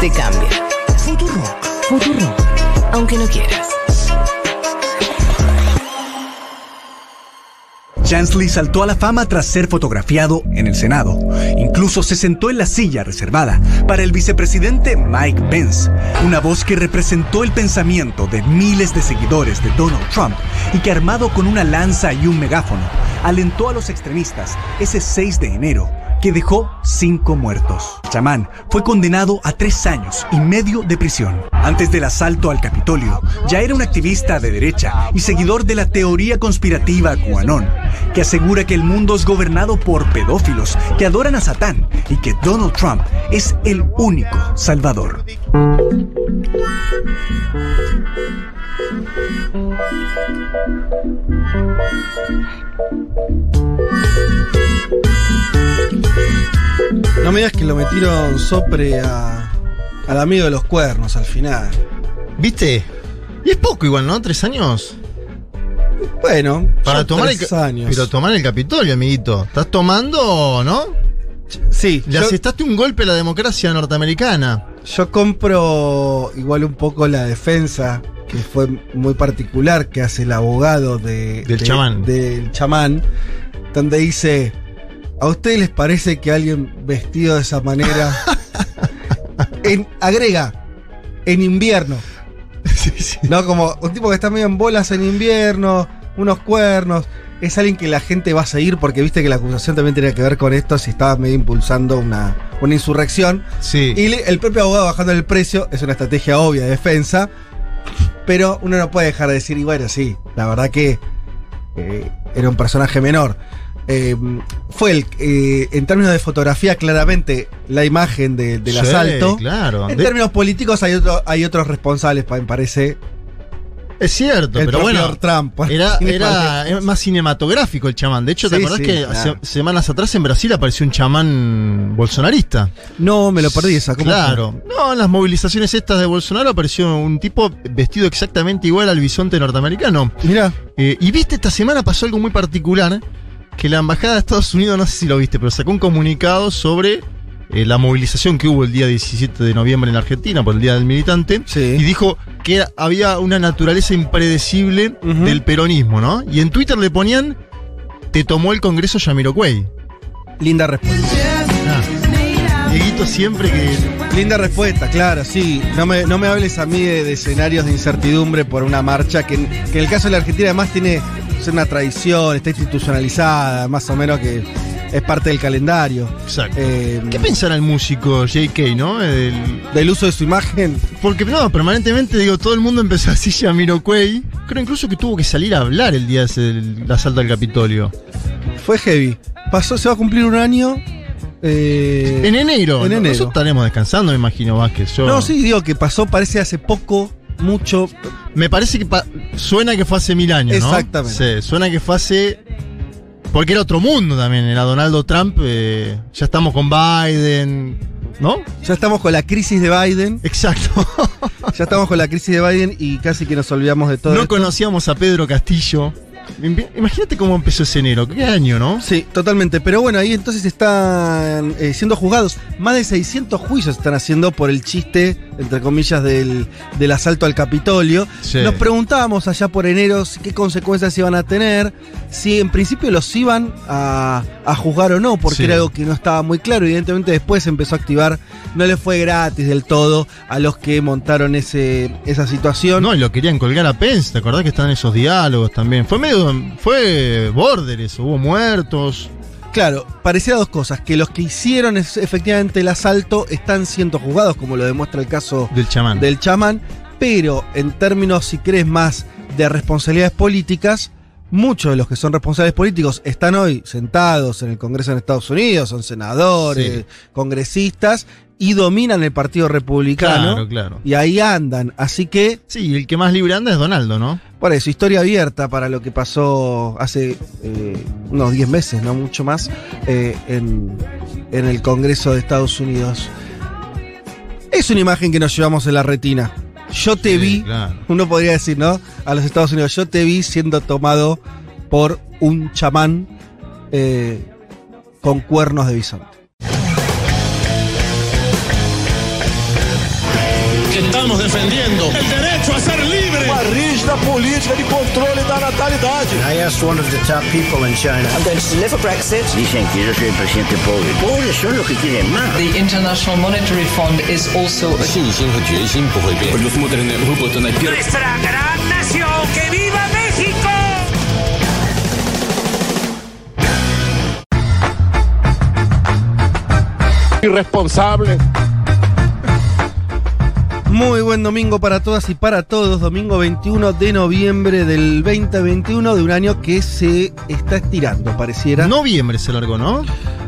Te cambia. Futurock. Futurock. Aunque no quieras. Chansley saltó a la fama tras ser fotografiado en el Senado. Incluso se sentó en la silla reservada para el vicepresidente Mike Pence, una voz que representó el pensamiento de miles de seguidores de Donald Trump y que armado con una lanza y un megáfono, alentó a los extremistas ese 6 de enero que dejó cinco muertos. Chamán fue condenado a tres años y medio de prisión. Antes del asalto al Capitolio, ya era un activista de derecha y seguidor de la teoría conspirativa QAnon, que asegura que el mundo es gobernado por pedófilos que adoran a Satán y que Donald Trump es el único salvador. No me digas que lo metieron sopre a, al amigo de los cuernos al final. ¿Viste? Y es poco igual, ¿no? ¿Tres años? Bueno, Para tomar el, tres ca- años. Pero tomar el Capitolio, amiguito. ¿Estás tomando, no? sí, Le yo, asestaste un golpe a la democracia norteamericana. yo compro igual un poco la defensa que fue muy particular que hace el abogado de, Del de- chamán. del chamán, donde dice, ¿a ustedes les parece que alguien vestido de esa manera, en, agrega, en invierno, sí, sí. ¿no? Como un tipo que está medio en bolas en invierno, unos cuernos. Es alguien que la gente va a seguir porque viste que la acusación también tenía que ver con esto, si estaba medio impulsando una, una insurrección. Sí. Y el propio abogado bajando el precio es una estrategia obvia de defensa. Pero uno no puede dejar de decir, y bueno, sí, la verdad que eh, era un personaje menor. Eh, fue el, eh, en términos de fotografía, claramente la imagen de- del Sí, asalto. Claro. En De- términos políticos hay, otro, hay otros responsables, me parece. es cierto, el pero bueno. Trump. Era, era más cinematográfico el chamán. De hecho, ¿te Sí, acordás sí, que claro. se- semanas atrás en Brasil apareció un chamán bolsonarista? No, me lo perdí esa. ¿cómo Claro. No, en las movilizaciones estas de Bolsonaro apareció un tipo vestido exactamente igual al bisonte norteamericano. Mirá, Eh, y viste, esta semana pasó algo muy particular, que la Embajada de Estados Unidos, no sé si lo viste, pero sacó un comunicado sobre eh, la movilización que hubo el día 17 de noviembre en Argentina por el Día del Militante. Sí. Y dijo que era- había una naturaleza impredecible del peronismo, ¿no? Y en Twitter le ponían, te tomó el Congreso Yamiroquai. linda respuesta. Ah. Dieguito siempre que... Linda respuesta, claro, sí. No me, no me hables a mí de, de escenarios de incertidumbre por una marcha que en el caso de la Argentina además tiene es una tradición, está institucionalizada, más o menos que es parte del calendario. Exacto. Eh, ¿Qué pensará el músico JK, no? El- del uso de su imagen. Porque no, permanentemente digo, todo el mundo empezó así Yamiroquai. Creo incluso que tuvo que salir a hablar el día del asalto al Capitolio. Fue heavy. Pasó, se va a cumplir un año. eh, En enero. En enero. Nosotros estaremos descansando, me imagino, Vázquez. Yo, No, sí, digo que pasó, parece hace poco, mucho. Me parece que suena que fue hace mil años, ¿no? Exactamente. Sí, suena que fue hace... Porque era otro mundo también, era Donaldo Trump, eh, ya estamos con Biden, ¿no? Ya estamos con la crisis de Biden. Exacto. Ya estamos con la crisis de Biden y casi que nos olvidamos de todo. no esto. conocíamos a Pedro Castillo. Imagínate cómo empezó ese enero, qué año, ¿no? Sí, totalmente. Pero bueno, ahí entonces están eh, siendo juzgados. Más de 600 juicios están haciendo por el chiste, entre comillas, del, del asalto al Capitolio. Sí. Nos preguntábamos allá por enero qué consecuencias iban a tener, si en principio los iban a, a juzgar o no, porque Sí. era algo que no estaba muy claro. Evidentemente después empezó a activar, no le fue gratis del todo a los que montaron ese, esa situación. No, y lo querían colgar a Pence, ¿te acordás que están esos diálogos también? Fue medio, fue border eso, hubo muertos. Claro, parecía dos cosas, que los que hicieron es- efectivamente el asalto están siendo juzgados, como lo demuestra el caso Del chamán. del chamán, pero en términos, si crees, más de responsabilidades políticas, muchos de los que son responsables políticos están hoy sentados en el Congreso en Estados Unidos, son senadores, Sí. congresistas, y dominan el Partido Republicano. Claro, claro. Y ahí andan, así que, Sí, el que más libre anda es Donaldo, ¿no? por eso, historia abierta para lo que pasó hace eh, unos 10 meses, no mucho más, eh, en, en el Congreso de Estados Unidos. Es una imagen que nos llevamos en la retina. Yo te Sí, vi, claro. uno podría decir, ¿no? A los Estados Unidos, yo te vi siendo tomado por un chamán eh, con cuernos de bisonte. estamos defendiendo el derecho a ser libre. Uma rígida política de controle da natalidade. I asked one of the top people in China. I'm going to deliver Brexit. Dicen que yo soy el presidente pobre. Pobres son los que quieren más. The International Monetary Fund is also a... Nuestra gran nación, que viva México. Irresponsable muy buen domingo para todas y para todos. Domingo 21 de noviembre del 2021 de un año que se está estirando, pareciera. Noviembre se largó, ¿no?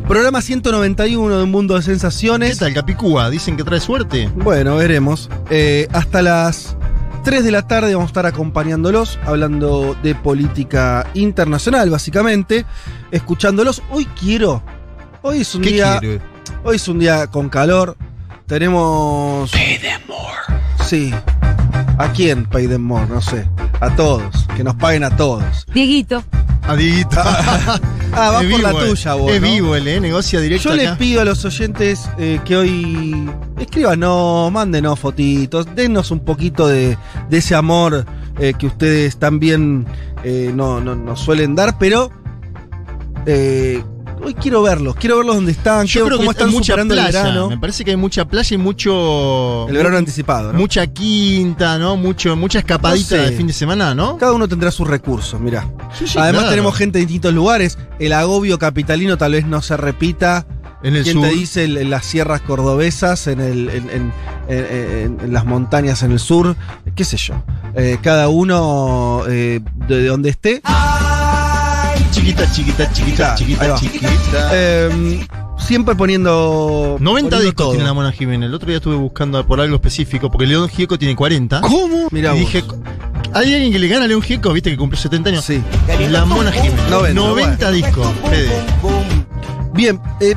Programa 191 de Un Mundo de ¿Qué Sensaciones. tal, Capicúa? Dicen que trae suerte. Bueno, veremos. Eh, hasta las 3 de la tarde vamos a estar acompañándolos, hablando de política internacional, básicamente. Escuchándolos. Hoy quiero. Hoy es un ¿Qué día. quiere? Hoy es un día con calor. Tenemos. Pay them more. Sí. ¿A quién pay them more? No sé. A todos. Que nos paguen a todos. Dieguito. Adiguito. Ah, va por la vivo, eh. tuya, vos. Es ¿no? vivo él, ¿eh? Negocia directo Yo les pido a los oyentes eh, que hoy escríbanos, mándenos fotitos, dennos un poquito de, de ese amor eh, que ustedes también eh, no, no- nos suelen dar, pero eh, hoy quiero verlos, quiero verlos donde están, Yo quiero creo que cómo hay están mucha superando playa. el verano. Me parece que hay mucha playa y mucho. El verano anticipado, ¿no? Mucha quinta, ¿no? Mucho, mucha escapadita No sé. de fin de semana, ¿no? Cada uno tendrá sus recursos, mirá. Sí, sí, Además claro. tenemos gente de distintos lugares, el agobio capitalino tal vez no se repita. En el ¿Quién sur. te dice en, las sierras cordobesas, en, el, en, en- en- en- en las montañas en el sur? ¿Qué sé yo? Eh, cada uno eh, de donde esté. Chiquita, chiquita, chiquita, chiquita, chiquita. Eh, siempre poniendo. 90 poniendo discos todo. tiene la Mona Jiménez. El otro día estuve buscando por algo específico, porque León Gieco tiene 40. ¿Cómo? Mirá y vos. dije, ¿hay alguien que le gana a León Gieco? ¿Viste que cumplió 70 años? Sí. La Mona Jiménez. 90, 90 discos, Fede. Bien, eh,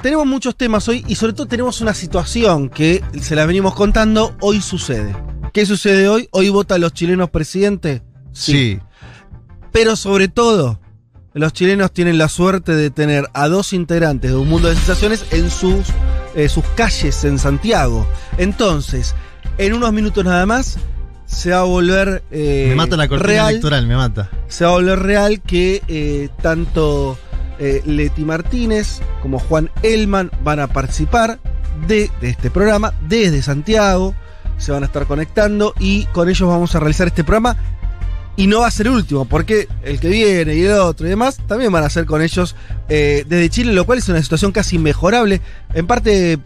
tenemos muchos temas hoy y sobre todo tenemos una situación que se la venimos contando, hoy sucede. ¿Qué sucede hoy? Hoy votan los chilenos presidente. Sí. Pero sobre todo, los chilenos tienen la suerte de tener a dos integrantes de un mundo de sensaciones en sus, eh, sus calles en Santiago. Entonces, en unos minutos nada más, se va a volver eh, me mata la real, electoral, me mata. se va a volver real que eh, tanto eh, Leti Martínez como Juan Elman van a participar de, de este programa desde Santiago. Se van a estar conectando y con ellos vamos a realizar este programa. Y no va a ser el último, porque el que viene y el otro y demás también van a ser con ellos eh, desde Chile, lo cual es una situación casi inmejorable. En parte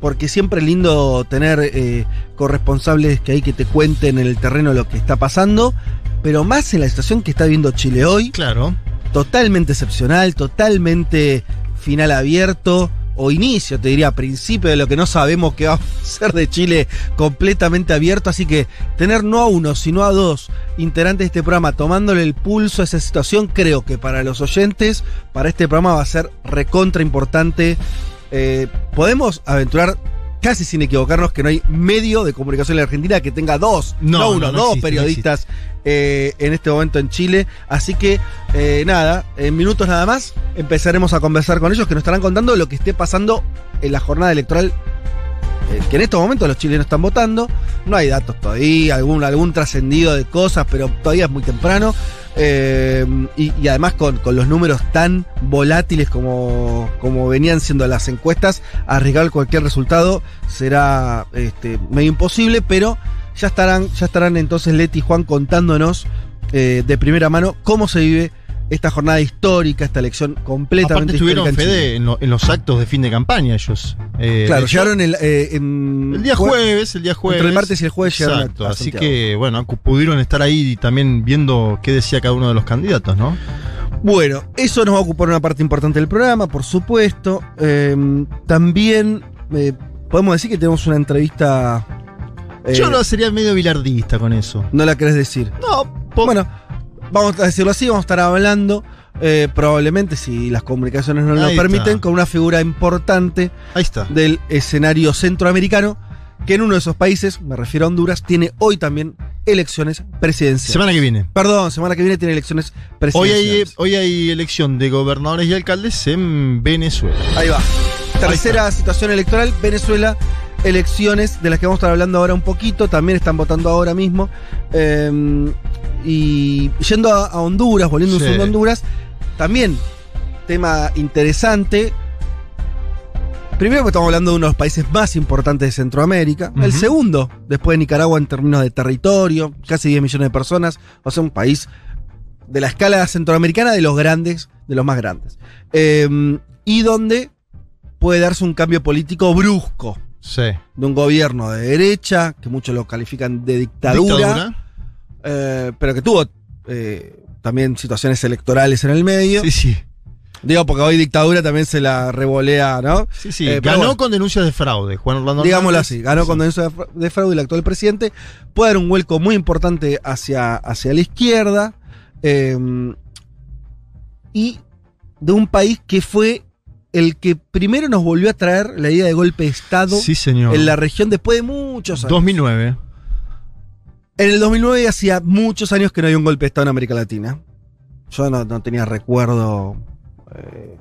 porque siempre es lindo tener eh, corresponsables que hay que te cuenten en el terreno lo que está pasando, pero más en la situación que está viviendo Chile hoy, Claro. totalmente excepcional, totalmente final abierto, o inicio, te diría, principio de lo que no sabemos que va a ser de Chile completamente abierto, así que tener no a uno, sino a dos integrantes de este programa tomándole el pulso a esa situación, creo que para los oyentes, para este programa va a ser recontra importante. Eh, podemos aventurar casi sin equivocarnos que no hay medio de comunicación en la Argentina que tenga dos, no, No, uno, no, no dos existe, periodistas eh, en este momento en Chile. Así que eh, nada, en minutos nada más empezaremos a conversar con ellos que nos estarán contando lo que esté pasando en la jornada electoral. Eh, que en estos momentos los chilenos están votando. No hay datos todavía, algún, algún trascendido de cosas, pero todavía es muy temprano. Eh, y, además con, con los números tan volátiles como, como venían siendo las encuestas, arriesgar cualquier resultado será este, medio imposible, pero ya estarán, ya estarán entonces Leti y Juan contándonos eh, de primera mano cómo se vive esta jornada histórica, esta elección completamente Aparte estuvieron. Fede, en, lo- en los actos de fin de campaña ellos. Eh, Claro, llegaron el, eh, en- el día jue- jueves, el día jueves. Entre el martes y el jueves llegaron a- Exacto, a así que, bueno, pudieron estar ahí también viendo qué decía cada uno de los candidatos, ¿no? Bueno, eso nos va a ocupar una parte importante del programa, por supuesto. Eh, también eh, podemos decir que tenemos una entrevista. Yo lo sería medio bilardista con eso. ¿No la querés decir? No, Bueno, vamos a decirlo así, vamos a estar hablando. eh, probablemente, si las comunicaciones no lo Ahí permiten, está. con una figura importante ahí está. del escenario centroamericano, que en uno de esos países, me refiero a Honduras, tiene hoy también elecciones presidenciales. Semana que viene. Perdón, semana que viene tiene elecciones Hoy hay, presidenciales. hoy hay elección de gobernadores y alcaldes en Venezuela. Ahí va. Tercera situación electoral, Venezuela, elecciones de las que vamos a estar hablando ahora un poquito, también están votando ahora mismo. Eh, y yendo a, a Honduras, volviendo Sí. un segundo a Honduras, también tema interesante. Primero, porque estamos hablando de uno de los países más importantes de Centroamérica. El segundo, después de Nicaragua en términos de territorio, casi 10 millones de personas. O sea, un país de la escala centroamericana de los grandes, de los más grandes. Eh, y donde puede darse un cambio político brusco Sí. de un gobierno de derecha, que muchos lo califican de dictadura, Dictadura. Eh, pero que tuvo eh, también situaciones electorales en el medio. Sí, sí. Digo, porque hoy dictadura también se la revolea, ¿no? Sí, sí. Eh, Ganó bueno. con denuncias de fraude. Juan Orlando Digámoslo Hernández. así, ganó Sí. con denuncia de fra- de fraude el actual presidente. Puede dar un vuelco muy importante hacia, hacia la izquierda. eh, y de un país que fue el que primero nos volvió a traer la idea de golpe de Estado Sí, señor. en la región después de muchos años. 2009. En el 2009 hacía muchos años que no había un golpe de Estado en América Latina. Yo no, no tenía recuerdo. eh,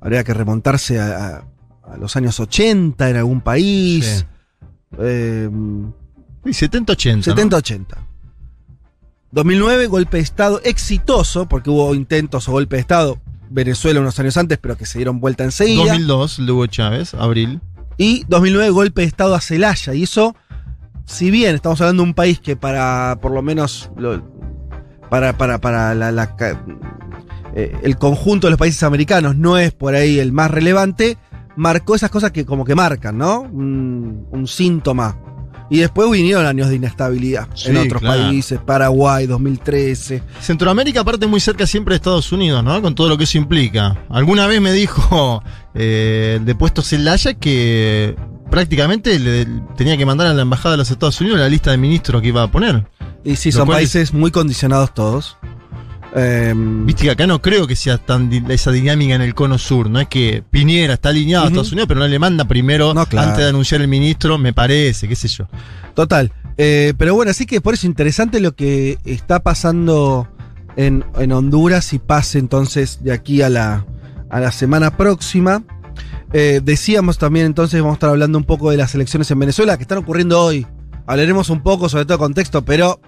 habría que remontarse a, los años 80 en algún país. Sí. eh, Sí, 70-80. ¿no? 70-80. 2009, golpe de Estado exitoso, porque hubo intentos o golpe de Estado. Venezuela unos años antes, pero que se dieron vuelta enseguida. 2002, Lugo Chávez, abril. Y 2009, golpe de Estado a Celaya. Y eso, si bien estamos hablando de un país que para, por lo menos, lo- para, para, para la- la ca- eh, el conjunto de los países americanos no es por ahí el más relevante, marcó esas cosas que como que marcan, ¿no? Un, un síntoma. Y después vinieron años de inestabilidad Sí, en otros claro. países, Paraguay, 2013. Centroamérica, aparte, muy cerca siempre de Estados Unidos, ¿no? Con todo lo que eso implica. Alguna vez me dijo eh, de puesto Celaya que prácticamente le tenía que mandar a la embajada de los Estados Unidos la lista de ministros que iba a poner. Y sí, Lo son es- países muy condicionados todos. Em, Viste que acá no creo que sea tan di- esa dinámica en el cono sur. No es que Piñera está alineado a. Estados Unidos, pero no le manda primero No, claro. antes de anunciar el ministro, me parece, qué sé yo. Total. Eh, pero bueno, así que por eso interesante lo que está pasando en, en Honduras y pase entonces de aquí a la, a la semana próxima. Eh, decíamos también entonces, vamos a estar hablando un poco de las elecciones en Venezuela que están ocurriendo hoy. Hablaremos un poco sobre todo contexto, pero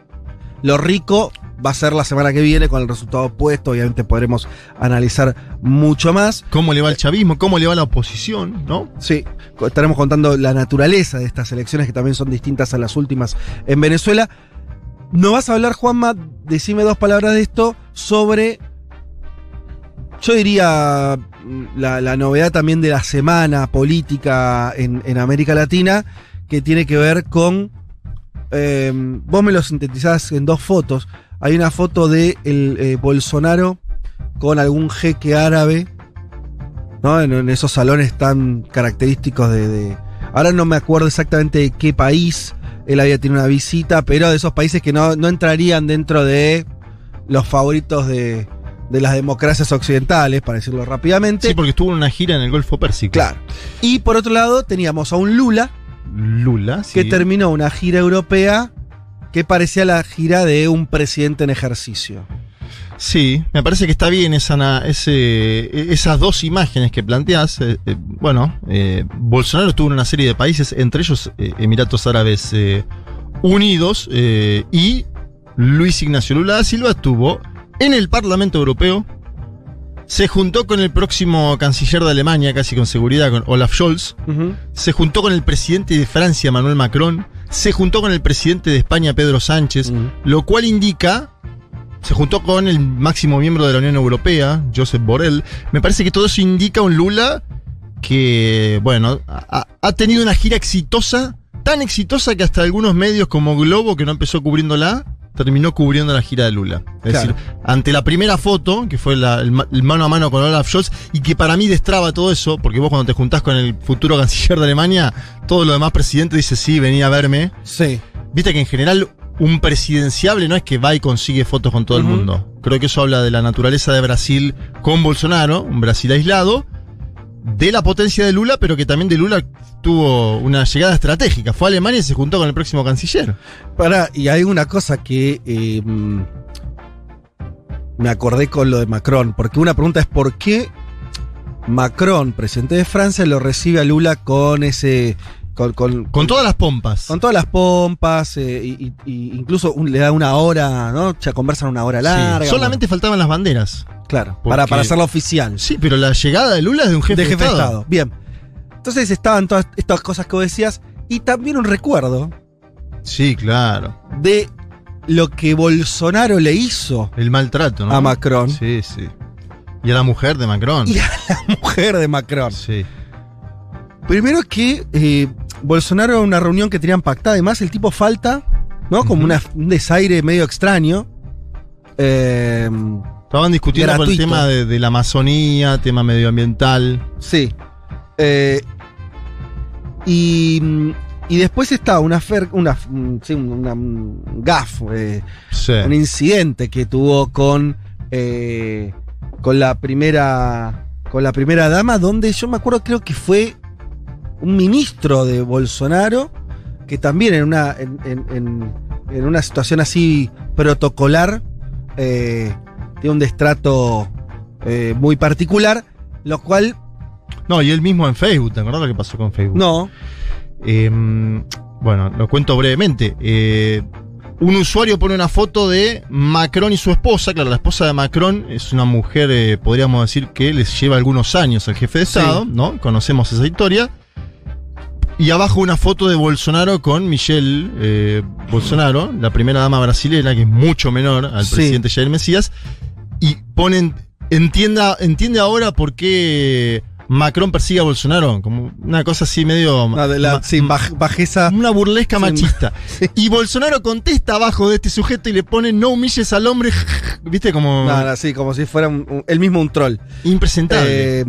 lo rico va a ser la semana que viene con el resultado opuesto. Obviamente podremos analizar mucho más. ¿Cómo le va el chavismo? ¿Cómo le va la oposición? ¿No? Sí, estaremos contando la naturaleza de estas elecciones que también son distintas a las últimas en Venezuela. ¿No vas a hablar, Juanma? Decime dos palabras de esto sobre. Yo diría la, novedad también de la semana política en, América Latina, que tiene que ver con. eh, vos me lo sintetizás en dos fotos. Hay una foto de el, eh, Bolsonaro con algún jeque árabe ¿no? En, esos salones tan característicos de, de- Ahora no me acuerdo exactamente de qué país él había tenido una visita, pero de esos países que no, no entrarían dentro de los favoritos de, de las democracias occidentales, para decirlo rápidamente. Sí, porque estuvo en una gira en el Golfo Pérsico. Claro. Y por otro lado teníamos a un Lula Lula, sí. que terminó una gira europea que parecía la gira de un presidente en ejercicio. Sí, me parece que está bien esa, ese, esas dos imágenes que planteas. eh, eh, bueno, eh, Bolsonaro estuvo en una serie de países, entre ellos Emiratos Árabes Unidos, y Luis Ignacio Lula da Silva estuvo en el Parlamento Europeo. Se juntó con el próximo canciller de Alemania, casi con seguridad, con Olaf Scholz. Se juntó con el presidente de Francia, Manuel Macron. Se juntó con el presidente de España, Pedro Sánchez. Lo cual indica. Se juntó con el máximo miembro de la Unión Europea, Josep Borrell. Me parece que todo eso indica un Lula que, bueno, ha, ha tenido una gira exitosa, tan exitosa que hasta algunos medios como Globo, que no empezó cubriéndola, terminó cubriendo la gira de Lula. Es Claro. decir, ante la primera foto, que fue la- el, ma- el mano a mano con Olaf Scholz, y que para mí destraba todo eso, porque vos cuando te juntás con el futuro canciller de Alemania, todo lo demás presidente dice, sí, venía a verme. Sí. Viste que en general un presidenciable no es que va y consigue fotos con todo el mundo. Creo que eso habla de la naturaleza de Brasil con Bolsonaro, un Brasil aislado. De la potencia de Lula, pero que también de Lula tuvo una llegada estratégica. Fue a Alemania y se juntó con el próximo canciller. Para, y hay una cosa que eh, me acordé con lo de Macron, porque una pregunta es por qué Macron, presidente de Francia, lo recibe a Lula con ese... Con, con, Con todas las pompas. con todas las pompas, eh, y, incluso un- le da una hora, ¿no? Ya conversan una hora Sí. larga. Solamente faltaban las banderas. Claro, porque- para, para hacerla oficial. Sí, pero la llegada de Lula es de un jefe de jefe de Estado. Estado. Bien. Entonces estaban todas estas cosas que vos decías, y también un recuerdo Sí, claro. de lo que Bolsonaro le hizo El maltrato, ¿no? a Macron Sí, sí. Y a la mujer de Macron. y a la mujer de Macron. Sí. Primero que eh, Bolsonaro en una reunión que tenían pactada, además el tipo falta, ¿no? Como una- un desaire medio extraño. Eh, Estaban discutiendo por el Gratuito. tema de, de la Amazonía, tema medioambiental. sí. Eh, y, y después está una, fer- una, sí, una, un gaf, eh, Sí. un incidente que tuvo con, eh, con la primera con la primera dama, donde yo me acuerdo, creo que fue un ministro de Bolsonaro, que también en una, en, en- en- en una situación así protocolar, eh, tiene un destrato eh, muy particular, lo cual No, y él mismo en Facebook, ¿te acordás lo que pasó con Facebook? no, Eh, bueno, lo cuento brevemente. Eh, un usuario pone una foto de Macron y su esposa. Claro, la esposa de Macron es una mujer, eh, podríamos decir que les lleva algunos años al jefe de Sí. Estado, ¿no? Conocemos esa historia. Y abajo una foto de Bolsonaro con Michelle eh, Bolsonaro, la primera dama brasileña, que es mucho menor al Sí. presidente Jair Mesías. Y ponen, entienda, entiende ahora por qué Macron persigue a Bolsonaro. Como una cosa así medio. no, de la ma- sí, baj- bajeza. una burlesca Sí. machista. Sí. Y Bolsonaro contesta abajo de este sujeto y le pone no humilles al hombre. ¿Viste? Como No, no, sí, como si fuera un- un- él mismo un troll. impresentable. Eh,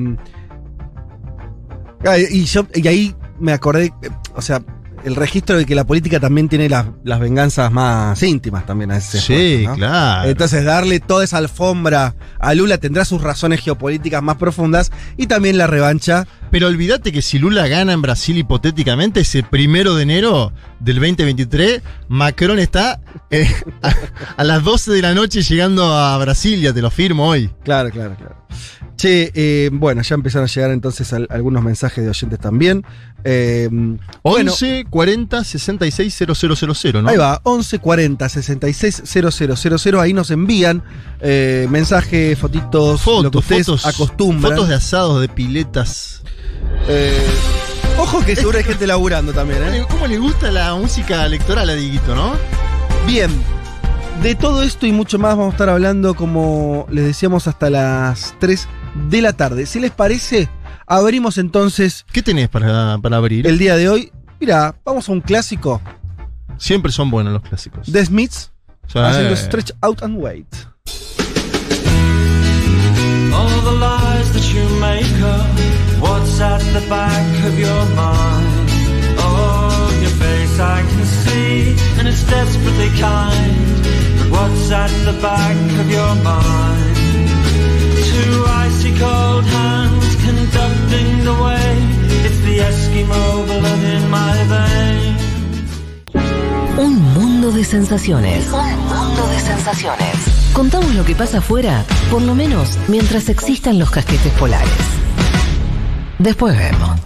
y, yo, y ahí me acordé, eh, o sea, el registro de que la política también tiene las, las venganzas más íntimas también a ese sí, claro. Entonces, darle toda esa alfombra a Lula tendrá sus razones geopolíticas más profundas y también la revancha. Pero olvídate que si Lula gana en Brasil hipotéticamente, ese primero de enero del 2023, Macron está eh, a, a las 12 de la noche llegando a Brasilia, te lo firmo hoy. Claro, claro, claro. Che, eh, bueno, ya empezaron a llegar entonces al- algunos mensajes de oyentes también. Eh, bueno, 11 40 66 000, ¿no? Ahí va, 11 40 66 000. Ahí nos envían eh, mensajes, fotitos, Fotos, lo que ustedes fotos, acostumbran. fotos de asados, de piletas. Eh, ojo que seguro hay gente laburando también, ¿Cómo ¿eh? le- ¿Cómo le gusta la música electoral a Dieguito, no? Bien. De todo esto y mucho más vamos a estar hablando, como les decíamos, hasta las 3 de la tarde. Si les parece, abrimos entonces ¿Qué tenés para, para abrir? el día de hoy. Mira, vamos a un clásico. Siempre son buenos los clásicos. The Smiths Sí. haciendo Stretch Out and Wait. All the lies that you make up, what's at the back of your mind? Oh, your face I can see, and it's desperately kind. But what's at the back of your mind? Cold hands conducting the way. It's the Eskimo blood in my veins. Un mundo de sensaciones. Un mundo de sensaciones. Contamos lo que pasa afuera, por lo menos mientras existan los casquetes polares. Después vemos.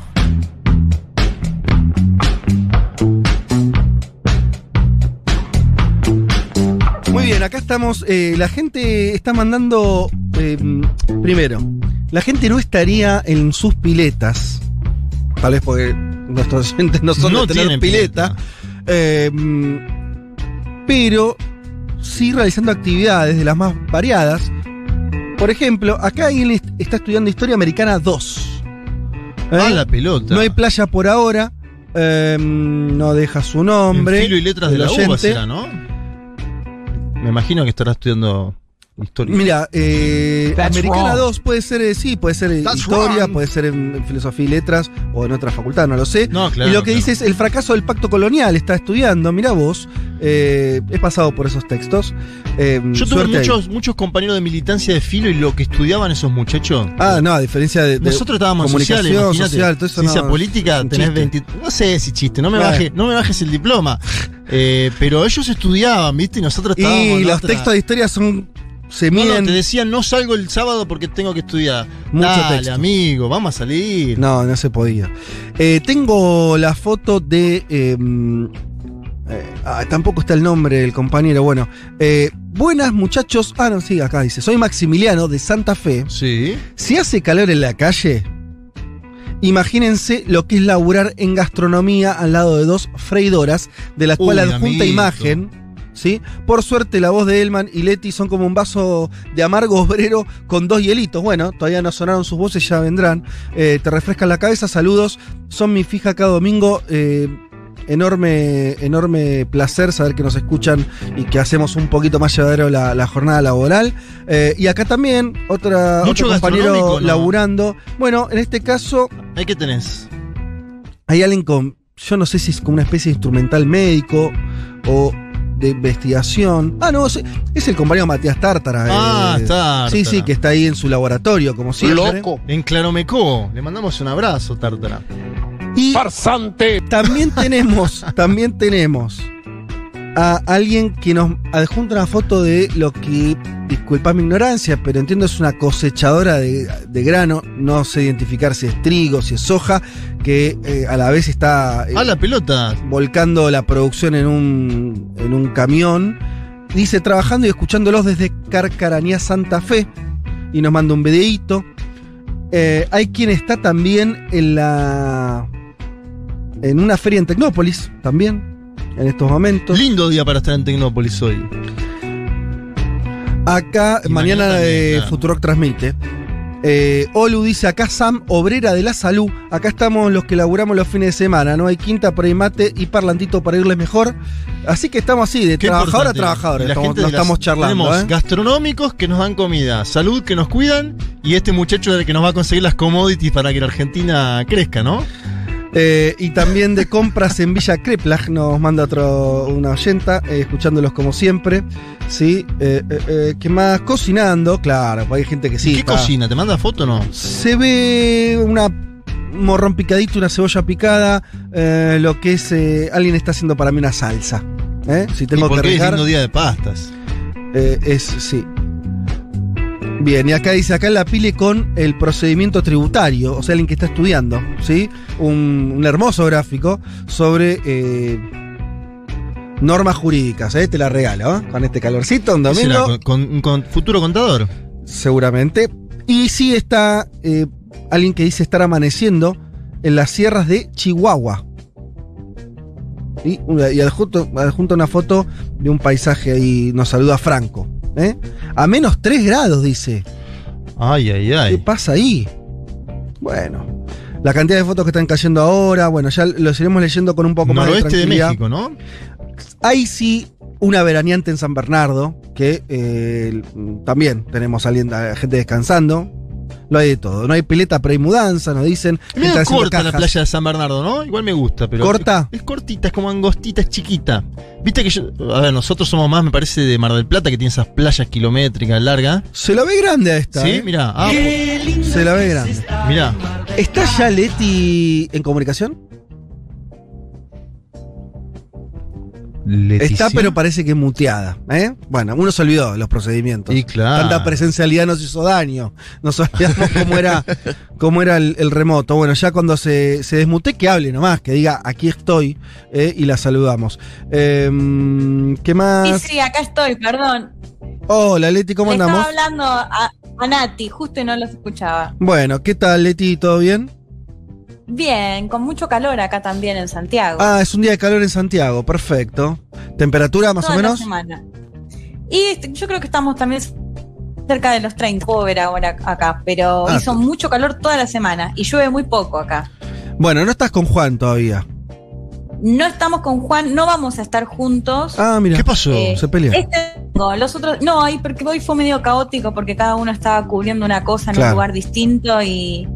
Muy bien, acá estamos. eh, la gente está mandando. eh, primero, la gente no estaría en sus piletas. Tal vez porque nuestros oyentes no son No de tener tienen pileta. eh, pero sí realizando actividades de las más variadas. Por ejemplo, acá alguien est- está estudiando Historia Americana 2. ¿Eh? Ah, la pelota. No hay playa por ahora. eh, no deja su nombre. En filo y letras de la oyente. será, ¿no? Me imagino que estará estudiando Historia. Mira, eh, Americana wrong. 2 puede ser, eh, sí, puede ser eh, That's historia, wrong. puede ser en, en filosofía y letras o en otra facultad, no lo sé. No, claro, y lo que claro. dice es el fracaso del pacto colonial, está estudiando, mira vos, eh, he pasado por esos textos. eh, Yo tuve ahí. muchos, muchos compañeros de militancia de filo y lo que estudiaban esos muchos. Ah, no, a diferencia de, de Nosotros estábamos en comunicación sociales, social, todo eso Ciencia no- política, tenés chiste. 20. No sé si chiste, no me, Bueno. bajes, no me bajes el diploma. Eh, pero ellos estudiaban, ¿viste? Y nosotros estábamos. Y en los otra. textos de historia son. Se No, no, miden. te decían, no salgo el sábado porque tengo que estudiar. Mucho Dale, texto. amigo, vamos a salir. No, no se podía. Eh, tengo la foto de. eh, eh, ah, tampoco está el nombre del compañero. Bueno, eh, buenas muchachos. Ah, no, sí, acá dice. Soy Maximiliano de Santa Fe. Sí. Si hace calor en la calle, imagínense lo que es laburar en gastronomía al lado de dos freidoras, de la cual Uy, adjunta amiguito. imagen. ¿Sí? Por suerte, la voz de Elman y Leti son como un vaso de amargo obrero con dos hielitos. Bueno, todavía no sonaron sus voces, ya vendrán. Eh, te refrescan la cabeza, saludos. Son mi fija cada domingo. eh, enorme, enorme placer saber que nos escuchan y que hacemos un poquito más llevadero la, la jornada laboral. Eh, y acá también, otra, Mucho otro compañero ¿no? laburando. Bueno, en este caso, Ahí que tenés. hay alguien con, yo no sé si es como una especie de instrumental médico o de investigación. Ah, no, es, el compañero Matías Tártara. Ah, eh, Tártara. Sí, sí, que está ahí en su laboratorio, como siempre. En Claromecó. Le mandamos un abrazo, Tártara. Y Farsante. también tenemos, también tenemos a alguien que nos adjunta una foto de lo que, disculpa mi ignorancia, pero entiendo es una cosechadora de, de grano, no sé identificar si es trigo, si es soja, que eh, a la vez está eh, Ah, la pelota. volcando la producción en un, en un camión. Dice, trabajando y escuchándolos desde Carcaranía, Santa Fe. Y nos manda un videíto. Eh, hay quien está también en la. En una feria en Tecnópolis, también, en estos momentos. Lindo día para estar en Tecnópolis hoy. Acá, Y mañana, mañana también, claro. Futurock transmite. Eh, Olu dice acá Sam, obrera de la salud. Acá estamos los que laburamos los fines de semana. No hay quinta por ahí mate y parlantito para irles mejor. Así que estamos así, de Qué trabajador a trabajador. Estamos, gente no estamos charlando. Tenemos ¿eh? gastronómicos que nos dan comida, salud que nos cuidan y este muchacho es el que nos va a conseguir las commodities para que la Argentina crezca, ¿no? Eh, y también de compras en Villa Creplag nos manda otro, una oyenta, eh, escuchándolos como siempre. Sí, eh, ¿qué más? Cocinando, claro, hay gente que sí. ¿Qué está- cocina? ¿Te manda foto o no? Se ve una un morrón picadito, una cebolla picada, lo que es alguien está haciendo para mí una salsa. Si tengo ¿Y por que qué es lindo día de pastas? es sí. Bien, y acá dice, acá la pile con el procedimiento tributario, o sea, alguien que está estudiando, ¿sí? Un, un hermoso gráfico sobre eh, normas jurídicas, ¿eh? Te la regalo, ¿eh? Con este calorcito, un domingo, ¿Con, con- con futuro contador? seguramente. Y sí está eh, alguien que dice estar amaneciendo en las sierras de Chihuahua. Y, y adjunto, adjunto una foto de un paisaje ahí, nos saluda Franco. ¿Eh? A menos 3 grados, dice. Ay, ay, ¿Qué ay. pasa ahí? Bueno, la cantidad de fotos que están cayendo ahora, bueno, ya los iremos leyendo con un poco más de Noroeste de tranquilidad. México, ¿no? Hay sí una veraneante en San Bernardo, que eh, también tenemos a gente descansando. Lo hay de todo. No hay pileta, pero hay mudanza, nos dicen. Es corta la playa de San Bernardo, ¿no? Igual me gusta, pero. ¿Corta? Es, es cortita, es como angostita, es chiquita. Viste que yo. A ver, nosotros somos más, me parece, de Mar del Plata, que tiene esas playas kilométricas largas. Se la ve grande a esta. Sí, ¿eh? mirá. Ah, Se la ve grande. mirá. ¿Está ya Leti en comunicación? Leticia. Está, pero parece que muteada. ¿eh? Bueno, uno se olvidó de los procedimientos. Y claro. Tanta presencialidad nos hizo daño. Nos olvidamos cómo era, cómo era el, el remoto. Bueno, ya cuando se, se desmute, que hable nomás, que diga aquí estoy eh, y la saludamos. Em, ¿Qué Sí, más? sí, acá estoy, perdón. Hola, Leti, ¿cómo Le andamos? Estaba hablando a, a Nati, justo y no los escuchaba. Bueno, ¿qué tal, Leti? ¿Todo bien? Bien, con mucho calor acá también en Santiago. Ah, es un día de calor en Santiago, perfecto. ¿Temperatura más Toda o la menos? semana. Y yo creo que estamos también cerca de los 30, puedo ver ahora acá, pero Ah, hizo mucho calor toda la semana y llueve muy poco acá. Bueno, no estás con Juan todavía. No estamos con Juan, no vamos a estar juntos. Ah, mira. ¿Qué pasó? Eh, Se pelea. Este Los otros, no, ahí porque hoy fue medio caótico porque cada uno estaba cubriendo una cosa en Claro. un lugar distinto y,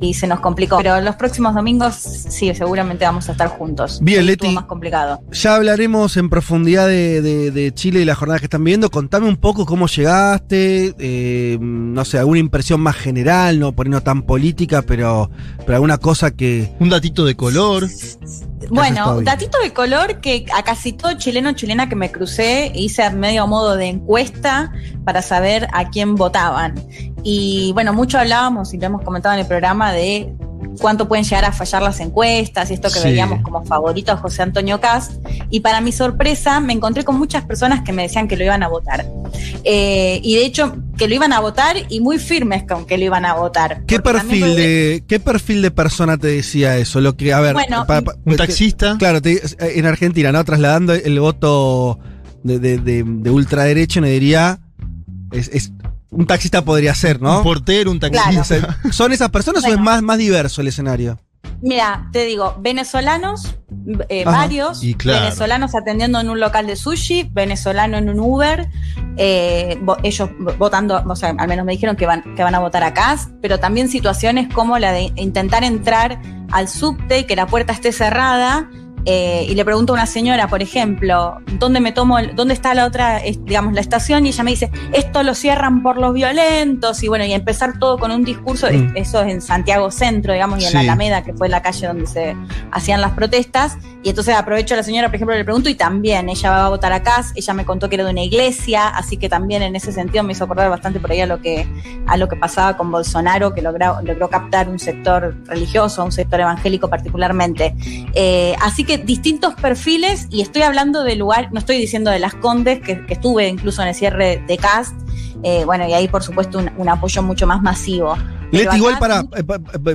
y, se nos complicó. Pero los próximos domingos sí, seguramente vamos a estar juntos. Bien, Ahí Leti. más complicado. Ya hablaremos en profundidad de, de- de Chile y las jornadas que están viendo. Contame un poco cómo llegaste, eh, no sé, alguna impresión más general, no por ahí no tan política, pero, pero alguna cosa que... Un datito de color. Bueno, datito de color que a casi todo chileno chilena que me crucé hice a medio modo de encuesta para saber a quién votaban. Y bueno, mucho hablábamos y lo hemos comentado en el programa de cuánto pueden llegar a fallar las encuestas y esto que Sí. veíamos como favorito a José Antonio Cast. Y para mi sorpresa me encontré con muchas personas que me decían que lo iban a votar. Eh, y de hecho, que lo iban a votar y muy firmes con que lo iban a votar. ¿Qué perfil de qué perfil de persona te decía eso? Lo que, a ver, Bueno, Un taxista. Claro, te- en Argentina, ¿no? Trasladando el voto de, de, de- de ultraderecha, me diría. Es, es- un taxista podría ser, ¿no? Un portero, un taxista. ¿Son esas personas o es más, más diverso el escenario? Mira, te digo, venezolanos, eh, varios, Y claro. venezolanos atendiendo en un local de sushi, venezolano en un Uber, eh, ellos votando, o sea, al menos me dijeron que van, que van a votar acá, pero también situaciones como la de intentar entrar al subte y que la puerta esté cerrada. Eh, y le pregunto a una señora, por ejemplo, ¿dónde me tomo, el- dónde está la otra, digamos, la estación? Y ella me dice, esto lo cierran por los violentos, y bueno, y empezar todo con un discurso, Mm. eso es en Santiago Centro, digamos, y en la. Alameda, que fue la calle donde se hacían las protestas. Y entonces aprovecho a la señora, por ejemplo, le pregunto, y también ella va a votar acá, ella me contó que era de una iglesia, así que también en ese sentido me hizo acordar bastante por ahí a lo que, a lo que pasaba con Bolsonaro, que logró, logró captar un sector religioso, un sector evangélico particularmente. Eh, así que distintos perfiles, y estoy hablando de lugar, no estoy diciendo de las Condes, que, que estuve incluso en el cierre de Cast, eh, bueno, y ahí por supuesto un, un apoyo mucho más masivo. Leti, igual acá- para, eh, pa- pa-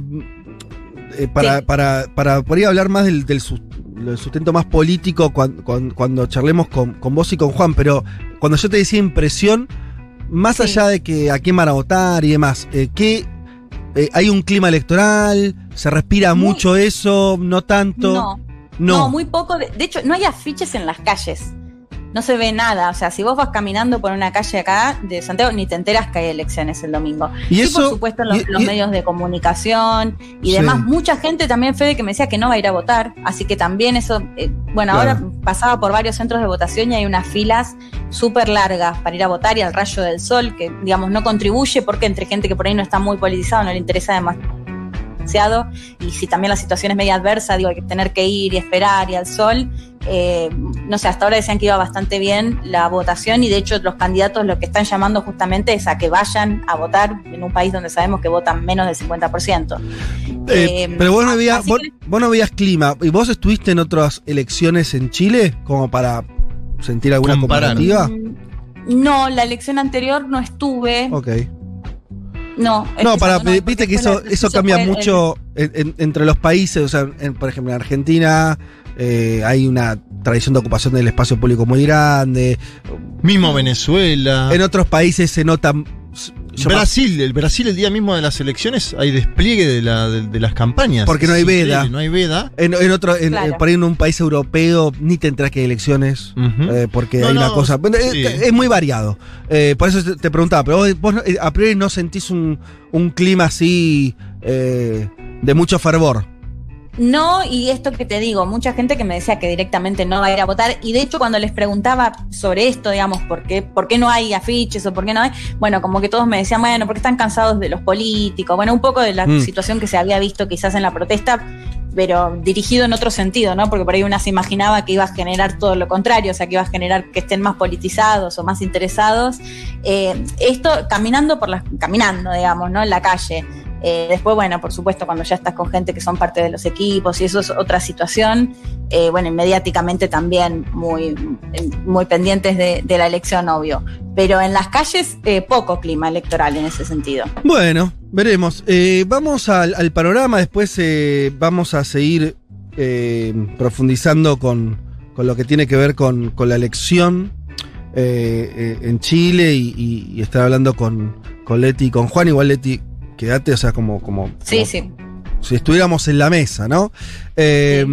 eh, para, Sí. para, para hablar más del, del sus- del sustento más político cuando, cuando, charlemos con, con vos y con Juan, pero cuando yo te decía impresión, más Sí. allá de que a quién van a votar y demás, eh, ¿qué, eh, ¿hay un clima electoral? ¿Se respira Muy- mucho eso? ¿No tanto? No, no, muy poco. De, de hecho, no hay afiches en las calles. No se ve nada. O sea, si vos vas caminando por una calle acá de Santiago, ni te enteras que hay elecciones el domingo. Y Sí, eso- por supuesto, en los, y- los y- medios de comunicación y Sí. demás. Mucha gente también, Fede, que me decía que no va a ir a votar. Así que también eso. eh, bueno, Claro. ahora pasaba por varios centros de votación y hay unas filas súper largas para ir a votar y al rayo del sol, que, digamos, no contribuye porque entre gente que por ahí no está muy politizada, no le interesa demasiado y si también la situación es media adversa, digo, hay que tener que ir y esperar y al sol. eh, no sé, hasta ahora decían que iba bastante bien la votación y de hecho los candidatos lo que están llamando justamente es a que vayan a votar en un país donde sabemos que votan menos del 50%. Eh, Eh, pero vos no, veías, así vos, que- vos no veías clima. ¿Y vos estuviste en otras elecciones en Chile como para sentir alguna Comparar. comparativa? Mm, No, la elección anterior no estuve. Ok. No, No, para, no, viste que eso, eso cambia el- mucho en- en- entre los países. O sea, en- por ejemplo, en Argentina eh, hay una tradición de ocupación del espacio público muy grande. Mismo Venezuela. En otros países se nota. Brasil, el Brasil el día mismo de las elecciones hay despliegue de, la- de- de las campañas. Porque no hay veda. No hay veda. En, en otro, en- Claro. eh, por ahí en un país europeo ni te enteras que hay elecciones. Eh, porque No, hay una no, cosa. bueno, es- sí. Es, muy variado. Eh, por eso te, te preguntaba, pero vos, vos, eh, a priori no sentís un, un clima así eh, de mucho fervor. No, y esto que te digo, mucha gente que me decía que directamente no va a ir a votar, y de hecho cuando les preguntaba sobre esto, digamos, por qué, por qué no hay afiches o por qué no hay, bueno, como que todos me decían, bueno, porque están cansados de los políticos, bueno, un poco de la Mm. situación que se había visto quizás en la protesta, pero dirigido en otro sentido, ¿no? Porque por ahí una se imaginaba que iba a generar todo lo contrario, o sea, que iba a generar que estén más politizados o más interesados. Eh, esto caminando por las, caminando, digamos, ¿no? En la calle. Eh, después, bueno, por supuesto, cuando ya estás con gente que son parte de los equipos y eso es otra situación, eh, bueno, mediáticamente también muy, muy pendientes de, la elección, obvio. Pero en las calles, eh, poco clima electoral en ese sentido. Bueno, veremos. Eh, vamos al, panorama, después eh, vamos a seguir eh, profundizando con, con lo que tiene que ver con, con la elección eh, eh, en Chile y, y- y estar hablando con, con Leti y con Juan. Igual Leti, quédate, o sea, como, como, Sí, como sí. si estuviéramos en la mesa, ¿no? Eh,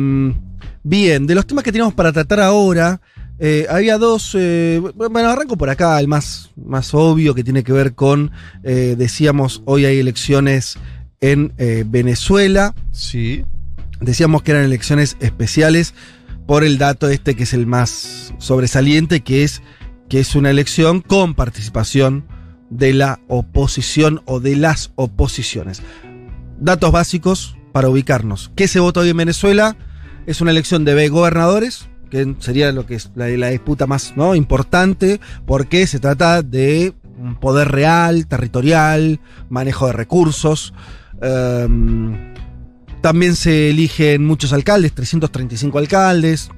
Bien, de los temas que tenemos para tratar ahora, Eh, había dos, eh, bueno, arranco por acá, el más, más obvio que tiene que ver con, eh, decíamos, hoy hay elecciones en eh, Venezuela. Sí. Decíamos que eran elecciones especiales por el dato este que es el más sobresaliente, que es que es una elección con participación de la oposición o de las oposiciones. Datos básicos para ubicarnos. ¿Qué se vota hoy en Venezuela? Es una elección de gobernadores, que sería lo que es la, disputa más ¿no? importante, porque se trata de un poder real, territorial, manejo de recursos. Um, también se eligen muchos alcaldes, 335 alcaldes,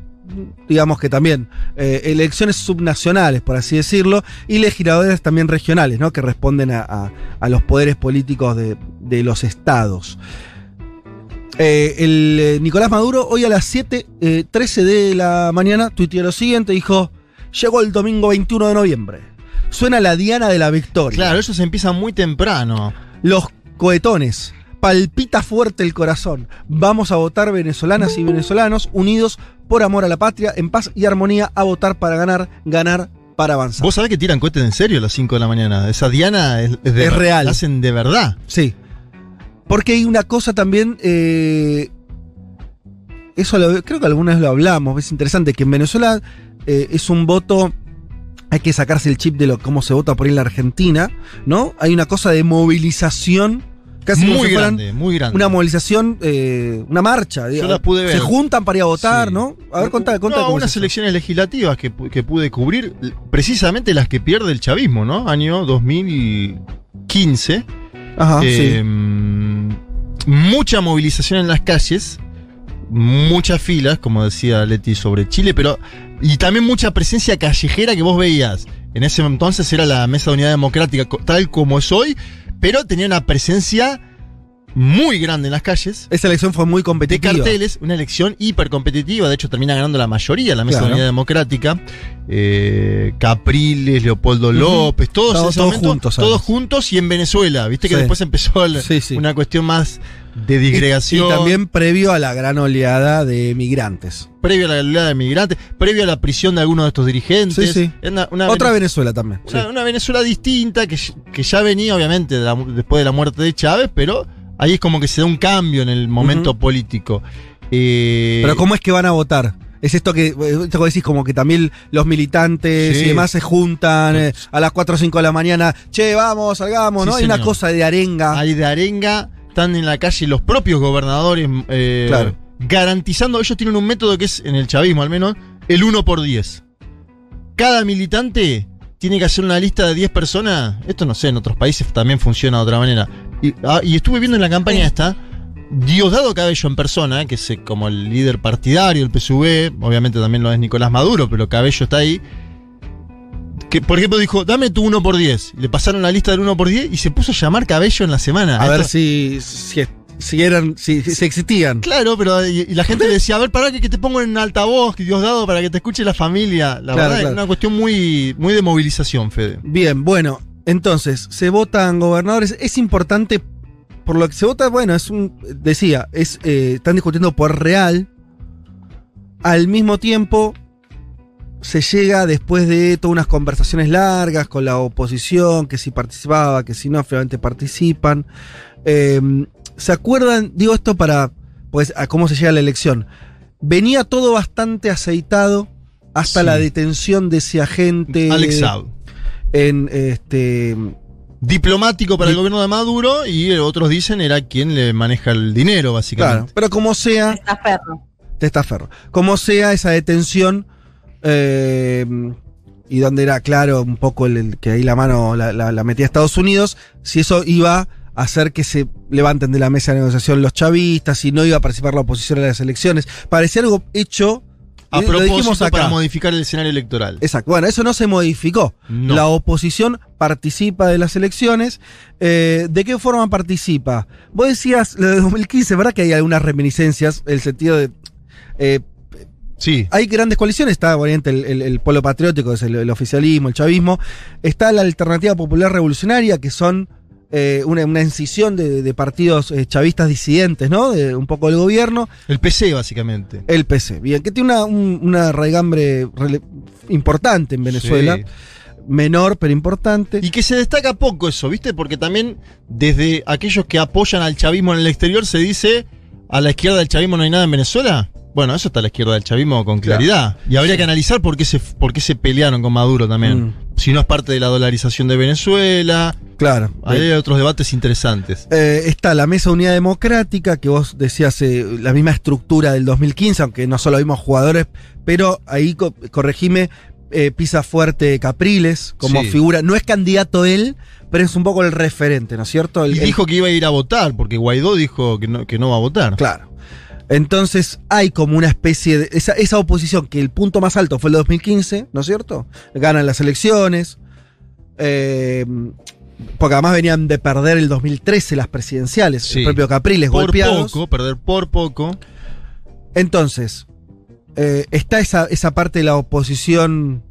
digamos que también eh, elecciones subnacionales, por así decirlo, y legisladores también regionales, ¿no? que responden a, a, a los poderes políticos de, de los estados. Eh, el eh, Nicolás Maduro hoy a las 7.13 de la mañana tuiteó lo siguiente, dijo, llegó el domingo 21 de noviembre. Suena la diana de la victoria. Claro, eso se empieza muy temprano. Los cohetones. Palpita fuerte el corazón. Vamos a votar venezolanas y venezolanos unidos por amor a la patria, en paz y armonía, a votar para ganar, ganar para avanzar. Vos sabés que tiran cohetes en serio a las 5 de la mañana. Esa diana es, es, de es real. La hacen de verdad. Sí. Porque hay una cosa también. Eh, eso lo, creo que alguna vez lo hablamos. Es interesante que en Venezuela eh, es un voto. Hay que sacarse el chip de lo, cómo se vota por ahí en la Argentina, ¿no? Hay una cosa de movilización. Casi muy si grande, muy grande. Una movilización, eh, una marcha. Yo la pude ver. Se juntan para ir a votar, sí. ¿no? A ver, contá, contá. No, unas elecciones legislativas que, que pude cubrir, precisamente las que pierde el chavismo, ¿no? Año 2015. Ajá, eh, sí mucha movilización en las calles, muchas filas, como decía Leti sobre Chile, pero y también mucha presencia callejera que vos veías. En ese entonces era la Mesa de Unidad Democrática tal como es hoy, pero tenía una presencia muy grande en las calles. Esa elección fue muy competitiva. De carteles, una elección hiper competitiva. De hecho, termina ganando la mayoría la Mesa claro. de Unidad Democrática. Eh, Capriles, Leopoldo uh -huh. López, todos, todos, todos momento, juntos. ¿sabes? Todos juntos y en Venezuela. Viste que sí. después empezó el, sí, sí. una cuestión más de disgregación. Y, y, también previo a la gran oleada de migrantes. Previo a la oleada de migrantes, previo a la prisión de algunos de estos dirigentes. Sí, sí. Una, una Otra Venezuela, Venezuela también. Una, una, Venezuela distinta que, que ya venía, obviamente, de la, después de la muerte de Chávez, pero ahí es como que se da un cambio en el momento uh -huh. político. Eh, Pero ¿cómo es que van a votar? Es esto que, esto que decís, como que también los militantes sí. y demás se juntan eh, a las 4 o 5 de la mañana. Che, vamos, salgamos, sí, ¿no? Hay una cosa de arenga. Hay de arenga, están en la calle los propios gobernadores eh, claro. garantizando, ellos tienen un método que es, en el chavismo al menos, el 1 por 10. Cada militante tiene que hacer una lista de 10 personas. Esto no sé, en otros países también funciona de otra manera. Y, ah, y estuve viendo en la campaña esta. Diosdado Cabello en persona, que es como el líder partidario del PSV, obviamente también lo es Nicolás Maduro, pero Cabello está ahí. Que, por ejemplo, dijo, dame tu 1 por 10 Le pasaron la lista del 1 por 10 y se puso a llamar Cabello en la semana. A, a ver si, si, si, eran, si, si, existían. Claro, pero y, y la gente le decía, a ver, para que, que, te pongo en altavoz, Diosdado, para que te escuche la familia. La claro, verdad claro. es una cuestión muy, muy de movilización, Fede. Bien, bueno, entonces, se votan gobernadores. Es importante por lo que se vota, bueno, es un. Decía, es, eh, están discutiendo por real. Al mismo tiempo, se llega después de todas unas conversaciones largas con la oposición, que si participaba, que si no, finalmente participan. Eh, ¿Se acuerdan? Digo esto para. Pues, a cómo se llega a la elección. Venía todo bastante aceitado hasta sí. la detención de ese agente. Alex Saab. En este diplomático para el gobierno de Maduro y otros dicen era quien le maneja el dinero, básicamente. Claro, pero como sea. Testaferro. Testaferro. Como sea esa detención. Eh, y donde era claro un poco el, el que ahí la mano la, la, la, metía Estados Unidos, si eso iba a hacer que se levanten de la mesa de negociación los chavistas, si no iba a participar la oposición en las elecciones. Parecía algo hecho a propósito para modificar el escenario electoral. Exacto. Bueno, eso no se modificó. No. La oposición participa de las elecciones. Eh, ¿De qué forma participa? Vos decías lo de 2015, ¿verdad? Que hay algunas reminiscencias, el sentido de. Eh, Sí. Hay grandes coaliciones, está obviamente el, el, el polo patriótico, es el, el, oficialismo, el chavismo, está la alternativa popular revolucionaria, que son eh, una, una incisión de, de partidos eh, chavistas disidentes, ¿no? De un poco del gobierno. El PC, básicamente. El PC, bien, que tiene una, un- una raigambre importante en Venezuela. Sí. Menor, pero importante. Y que se destaca poco eso, ¿viste? Porque también desde aquellos que apoyan al chavismo en el exterior se dice a la izquierda del chavismo no hay nada en Venezuela. Bueno, eso está a la izquierda del chavismo con claridad. Y habría que analizar por qué, se, por qué se pelearon con Maduro también. Mm. Si no es parte de la dolarización de Venezuela. Claro. Hay otros debates interesantes. Eh, está la Mesa Unidad Democrática, que vos decías eh, la misma estructura del 2015, aunque no solo vimos jugadores, pero ahí, co- corregime, eh, pisa fuerte Capriles como Sí. figura. No es candidato él, pero es un poco el referente, ¿no es cierto? El- Y el- dijo que iba a ir a votar, porque Guaidó dijo que no, que no va a votar. Claro. Entonces hay como una especie de. Esa, esa oposición, que el punto más alto fue el 2015, ¿no es cierto? Ganan las elecciones. eh, porque además venían de perder el 2013 las presidenciales. Sí. El propio Capriles Por golpeados. poco, perder por poco. Entonces, eh, está esa, esa parte de la oposición,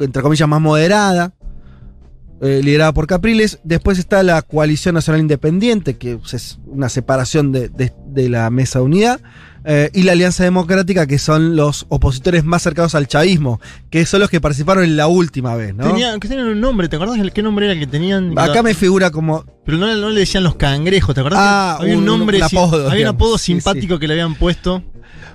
entre comillas, más moderada, eh, liderada por Capriles. Después está la Coalición Nacional Independiente, que es una separación de, de- de la Mesa Unidad. eh, y la Alianza Democrática, que son los opositores más cercanos al chavismo, que son los que participaron en la última vez, ¿no? Tenían, que tenían un nombre, ¿te acordás qué nombre era el que tenían? Acá me figura como. Pero no, no le decían los cangrejos, ¿te acordás? Ah, había un, un- nombre, un apodo, había un apodo Sí, simpático que le habían puesto.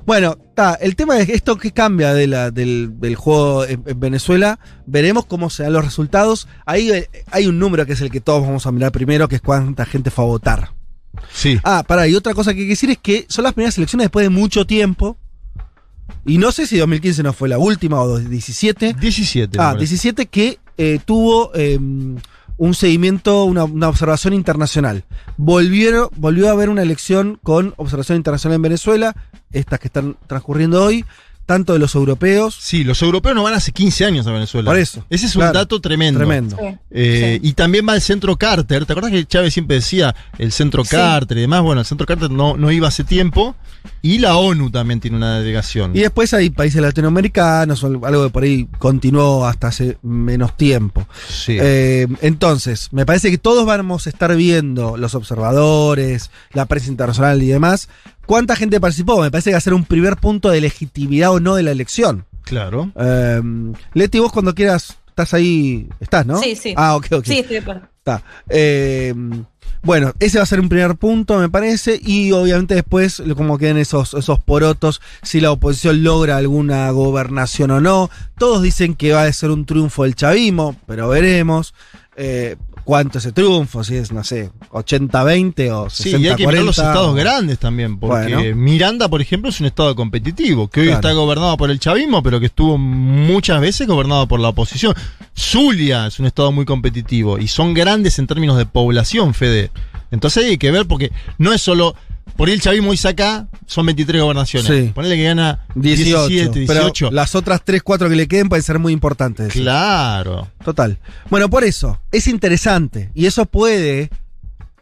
Bueno, ta, el tema es esto que cambia de la, del, del juego en, en Venezuela. Veremos cómo se dan los resultados. Ahí eh, hay un número que es el que todos vamos a mirar primero, que es cuánta gente fue a votar. Sí. Ah, pará, y otra cosa que hay que decir es que son las primeras elecciones después de mucho tiempo. Y no sé si 2015 no fue la última o 2017. 17. me Ah, parece. 17 que eh, tuvo eh, un seguimiento, una, una observación internacional. Volvieron, volvió a haber una elección con observación internacional en Venezuela, estas que están transcurriendo hoy, tanto de los europeos. Sí, los europeos no van hace 15 años a Venezuela. Por eso, Ese es claro. un dato tremendo. Tremendo. Eh, Y también va el centro Carter. ¿Te acuerdas que Chávez siempre decía el centro Sí. Carter y demás? Bueno, el centro Carter no, no iba hace tiempo. Y la ONU también tiene una delegación. Y después hay países latinoamericanos, o algo que por ahí continuó hasta hace menos tiempo. Sí. Eh, entonces, me parece que todos vamos a estar viendo, los observadores, la prensa internacional y demás, cuánta gente participó. Me parece que va a ser un primer punto de legitimidad o no de la elección. claro. Eh, Leti, vos cuando quieras, estás ahí, estás, ¿no? Sí, sí. Ah, ok, ok. Sí, estoy de acuerdo. Está. Eh, bueno, ese va a ser un primer punto, me parece, y obviamente después, como queden esos, esos porotos, si la oposición logra alguna gobernación o no. Todos dicen que va a ser un triunfo del chavismo, pero veremos. Eh, ¿Cuánto ese triunfo? Si es, no sé, 80-20 o 60-40. Sí, y hay que mirar los estados grandes también, porque Bueno. Miranda, por ejemplo, es un estado competitivo, que hoy Claro. está gobernado por el chavismo, pero que estuvo muchas veces gobernado por la oposición. Zulia es un estado muy competitivo, y son grandes en términos de población, Fede. Entonces hay que ver, porque no es solo... Por ahí el chavismo hoy saca, son 23 gobernaciones. Sí. Ponele que gana 18. 17, 18. Pero las otras 3, 4 que le queden pueden ser muy importantes. Claro. Total. Bueno, por eso, es interesante. Y eso puede,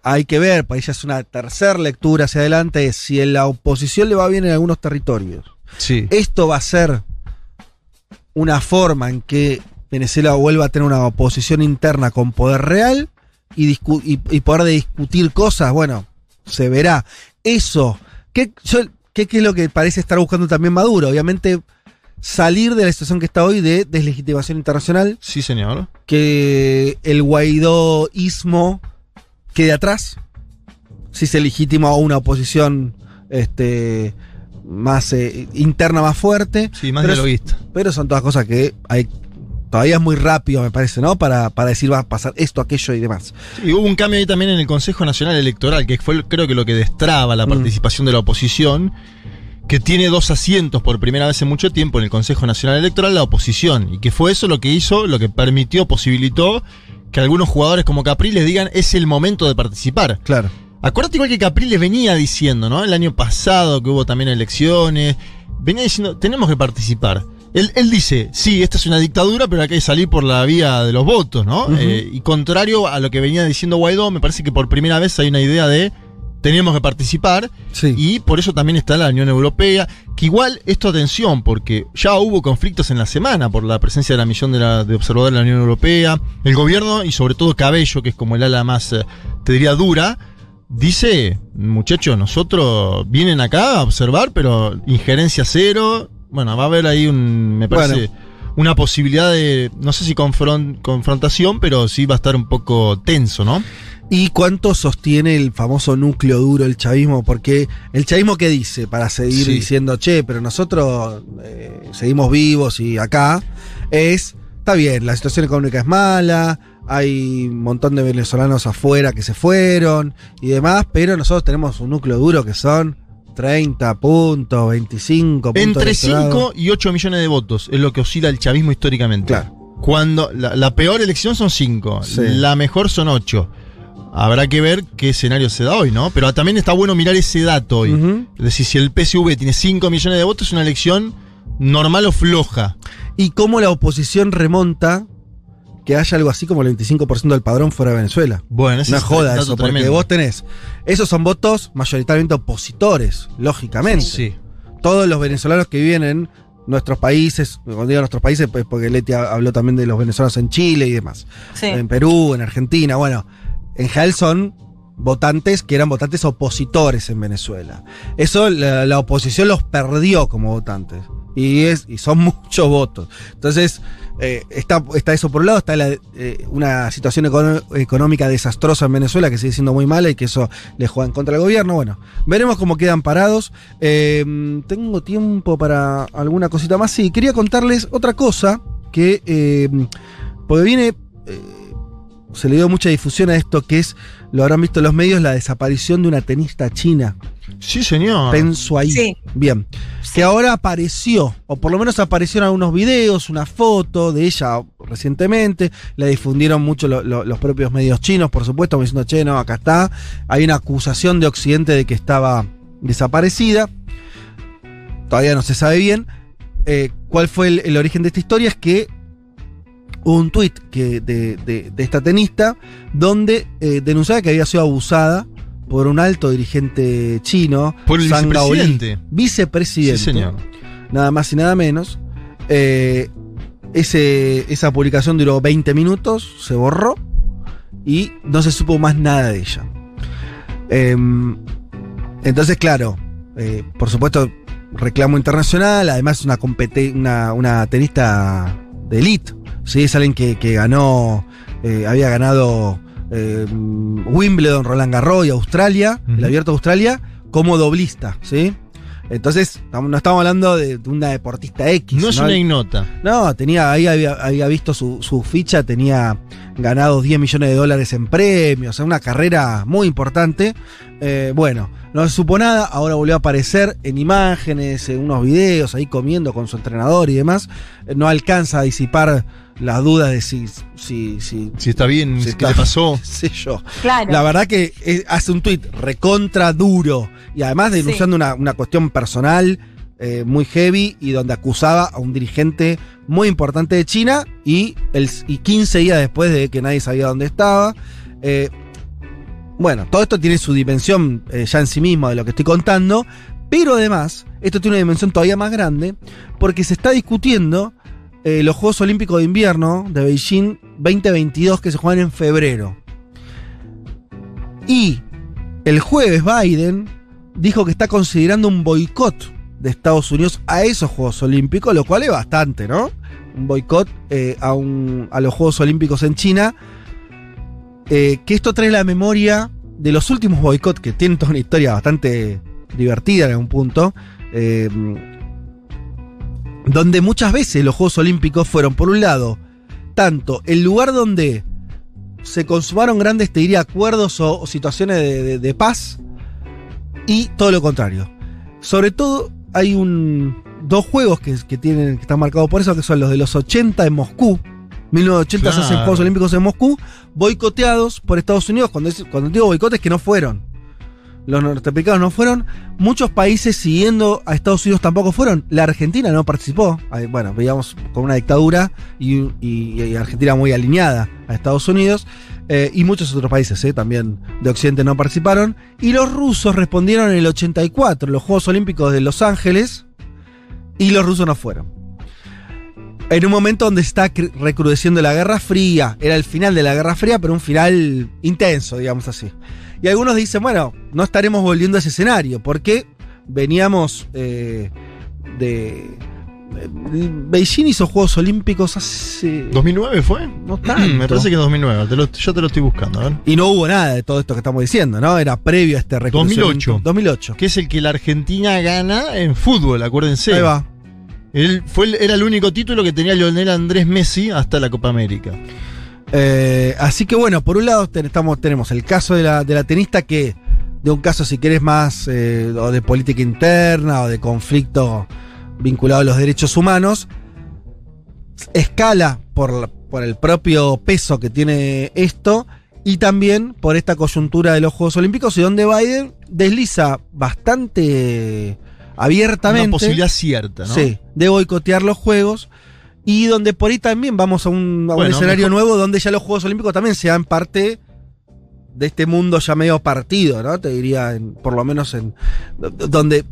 hay que ver, pues ya es una tercera lectura hacia adelante, es si en la oposición le va bien en algunos territorios. Sí. Esto va a ser una forma en que Venezuela vuelva a tener una oposición interna con poder real y, y poder de discutir cosas, bueno, se verá. Eso, ¿qué, yo- qué- qué es lo que parece estar buscando también Maduro? Obviamente salir de la situación que está hoy de deslegitimación internacional, Sí, señor. que el guaidoísmo quede atrás, si se legitima una oposición este, más eh, interna, más fuerte. Sí, más Pero- dialoguista. Pero son todas cosas que hay, todavía es muy rápido, me parece, ¿no? Para, para decir va a pasar esto, aquello y demás. Y hubo un cambio ahí también en el Consejo Nacional Electoral, que fue creo que lo que destraba la Mm. participación de la oposición, que tiene dos asientos por primera vez en mucho tiempo en el Consejo Nacional Electoral, la oposición, y que fue eso lo que hizo, lo que permitió, posibilitó que algunos jugadores como Capriles digan es el momento de participar. Claro. Acuérdate igual que Capriles venía diciendo, ¿no? El año pasado que hubo también elecciones, venía diciendo, tenemos que participar. Él, él dice, sí, esta es una dictadura, pero hay que salir por la vía de los votos, ¿no? Eh, y contrario a lo que venía diciendo Guaidó, me parece que por primera vez hay una idea de tenemos que participar y por eso también está la Unión Europea, que igual esto atención, porque ya hubo conflictos en la semana por la presencia de la misión de, la, de observador de la Unión Europea, el gobierno y sobre todo Cabello, que es como el ala más, eh, te diría, dura, dice, muchachos, nosotros vienen acá a observar, pero injerencia cero, bueno, va a haber ahí un, me parece... una posibilidad de, no sé si confrontación, pero sí va a estar un poco tenso, ¿no? ¿Y cuánto sostiene el famoso núcleo duro, el chavismo? Porque el chavismo qué dice para seguir diciendo, che, pero nosotros eh, seguimos vivos y acá, es, está bien, la situación económica es mala, hay un montón de venezolanos afuera que se fueron y demás, pero nosotros tenemos un núcleo duro que son 30 puntos, 25 puntos. Entre 5 y 8 millones de votos es lo que oscila el chavismo históricamente. Claro. Cuando la, peor elección son 5, la mejor son 8. Habrá que ver qué escenario se da hoy, ¿no? Pero también está bueno mirar ese dato hoy. Es decir, si el PSV tiene 5 millones de votos, es una elección normal o floja. Y cómo la oposición remonta que haya algo así como el 25% del padrón fuera de Venezuela. Bueno, Una joda eso, porque vos tenés. Esos son votos mayoritariamente opositores, lógicamente. Sí. Todos los venezolanos que viven en nuestros países, cuando digo nuestros países, pues porque Leti habló también de los venezolanos en Chile y demás. En Perú, en Argentina, bueno en general son votantes que eran votantes opositores en Venezuela. Eso la, oposición los perdió como votantes. Y, es, y son muchos votos. Entonces, eh, está, está, eso por un lado, está eh, una situación económica desastrosa en Venezuela que sigue siendo muy mala y que eso le juega en contra del gobierno. Bueno, veremos cómo quedan parados. Eh, tengo tiempo para alguna cosita más. Sí, quería contarles otra cosa que, porque viene se le dio mucha difusión a esto que es, lo habrán visto en los medios, la desaparición de una tenista china. Sí, señor. Penso ahí. Sí. Bien. Que ahora apareció, o por lo menos aparecieron algunos videos, una foto de ella recientemente. La difundieron mucho los propios medios chinos, por supuesto, diciendo, che, no, acá está. Hay una acusación de Occidente de que estaba desaparecida. Todavía no se sabe bien. Eh, ¿Cuál fue el origen de esta historia? Es que un tuit que de, esta tenista donde eh, denunciaba que había sido abusada por un alto dirigente chino. Por el vicepresidente. Vicepresidente. Sí, señor. Nada más y nada menos. Eh, ese, esa publicación duró 20 minutos, se borró y no se supo más nada de ella. Em, entonces, claro, eh, por supuesto, reclamo internacional, además es una, una, una tenista de elite, ¿sí? Es alguien que, ganó, eh, había ganado eh, Wimbledon, Roland Garros y Australia, el abierto de Australia, como doblista, ¿sí? Entonces, no estamos hablando de, una deportista X. No es una ignota. No, tenía, ahí había, visto su, ficha, tenía ganado 10 millones de dólares en premios, una carrera muy importante. Eh, bueno, no se supo nada, ahora volvió a aparecer en imágenes, en unos videos, ahí comiendo con su entrenador y demás. No alcanza a disipar las dudas de si, si, si, si está bien, si qué le pasó. Sé yo. La verdad que hace un tuit recontra duro y además denunciando una, una, cuestión personal eh, muy heavy y donde acusaba a un dirigente muy importante de China y, el, y 15 días después de que nadie sabía dónde estaba. Eh, bueno, todo esto tiene su dimensión eh, ya en sí mismo de lo que estoy contando, pero además, esto tiene una dimensión todavía más grande porque se está discutiendo eh, los Juegos Olímpicos de Invierno de Beijing 2022 que se juegan en febrero. Y el jueves Biden dijo que está considerando un boicot de Estados Unidos a esos Juegos Olímpicos, lo cual es bastante, ¿no? Un boicot eh, a, a, los Juegos Olímpicos en China. Eh, que esto trae la memoria de los últimos boicots que tienen toda una historia bastante divertida en algún punto donde muchas veces los Juegos Olímpicos fueron, por un lado, tanto el lugar donde se consumaron grandes, te diría, acuerdos o, situaciones de, paz, y todo lo contrario. Sobre todo, hay un, dos juegos que, tienen, que están marcados por eso, que son los de los 80 en Moscú. 1980 se hacen Juegos Olímpicos en Moscú, boicoteados por Estados Unidos. Cuando, cuando digo boicotes, que no fueron. Los norteamericanos no fueron. Muchos países siguiendo a Estados Unidos tampoco fueron. La Argentina no participó. Bueno, veíamos con una dictadura y, Argentina muy alineada a Estados Unidos. Eh, y muchos otros países eh, también de Occidente no participaron. Y los rusos respondieron en el 84, en los Juegos Olímpicos de Los Ángeles. Y los rusos no fueron. En un momento donde está recrudeciendo la Guerra Fría. Era el final de la Guerra Fría, pero un final intenso, digamos así. Y algunos dicen, bueno, no estaremos volviendo a ese escenario, porque veníamos eh, de... eh, Beijing hizo Juegos Olímpicos hace... ¿2009 fue? No tanto. Me parece que 2009. te lo- yo te lo estoy buscando, a ver. Y no hubo nada de todo esto que estamos diciendo, ¿no? Era previo a este recrudecimiento. 2008. 2008. Que es el que la Argentina gana en fútbol, acuérdense. Ahí va. Él fue era el único título que tenía Lionel Andrés Messi hasta la Copa América. Eh, así que bueno, por un lado ten- estamos, tenemos el caso de la, de la tenista que, de un caso si querés más eh, o de política interna o de conflicto vinculado a los derechos humanos, escala por, por el propio peso que tiene esto y también por esta coyuntura de los Juegos Olímpicos y donde Biden desliza bastante abiertamente. Una posibilidad cierta, ¿no? Sí, de boicotear los Juegos. Y donde por ahí también vamos a un, a un escenario mejor- nuevo donde ya los Juegos Olímpicos también sean parte de este mundo ya medio partido, ¿no? Te diría, en- por lo menos en. donde,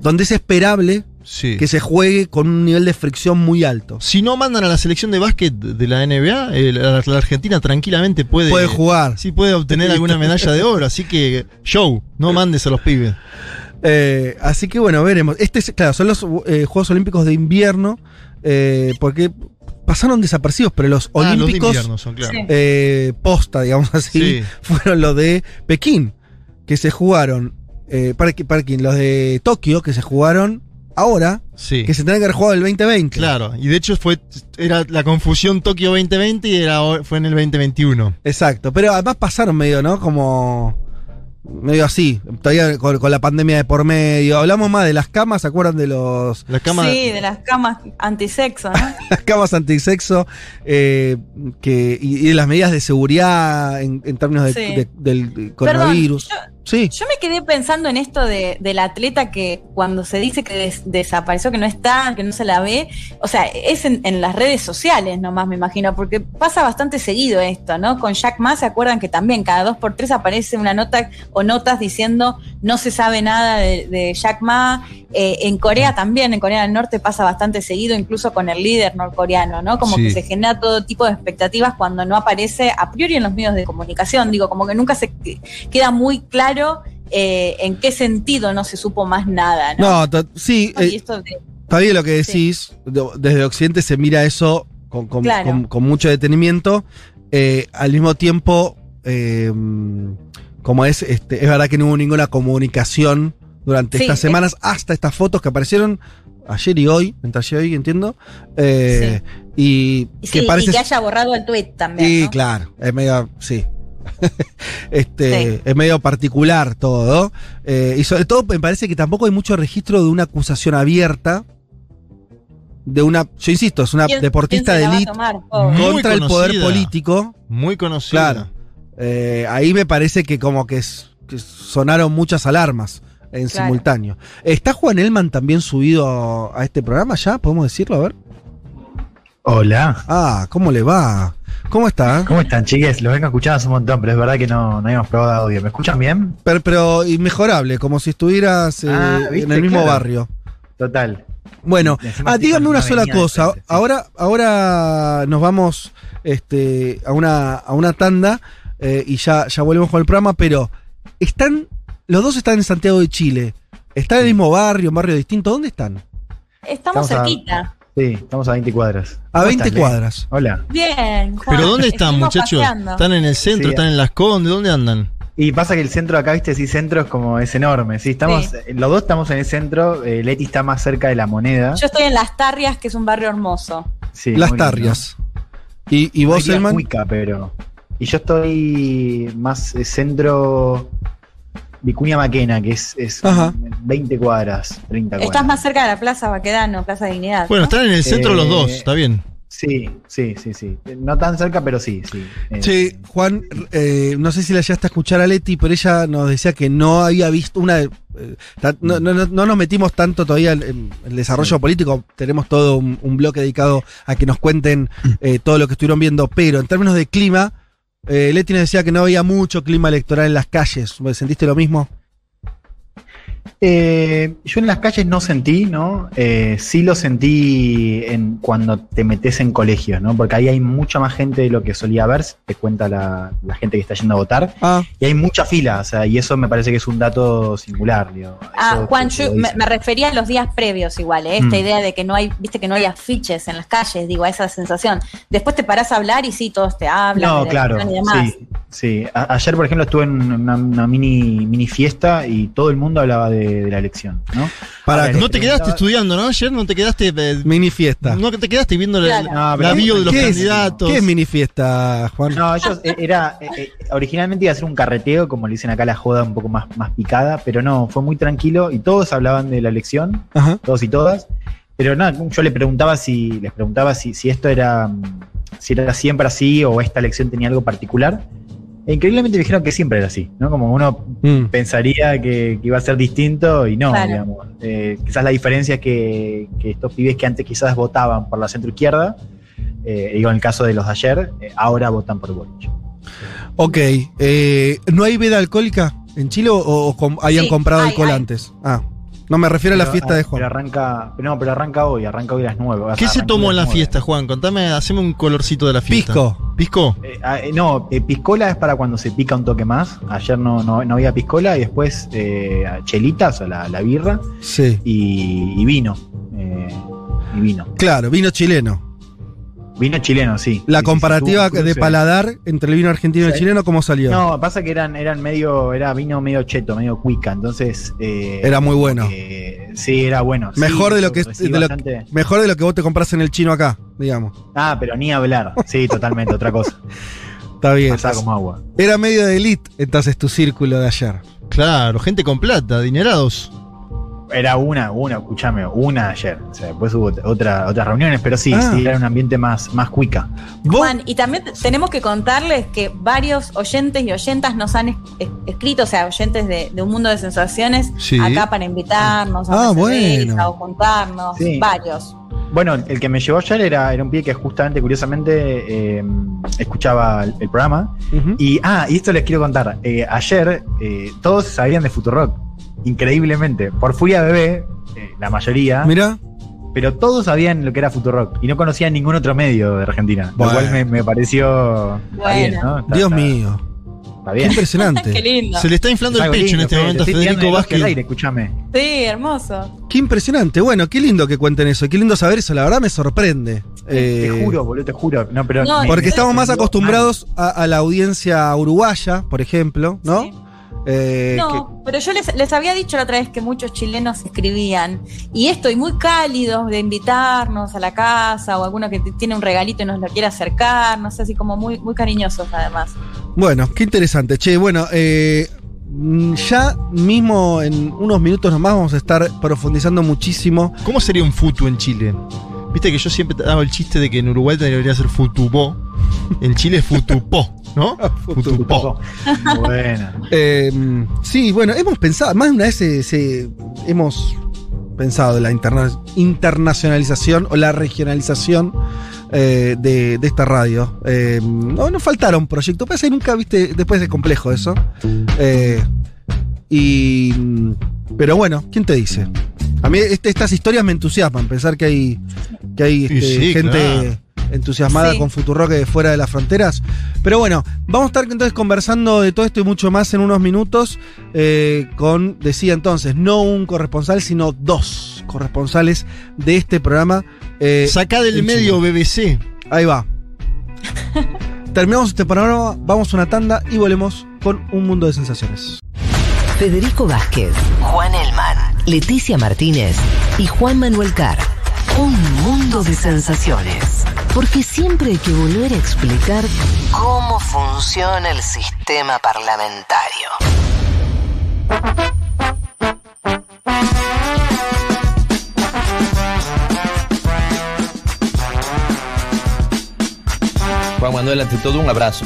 donde es esperable Sí. que se juegue con un nivel de fricción muy alto. Si no mandan a la selección de básquet de la NBA, eh, la, la Argentina tranquilamente puede, Puede jugar. Sí, puede obtener alguna medalla de oro. Así que, show, no mandes a los pibes. Eh, así que bueno, veremos. Este es, claro, son los eh, Juegos Olímpicos de invierno, eh, porque pasaron desapercibidos, pero los Ah, los de Olímpicos son, claro. Eh, posta, digamos así, Sí. fueron los de Pekín, que se jugaron, eh, para, que- para Pekín, los de Tokio, que se jugaron ahora, Sí. que se tendrían que haber jugado el 2020. Claro, y de hecho fue era la confusión Tokio 2020 y era, fue en el 2021. Exacto, pero además pasaron medio, ¿no? Como... Medio así, todavía con, con la pandemia de por medio. Hablamos más de las camas, ¿se acuerdan de los, La cama Sí, de las camas antisexo, ¿no? las camas antisexo eh, que, y, y de las medidas de seguridad en, en términos de- Sí. de- del coronavirus? Sí, Yo me quedé pensando en esto de, del atleta que cuando se dice que des- desapareció, que no está, que no se la ve, o sea, es en, en las redes sociales nomás, me imagino, porque pasa bastante seguido esto, ¿no? Con Jack Ma, ¿se acuerdan que también cada dos por tres aparece una nota o notas diciendo no se sabe nada de, de Jack Ma? Eh, en Corea también, en Corea del Norte pasa bastante seguido, incluso con el líder norcoreano, ¿no? Como Sí. que se genera todo tipo de expectativas cuando no aparece a priori en los medios de comunicación, digo, como que nunca se queda muy claro eh, en qué sentido no se supo más nada, ¿no? no, sí, eh, esto de- está bien lo que decís. De- Desde Occidente se mira eso con, con- Claro. con- con mucho detenimiento. Eh, al mismo tiempo, eh, como es, este, es verdad que no hubo ninguna comunicación durante Sí, estas semanas, hasta estas fotos que aparecieron ayer y hoy, entre ayer y hoy, entiendo. Eh, Y y que sí, parece y que haya borrado el tweet también. Sí, ¿no? claro, es medio, sí. este, Sí. es medio particular todo. Eh, y sobre todo me parece que tampoco hay mucho registro de una acusación abierta. De una, yo insisto, es una ¿Quién- deportista de élite? Muy contra el poder político. Muy conocida. Claro. Eh, ahí me parece que como que, es- que sonaron muchas alarmas en Claro. simultáneo. ¿Está Juan Elman también subido a este programa ya? ¿Podemos decirlo? A ver. Hola. Ah, ¿cómo le va? ¿Cómo está? ¿Cómo están, chiques? Los vengo escuchando hace un montón, pero es verdad que no, no habíamos probado audio. ¿Me escuchan bien? Pero, pero inmejorable, como si estuvieras eh, Ah, en el mismo Claro. barrio. Total. Bueno, ah, dígame una una sola cosa. frente, sí. Ahora, ahora nos vamos este, a, una, a una tanda eh, y ya, ya volvemos con el programa, pero están, los dos están en Santiago de Chile. ¿Están en el mismo barrio, un barrio distinto? ¿Dónde están? Estamos, Estamos a- cerquita. Sí, estamos a 20 cuadras. A ¿Cómo 20 estás, Le? cuadras. Hola. Bien. Juan. ¿Pero dónde están, muchachos? paseando. ¿Están en el centro? Sí. ¿Están en Las Condes? ¿Dónde andan? Y pasa que el centro acá, viste, sí, centro es como, es enorme. Sí, estamos, Sí. eh, los dos estamos en el centro. eh, Leti está más cerca de la moneda. Yo estoy en Las Tarrias, que es un barrio hermoso. Sí, Las lindo. Tarrias. ¿Y, y vos, Elman? Cuica, pero. Y yo estoy más eh, centro Vicuña Maquena, que es, es Ajá. 20 cuadras, 30 cuadras. Estás más cerca de la Plaza Baquedano, Plaza Dignidad. Bueno, ¿no? están en el centro Eh, los dos, está bien. Sí, sí, sí, sí. No tan cerca, pero sí, sí. Eh, Sí, Juan, eh, no sé si la llegaste a escuchar a Leti, pero ella nos decía que no había visto una. eh, no, no- no- no nos metimos tanto todavía en, el desarrollo político. Tenemos todo un, un bloque dedicado a que nos cuenten eh, todo lo que estuvieron viendo. Pero en términos de clima, eh, Leti nos decía que no había mucho clima electoral en las calles. ¿Sentiste lo mismo? Eh, yo en las calles no sentí, ¿no? Eh, sí lo sentí en, cuando te metes en colegios, ¿no? Porque ahí hay mucha más gente de lo que solía ver, te cuenta la, la gente que está yendo a votar. Ah, Y hay mucha fila, o sea, y eso me parece que es un dato singular, digo. Ah, Juan, yo me, refería a los días previos igual, ¿eh? esta Mm. idea de que no hay, viste que no hay afiches en las calles, digo, a esa sensación. Después te parás a hablar y sí, todos te hablan. No, claro, y demás. sí, sí. A- ayer, por ejemplo, estuve en una, una mini, mini fiesta y todo el mundo hablaba de, de la elección, ¿no? para Ahora, No te quedaste estudiando, ¿no? Ayer no te quedaste. eh, mini fiesta. no te quedaste viendo la, Claro. No, la bio de los ¿Qué es- candidatos. ¿Qué es mini fiesta, Juan? No, ellos eh, era eh, eh, originalmente iba a ser un carreteo, como le dicen acá la joda un poco más, más picada, pero no, fue muy tranquilo y todos hablaban de la elección, Ajá. todos y todas. Pero no, yo le preguntaba si, les preguntaba si, si esto era, mm, si era siempre así o esta elección tenía algo particular. E increíblemente me dijeron que siempre era así, ¿no? Como uno Mm. pensaría que, que iba a ser distinto y no, Claro. digamos. Eh, quizás la diferencia es que, que estos pibes que antes quizás votaban por la centro izquierda, eh, digo en el caso de los de ayer, eh, ahora votan por Boric. Ok, eh, ¿no hay bebida alcohólica en Chile o, o com- hayan Sí, comprado hay, alcohol hay. antes? Ah, no me refiero a la fiesta de Pero Juan. arranca, pero no, pero arranca hoy, arranca hoy a las 9. o sea, ¿Qué se tomó en la 9. fiesta, Juan? Contame, haceme un colorcito de la fiesta. Pisco. ¿Pisco? Eh, ah, eh, no, eh, piscola es para cuando se pica un toque más. Ayer no, no, no había piscola y después eh, chelitas, o la, la birra, Sí. y, y vino. eh, y vino. Claro, vino chileno. Vino chileno, sí. La Sí, comparativa sí, de paladar entre el vino argentino y el chileno, ¿cómo salió? No, pasa que eran, eran medio, era vino medio cheto, medio cuica, entonces. eh, Era muy bueno. eh, sí, era bueno. sí, Mejor de lo que recibí de lo- mejor de lo que vos te compras en el chino acá, digamos. Ah, pero ni hablar. Sí, totalmente, otra cosa. Está bien. Pasaba como agua. Era medio de elite, entonces tu círculo de ayer. Claro, gente con plata, adinerados. Era una, una, escúchame, una ayer. O sea, después hubo otra, otras reuniones, pero sí, Ah. sí, era un ambiente más, más cuica. ¿Vos? Juan, y también tenemos que contarles que varios oyentes y oyentas nos han es- es- escrito, o sea, oyentes de, de un mundo de sensaciones, Sí. acá para invitarnos a Ah, bueno. o juntarnos, Sí. varios. Bueno, el que me llevó ayer era, era un pibe que justamente, curiosamente, eh, escuchaba el, el programa. Y, ah, y esto les quiero contar. Eh, ayer eh, todos sabían de Futurock. Increíblemente. Por Furia Bebé, eh, la mayoría. Mirá. Pero todos sabían lo que era Futurock. Y no conocían ningún otro medio de Argentina. Bueno. Lo cual me, me pareció. Está bien, ¿no? Está- Dios está- mío. Está Qué bien. impresionante. Qué lindo. Se le está inflando Es el pecho en este momento a te Federico Vázquez. aire, escúchame. Sí, hermoso. Qué impresionante. Bueno, qué lindo que cuenten eso. Qué lindo saber eso. La verdad me sorprende. Te Eh, juro, boludo, te juro. No, pero No, Porque estamos más acostumbrados a, a la audiencia uruguaya, por ejemplo, ¿no? Sí. Eh, No, pero yo les, les había dicho la otra vez que muchos chilenos escribían, y estoy muy cálidos de invitarnos a la casa, o alguno que tiene un regalito y nos lo quiere acercar, no sé, así como muy, muy cariñosos además. bueno, qué interesante. Che, bueno, eh, mm, ya mismo en unos minutos nomás vamos a estar profundizando muchísimo. ¿Cómo sería un futu en Chile? Viste que yo siempre te daba el chiste de que en Uruguay debería ser futubó. En Chile es futupó, ¿no? Futupó. Bueno. Eh, sí, bueno, hemos pensado, más de una vez se- se- hemos pensado en la interna- internacionalización o la regionalización eh, de, de esta radio. Eh, no, nos faltaron proyectos, pasa que nunca, viste, después es complejo eso. Y, pero bueno, ¿quién te dice? A mí este- estas historias me entusiasman, pensar que hay, que hay este, sí, gente entusiasmada Sí. con Futurock de fuera de las fronteras. Pero bueno, vamos a estar entonces conversando de todo esto y mucho más en unos minutos eh, con, decía entonces, no un corresponsal, sino dos corresponsales de este programa. eh, Sacá del medio Chile. BBC. Ahí va. Terminamos este panorama, vamos a una tanda y volvemos con un mundo de sensaciones. Federico Vázquez, Juan Elman, Leticia Martínez y Juan Manuel Carr. Un mundo de sensaciones. Porque siempre hay que volver a explicar cómo funciona el sistema parlamentario. Manuel, ante todo un abrazo.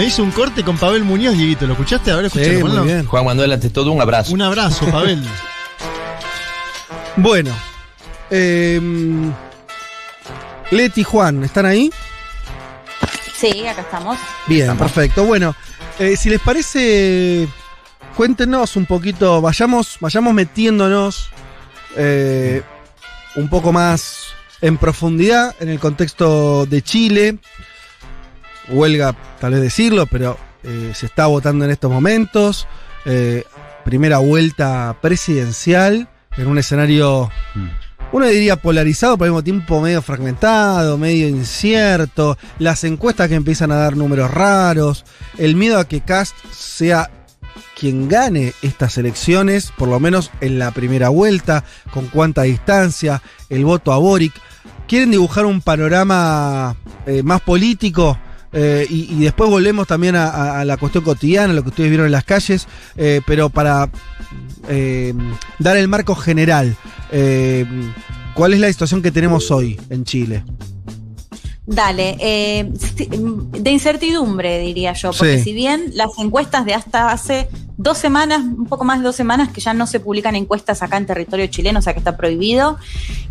Me hizo un corte con Pavel Muñoz, Dieguito. ¿Lo escuchaste? A ver, escuchalo, Sí, muy ponlo. bien. Juan Manuel, ante todo un abrazo. Un abrazo, Pavel. Bueno. em, Leti y Juan, ¿están ahí? Sí, acá estamos. Bien, perfecto. Bueno, eh, si les parece, cuéntenos un poquito, vayamos, vayamos metiéndonos eh, un poco más en profundidad en el contexto de Chile. Huelga, tal vez decirlo, pero eh, se está votando en estos momentos. Eh, primera vuelta presidencial en un escenario uno diría polarizado, pero al mismo tiempo medio fragmentado, medio incierto, las encuestas que empiezan a dar números raros, el miedo a que Cast sea quien gane estas elecciones, por lo menos en la primera vuelta, con cuánta distancia, el voto a Boric. Quieren dibujar un panorama eh, más político. Eh, y, después volvemos también a la cuestión cotidiana, lo que ustedes vieron en las calles, eh, pero para eh, dar el marco general. eh, ¿Cuál es la situación que tenemos hoy en Chile? Dale, eh, si- de incertidumbre diría yo, porque Sí. si bien las encuestas de hasta hace dos semanas, un poco más de dos semanas, que ya no se publican encuestas acá en territorio chileno, o sea que está prohibido,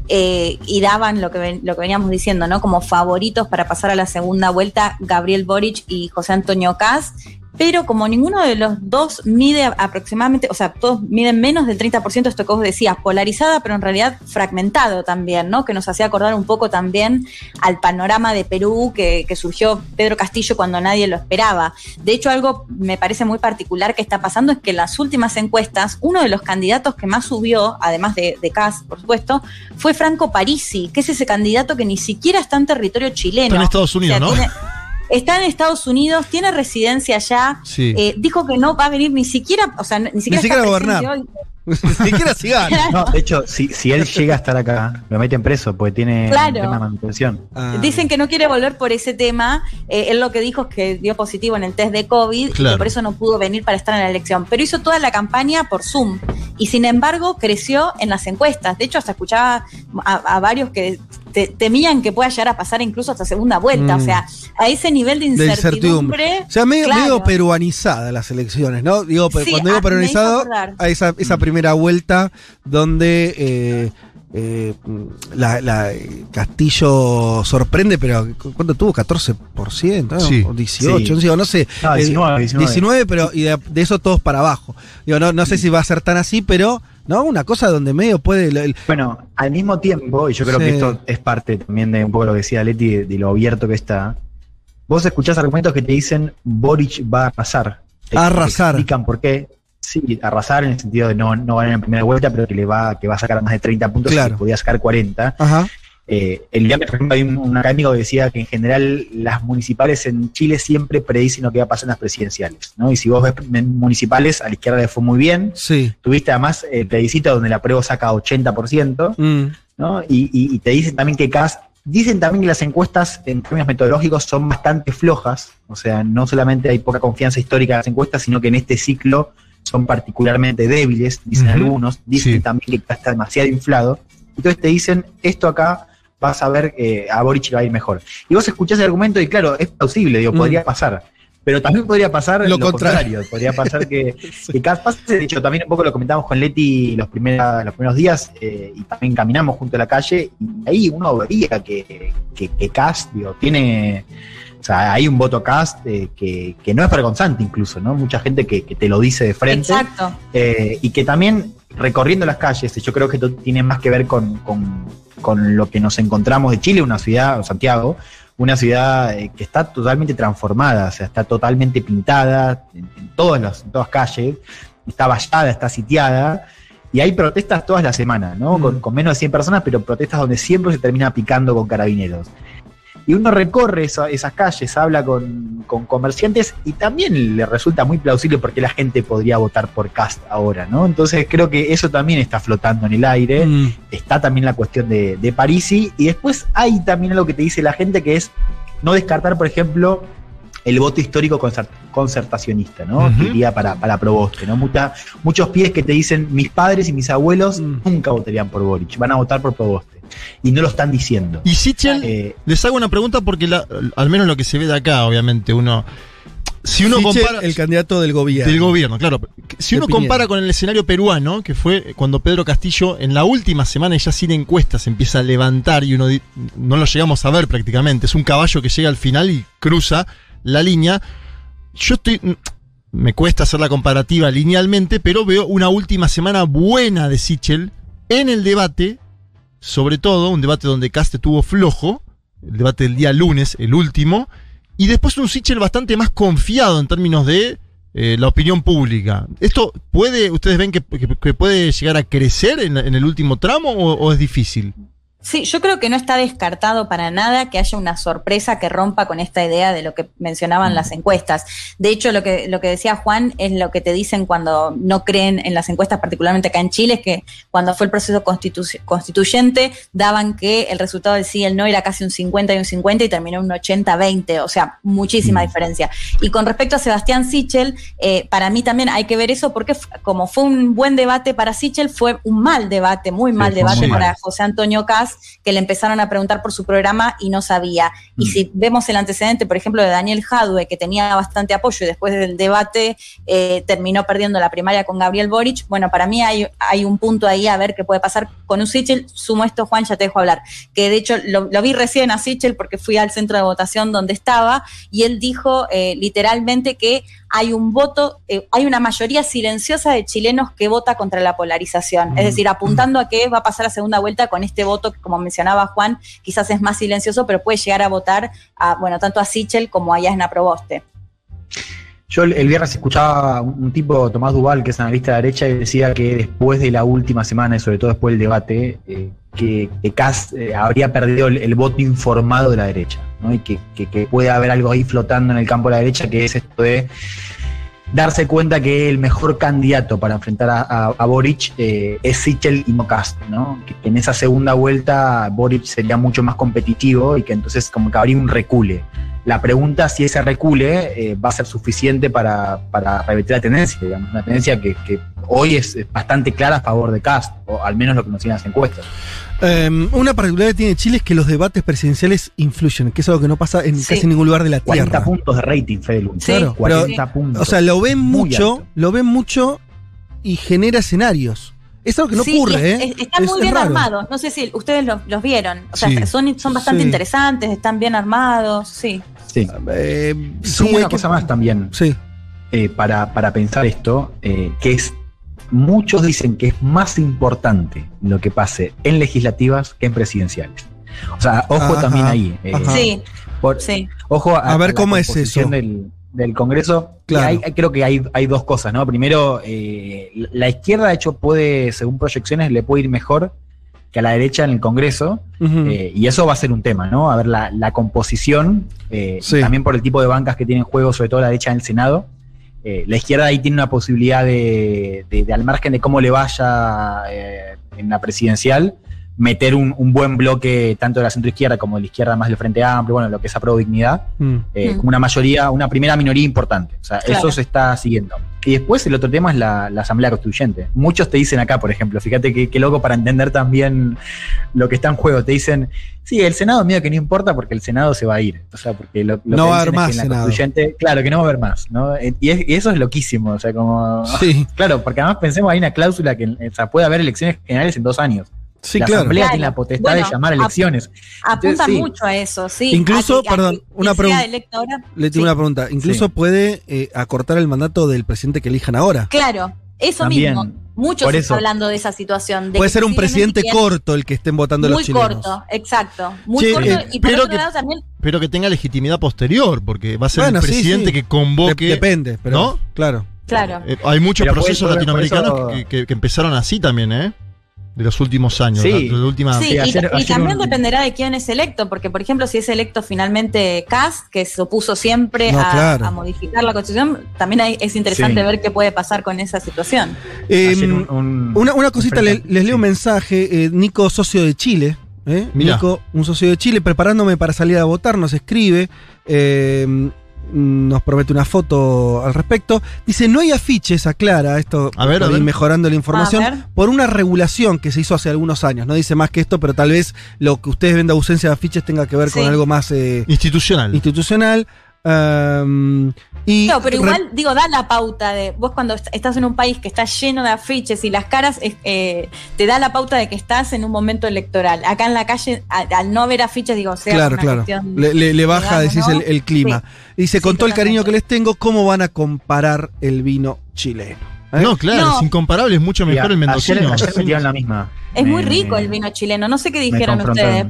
eh, y daban lo que, ven- lo que veníamos diciendo, ¿no? Como favoritos para pasar a la segunda vuelta, Gabriel Boric y José Antonio Caz. Pero como ninguno de los dos mide aproximadamente, o sea, todos miden menos del 30%, esto que vos decías, polarizada, pero en realidad fragmentado también, ¿no? Que nos hacía acordar un poco también al panorama de Perú que, que surgió Pedro Castillo cuando nadie lo esperaba. De hecho, algo me parece muy particular que está pasando es que en las últimas encuestas, uno de los candidatos que más subió, además de, de Kass, por supuesto, fue Franco Parisi, que es ese candidato que ni siquiera está en territorio chileno. Está en Estados Unidos, ¿no? tiene- Está en Estados Unidos, tiene residencia allá. Sí. eh, dijo que no va a venir ni siquiera, o sea, ni siquiera, siquiera está gobernar. Ni siquiera si gana. No, de hecho, si, si él llega a estar acá, lo meten preso porque tiene Claro. un tema de manutención. Ah. Dicen que no quiere volver por ese tema. Eh, él lo que dijo es que dio positivo en el test de COVID y que por eso no pudo venir para estar en la elección. Pero hizo toda la campaña por Zoom y sin embargo creció en las encuestas. De hecho, hasta escuchaba a, a varios que te- temían que pueda llegar a pasar incluso hasta segunda vuelta. Mm. O sea, a ese nivel de de incertidumbre. incertidumbre. O sea, medio, claro. medio peruanizada las elecciones, ¿no? Digo, Sí, cuando digo ah, peruanizado, a esa, esa primera vuelta donde eh, eh, la, la- Castillo sorprende, pero ¿cuánto tuvo? ¿14%? ¿no? Sí. O 18, Sí. no, sé, no sé. No, Eh, 19, 19. pero y de, de eso todos para abajo. Digo, no, no sé si va a ser tan así, pero, ¿no? Una cosa donde medio puede. el- Bueno, al mismo tiempo, y yo creo Sí. que esto es parte también de un poco lo que decía Leti, de, de lo abierto que está, vos escuchás argumentos que te dicen Boric va a arrasar. A arrasar. Te explican por qué. Sí, arrasar en el sentido de no, no ganar en primera vuelta, pero que le va, que va a sacar más de 30 puntos Claro. y podía sacar 40. Ajá. Eh, el día, por ejemplo, hay un, un académico que decía que en general las municipales en Chile siempre predicen lo que va a pasar en las presidenciales. ¿no? Y si vos ves municipales, a la izquierda le fue muy bien. Sí. Tuviste además el plebiscito donde la prueba saca 80%. Mm. ¿no? Y, y- y te dicen también que Cas, dicen también que las encuestas en términos metodológicos son bastante flojas, o sea, no solamente hay poca confianza histórica en las encuestas, sino que en este ciclo son particularmente débiles, dicen algunos, dicen Sí. también que está demasiado inflado, entonces te dicen, esto acá vas a ver que a Boric le va a ir mejor. Y vos escuchás el argumento y claro, es plausible, digo, Mm. podría pasar. Pero también podría pasar Lo lo, contrario. contrario. Podría pasar que, que Cas pase. De hecho, también un poco lo comentamos con Leti los, primera- los primeros días eh, y también caminamos junto a la calle y ahí uno veía que, que, que Cas, digo, tiene. O sea, hay un voto Cast eh, que, que no es vergonzante incluso, ¿no? Mucha gente que, que te lo dice de frente. Exacto. Eh, y que también recorriendo las calles, yo creo que esto tiene más que ver con, con- con lo que nos encontramos de Chile, una ciudad, Santiago, una ciudad eh, que está totalmente transformada, o sea, está totalmente pintada en, en todas las en todas calles, está vallada, está sitiada, y hay protestas todas las semanas, ¿no? Mm. Con, con menos de 100 personas, pero protestas donde siempre se termina picando con carabineros. Y uno recorre esa- esas calles, habla con, con comerciantes y también le resulta muy plausible porque la gente podría votar por Cast ahora, ¿no? Entonces creo que eso también está flotando en el aire. Mm. Está también la cuestión de, de Parisi. Y después hay también algo que te dice la gente que es no descartar, por ejemplo, el voto histórico concer- concertacionista, ¿no? Ujú. Que iría para, para Proboste, ¿no? Mucha- muchos pies que te dicen, mis padres y mis abuelos Mm. nunca votarían por Boric, van a votar por Proboste. Y no lo están diciendo. Y Sichel, Eh, les hago una pregunta porque la- al menos lo que se ve de acá, obviamente, uno. Si uno Sichel, compara. el candidato del gobierno. Del gobierno, claro. Si uno Piñera. compara con el escenario peruano, que fue cuando Pedro Castillo en la última semana y ya sin encuestas empieza a levantar y uno no lo llegamos a ver prácticamente, es un caballo que llega al final y cruza la línea. Yo estoy me cuesta hacer la comparativa linealmente, pero veo una última semana buena de Sichel en el debate, sobre todo un debate donde Cast estuvo flojo, el debate del día lunes, el último, y después un Sichel bastante más confiado en términos de eh, la opinión pública. ¿Esto puede, ustedes ven que, que- puede llegar a crecer en, en el último tramo o, o es difícil? Sí, yo creo que no está descartado para nada que haya una sorpresa que rompa con esta idea de lo que mencionaban las encuestas. De hecho, lo que, lo que decía Juan es lo que te dicen cuando no creen en las encuestas, particularmente acá en Chile, es que cuando fue el proceso constitu- constituyente daban que el resultado del sí y el no era casi un 50 y un 50 y terminó un 80-20, o sea, muchísima diferencia. Y con respecto a Sebastián Sichel, eh, para mí también hay que ver eso porque como fue un buen debate para Sichel, fue un mal debate, muy mal debate para mal. José Antonio Cas, que le empezaron a preguntar por su programa y no sabía. Y Mm. si vemos el antecedente, por ejemplo, de Daniel Jadue, que tenía bastante apoyo y después del debate eh, terminó perdiendo la primaria con Gabriel Boric, bueno, para mí hay, hay un punto ahí a ver qué puede pasar con un Sichel. Sumo esto, Juan, ya te dejo hablar. Que de hecho lo, lo vi recién a Sichel porque fui al centro de votación donde estaba y él dijo eh, literalmente que hay un voto, eh, hay una mayoría silenciosa de chilenos que vota contra la polarización. Es decir, apuntando a que va a pasar a segunda vuelta con este voto que, como mencionaba Juan, quizás es más silencioso, pero puede llegar a votar a, bueno, tanto a Sichel como a Yasna Proboste. Yo el viernes escuchaba un tipo, Tomás Duval, que es analista de derecha, y decía que después de la última semana, y sobre todo después del debate, eh, que, que Kass eh, habría perdido el, voto informado de la derecha, ¿no? y que, que- puede haber algo ahí flotando en el campo de la derecha, que es esto de darse cuenta que el mejor candidato para enfrentar a, Boric eh, es Sichel y no ¿no? Que en esa segunda vuelta Boric sería mucho más competitivo y que entonces como que habría un recule. La pregunta si ese recule eh, va a ser suficiente para, para revertir la tendencia, digamos, una tendencia que, que hoy es bastante clara a favor de Cast, o al menos lo que nos siguen las encuestas. Eh, una particularidad que tiene Chile es que los debates presidenciales influyen, que es algo que no pasa en Sí. casi ningún lugar de la 40 Tierra. puntos de rating, Fede. Sí, Claro, 40 puntos. O sea, lo ven mucho, alto. lo ven mucho y genera escenarios. Es algo que no Sí, ocurre, es- ¿eh? es- están Es- muy bien armados. No sé si ustedes los, los vieron. O sea, Sí. son, son bastante Sí. interesantes, están bien armados. Sí. Sí. Eh, Sí, una que- cosa más también. Sí. eh, para, para pensar esto, eh, que es, muchos dicen que es más importante lo que pase en legislativas que en presidenciales. O sea, ojo Ajá, también ahí. eh. Sí, por- sí. Ojo a, A ver la cómo es eso. Del, del Congreso. Claro. Hay- creo que hay, hay dos cosas, ¿no? Primero, eh, la izquierda, de hecho, puede, según proyecciones, le puede ir mejor que a la derecha en el Congreso. Eh, y eso va a ser un tema, ¿no? A ver la, la composición, eh, Sí. también por el tipo de bancas que tiene en juego, sobre todo la derecha en el Senado. Eh, la izquierda ahí tiene una posibilidad de, de- de, al margen de cómo le vaya en la presidencial, meter un, un buen bloque tanto de la centroizquierda como de la izquierda más del Frente Amplio, bueno, lo que es Apro Dignidad, Mm. eh, Mm. como una mayoría, una primera minoría importante. O sea, Claro. eso se está siguiendo. Y después el otro tema es la, la Asamblea Constituyente. Muchos te dicen acá, por ejemplo, fíjate qué loco para entender también lo que está en juego. Te dicen, sí, el Senado medio que no importa porque el Senado se va a ir. O sea, porque lo, lo No que va a haber es más que en la. Constituyente, claro, que no va a haber más. ¿no? Y, es- y eso es loquísimo. O sea, como. Sí, Claro, porque además pensemos, hay una cláusula que o sea, puede haber elecciones generales en dos años. Sí, la claro. Asamblea Claro. tiene la potestad Bueno, de llamar a ap- elecciones. Apunta sí. mucho a eso, sí. Incluso, A que- a perdón, que una pregunta. Le tengo sí. una pregunta. Incluso Sí. puede eh, acortar el mandato del presidente que elijan ahora. Claro, eso También. mismo. Muchos Por se eso. está hablando de esa situación. de Puede ser un presidente corto el que estén votando los Muy chilenos. corto, exacto. Muy corto. eh, y por pero otro que- lado también, Pero que tenga legitimidad posterior, porque va a ser Bueno, el sí, presidente sí. que convoque. De- depende, pero ¿No? claro. claro. Eh, hay muchos Pero procesos eso- latinoamericanos eso- que, que- que empezaron así también, ¿eh? De los últimos años. Sí. la- de la última- Sí, sí, y, también un- dependerá de quién es electo, porque por ejemplo, si es electo finalmente Cast, que se opuso siempre No, a, claro. a modificar la constitución, también hay- es interesante Sí. ver qué puede pasar con esa situación. Eh, Ayer un- un- una, una cosita, un le- frente- les leo un mensaje. eh, Nico, socio de Chile. ¿eh? Nico, un socio de Chile, preparándome para salir a votar, nos escribe. eh, nos promete una foto al respecto. Dice, no hay afiches, aclara esto, A ver, por a ir ver. mejorando la A información, ver. por una regulación que se hizo hace algunos años. No dice más que esto, pero tal vez lo que ustedes ven de ausencia de afiches tenga que ver con algo más eh, Institucional. institucional. Um, y No, pero igual, digo, da la pauta de. Vos cuando est- estás en un país que está lleno de afiches y las caras, eh, te da la pauta de que estás en un momento electoral. Acá en la calle, al, no ver afiches, digo, sea Claro, una claro. cuestión Le, le- le baja, digamos, decís, ¿no? el, el clima. Dice, Sí, con todo el cariño que les tengo, ¿cómo van a comparar el vino chileno? ¿Eh? No, claro, No. es incomparable, es mucho mejor el mendocino. ayer Sí. me la misma. Es muy rico me- el vino chileno. No sé qué dijeron ustedes.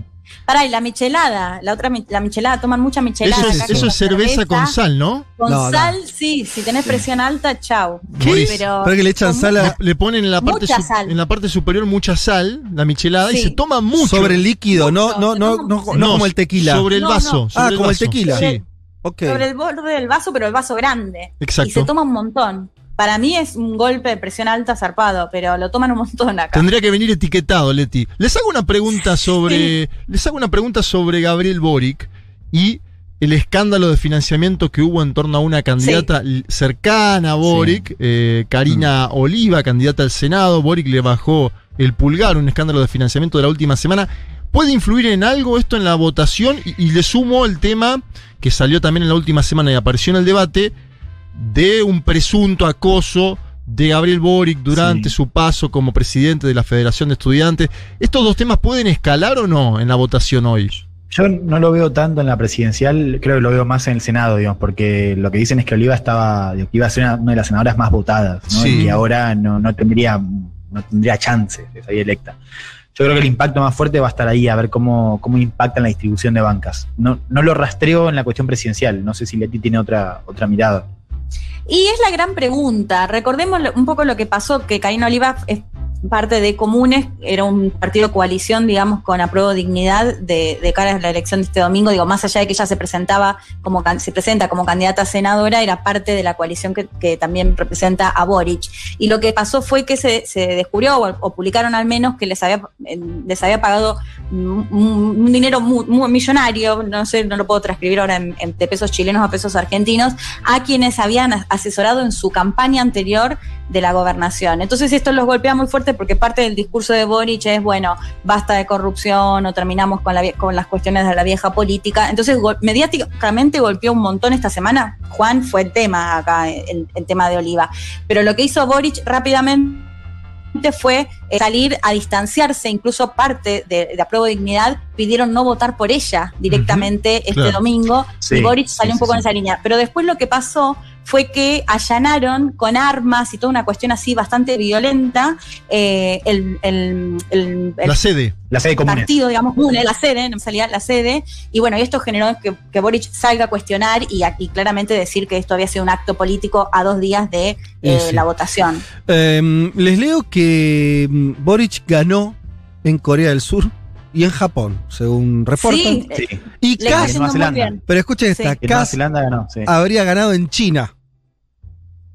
Pará, y la michelada, la otra la michelada, toman mucha michelada. Eso es, acá eso con es cerveza con sal, ¿no? Con No, no. sal, sí, si tenés presión alta, chau. ¿Qué? Pero, Pero que le echan sal a- Le ponen en la parte Mucha su- sal. en la parte superior mucha sal, la michelada, y se toma mucho. sobre el líquido, no, Mucho, no, no, no, no, como el tequila. Sobre el vaso. no. sobre ah, como el tequila. Sí, Ok. sobre el borde del vaso, pero el vaso grande. exacto. Y se toma un montón. Para mí es un golpe de presión alta zarpado, pero lo toman un montón acá. Tendría que venir etiquetado, Leti. Les hago una pregunta sobre. Les hago una pregunta sobre Gabriel Boric y el escándalo de financiamiento que hubo en torno a una candidata cercana a Boric, eh, Karina Oliva, candidata al Senado. Boric le bajó el pulgar, un escándalo de financiamiento de la última semana. ¿Puede influir en algo esto en la votación? Y, y le sumo el tema que salió también en la última semana y apareció en el debate de un presunto acoso de Gabriel Boric durante Sí. su paso como presidente de la Federación de Estudiantes. ¿Estos dos temas pueden escalar o no en la votación hoy? Yo no lo veo tanto en la presidencial, creo que lo veo más en el Senado, digamos, porque lo que dicen es que Oliva estaba, digo, que iba a ser una, una de las senadoras más votadas, ¿no? Sí. Y ahora no, no tendría, no tendría chance de salir electa. Yo creo que el impacto más fuerte va a estar ahí, a ver cómo, cómo impacta en la distribución de bancas. No, no lo rastreo en la cuestión presidencial, no sé si Leti tiene otra, otra mirada. Y es la gran pregunta. Recordemos un poco lo que pasó, que Karina Oliva parte de Comunes, era un partido coalición, digamos, con apruebo dignidad de, de cara a la elección de este domingo. Digo, más allá de que ella se presentaba como se presenta como candidata a senadora, era parte de la coalición que, que también representa a Boric. Y lo que pasó fue que se, se descubrió, o, publicaron al menos, que les había, les había pagado un, dinero muy, millonario, no sé, no lo puedo transcribir ahora en- de pesos chilenos a pesos argentinos, a quienes habían as- asesorado en su campaña anterior de la gobernación. Entonces esto los golpea muy fuerte porque parte del discurso de Boric es, bueno, basta de corrupción o terminamos con, la, con las cuestiones de la vieja política. Entonces mediáticamente golpeó un montón esta semana. Juan fue el tema acá, el, el tema de Oliva. Pero lo que hizo Boric rápidamente fue eh, salir a distanciarse, incluso parte de, de Apruebo Dignidad pidieron no votar por ella directamente este claro. domingo Sí, y Boric sí, salió un poco sí. en esa línea. Pero después lo que pasó fue que allanaron con armas y toda una cuestión así bastante violenta eh, el, el- el- el La sede. La sede común. partido, digamos, comune, la sede, no me salía la sede, y bueno, y esto generó que, que Boric salga a cuestionar y, a- y claramente decir que esto había sido un acto político a dos días de eh, sí. la votación. Eh, les leo que mm, Boric ganó en Corea del Sur y en Japón, según reportan. Sí, Sí. y bien. pero escuchen Sí. esta, Que Nueva Kass Zelanda ganó, sí. habría ganado en China.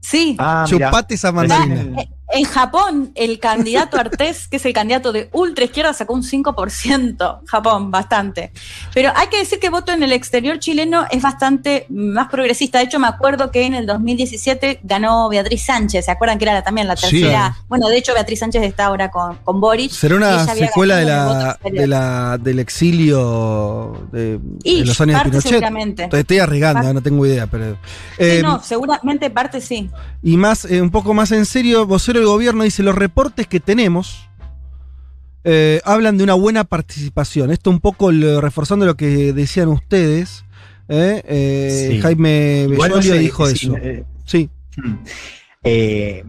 Sí. Ah. Chupate esa mandarina. Eh, en Japón, el candidato Artés, que es el candidato de ultra izquierda, sacó un 5%. Japón, bastante. Pero hay que decir que el voto en el exterior chileno es bastante más progresista. De hecho, me acuerdo que en el 2017 ganó Beatriz Sánchez. ¿Se acuerdan que era también la Sí. tercera? Bueno, de hecho, Beatriz Sánchez está ahora con, con Boric. ¿Será una secuela de la, de la, del exilio de, de los años de parte Pinochet? seguramente. Estoy, arriesgando, Parte. no tengo idea, pero. Sí, eh, no, seguramente parte sí. Y más, eh, un poco más en serio, vocero del gobierno dice: los reportes que tenemos eh, hablan de una buena participación. Esto un poco lo- reforzando lo que decían ustedes. eh, eh, Sí. Jaime Bellolio dijo sí, eso. Sí. Hmm.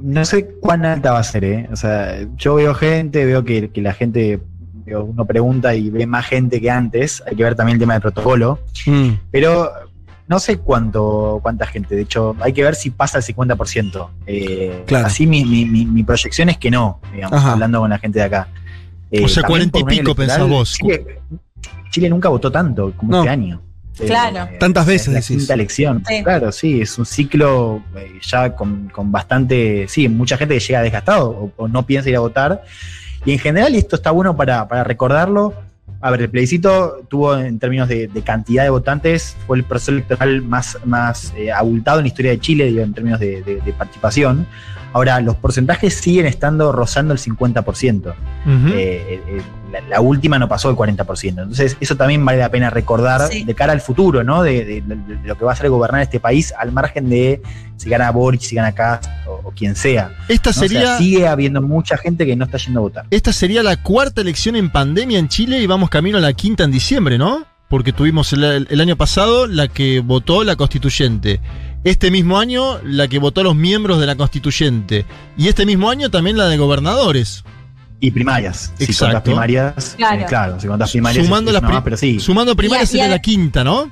No sé cuán alta va a ser. O sea, yo veo gente, veo que, que la gente, uno pregunta y ve más gente que antes, hay que ver también el tema del protocolo, Mm. pero no sé cuánto, cuánta gente, de hecho, hay que ver si pasa el 50%. Eh, Claro. Así mi, mi, mi, mi proyección es que no, digamos, Ajá. hablando con la gente de acá. Eh, O sea, también 40 y pico pensás vos. Chile, Chile nunca votó tanto como No. este año. Eh, Claro. Tantas veces es la decís. quinta elección. Sí. Claro, sí, es un ciclo eh, ya con, con bastante, sí, mucha gente que llega desgastado o, o no piensa ir a votar. Y en general, y esto está bueno para, para recordarlo, A ver, el plebiscito tuvo en términos de, cantidad de votantes, fue el proceso electoral más, más eh, abultado en la historia de Chile, digo, en términos de participación. Ahora, los porcentajes siguen estando rozando el 50%. Ujú. Eh, eh, la, la última no pasó el 40%. Entonces, eso también vale la pena recordar Sí. de cara al futuro, ¿no? De, de- de- de lo que va a ser gobernar este país, al margen de si gana Boric, si gana Cast o, o quien sea. Esta ¿no? O sea, sería. sigue habiendo mucha gente que no está yendo a votar. Esta sería la cuarta elección en pandemia en Chile y vamos camino a la quinta en diciembre, ¿no? Porque tuvimos el año pasado la que votó la constituyente. Este mismo año la que votó los miembros de la constituyente. Y este mismo año también la de gobernadores. Y primarias. Si Exacto. contás primarias, Claro. eh, claro, si primarias. Sumando es- las es una pri- más, pero sí. Sumando primarias a- sería a- la quinta, ¿no?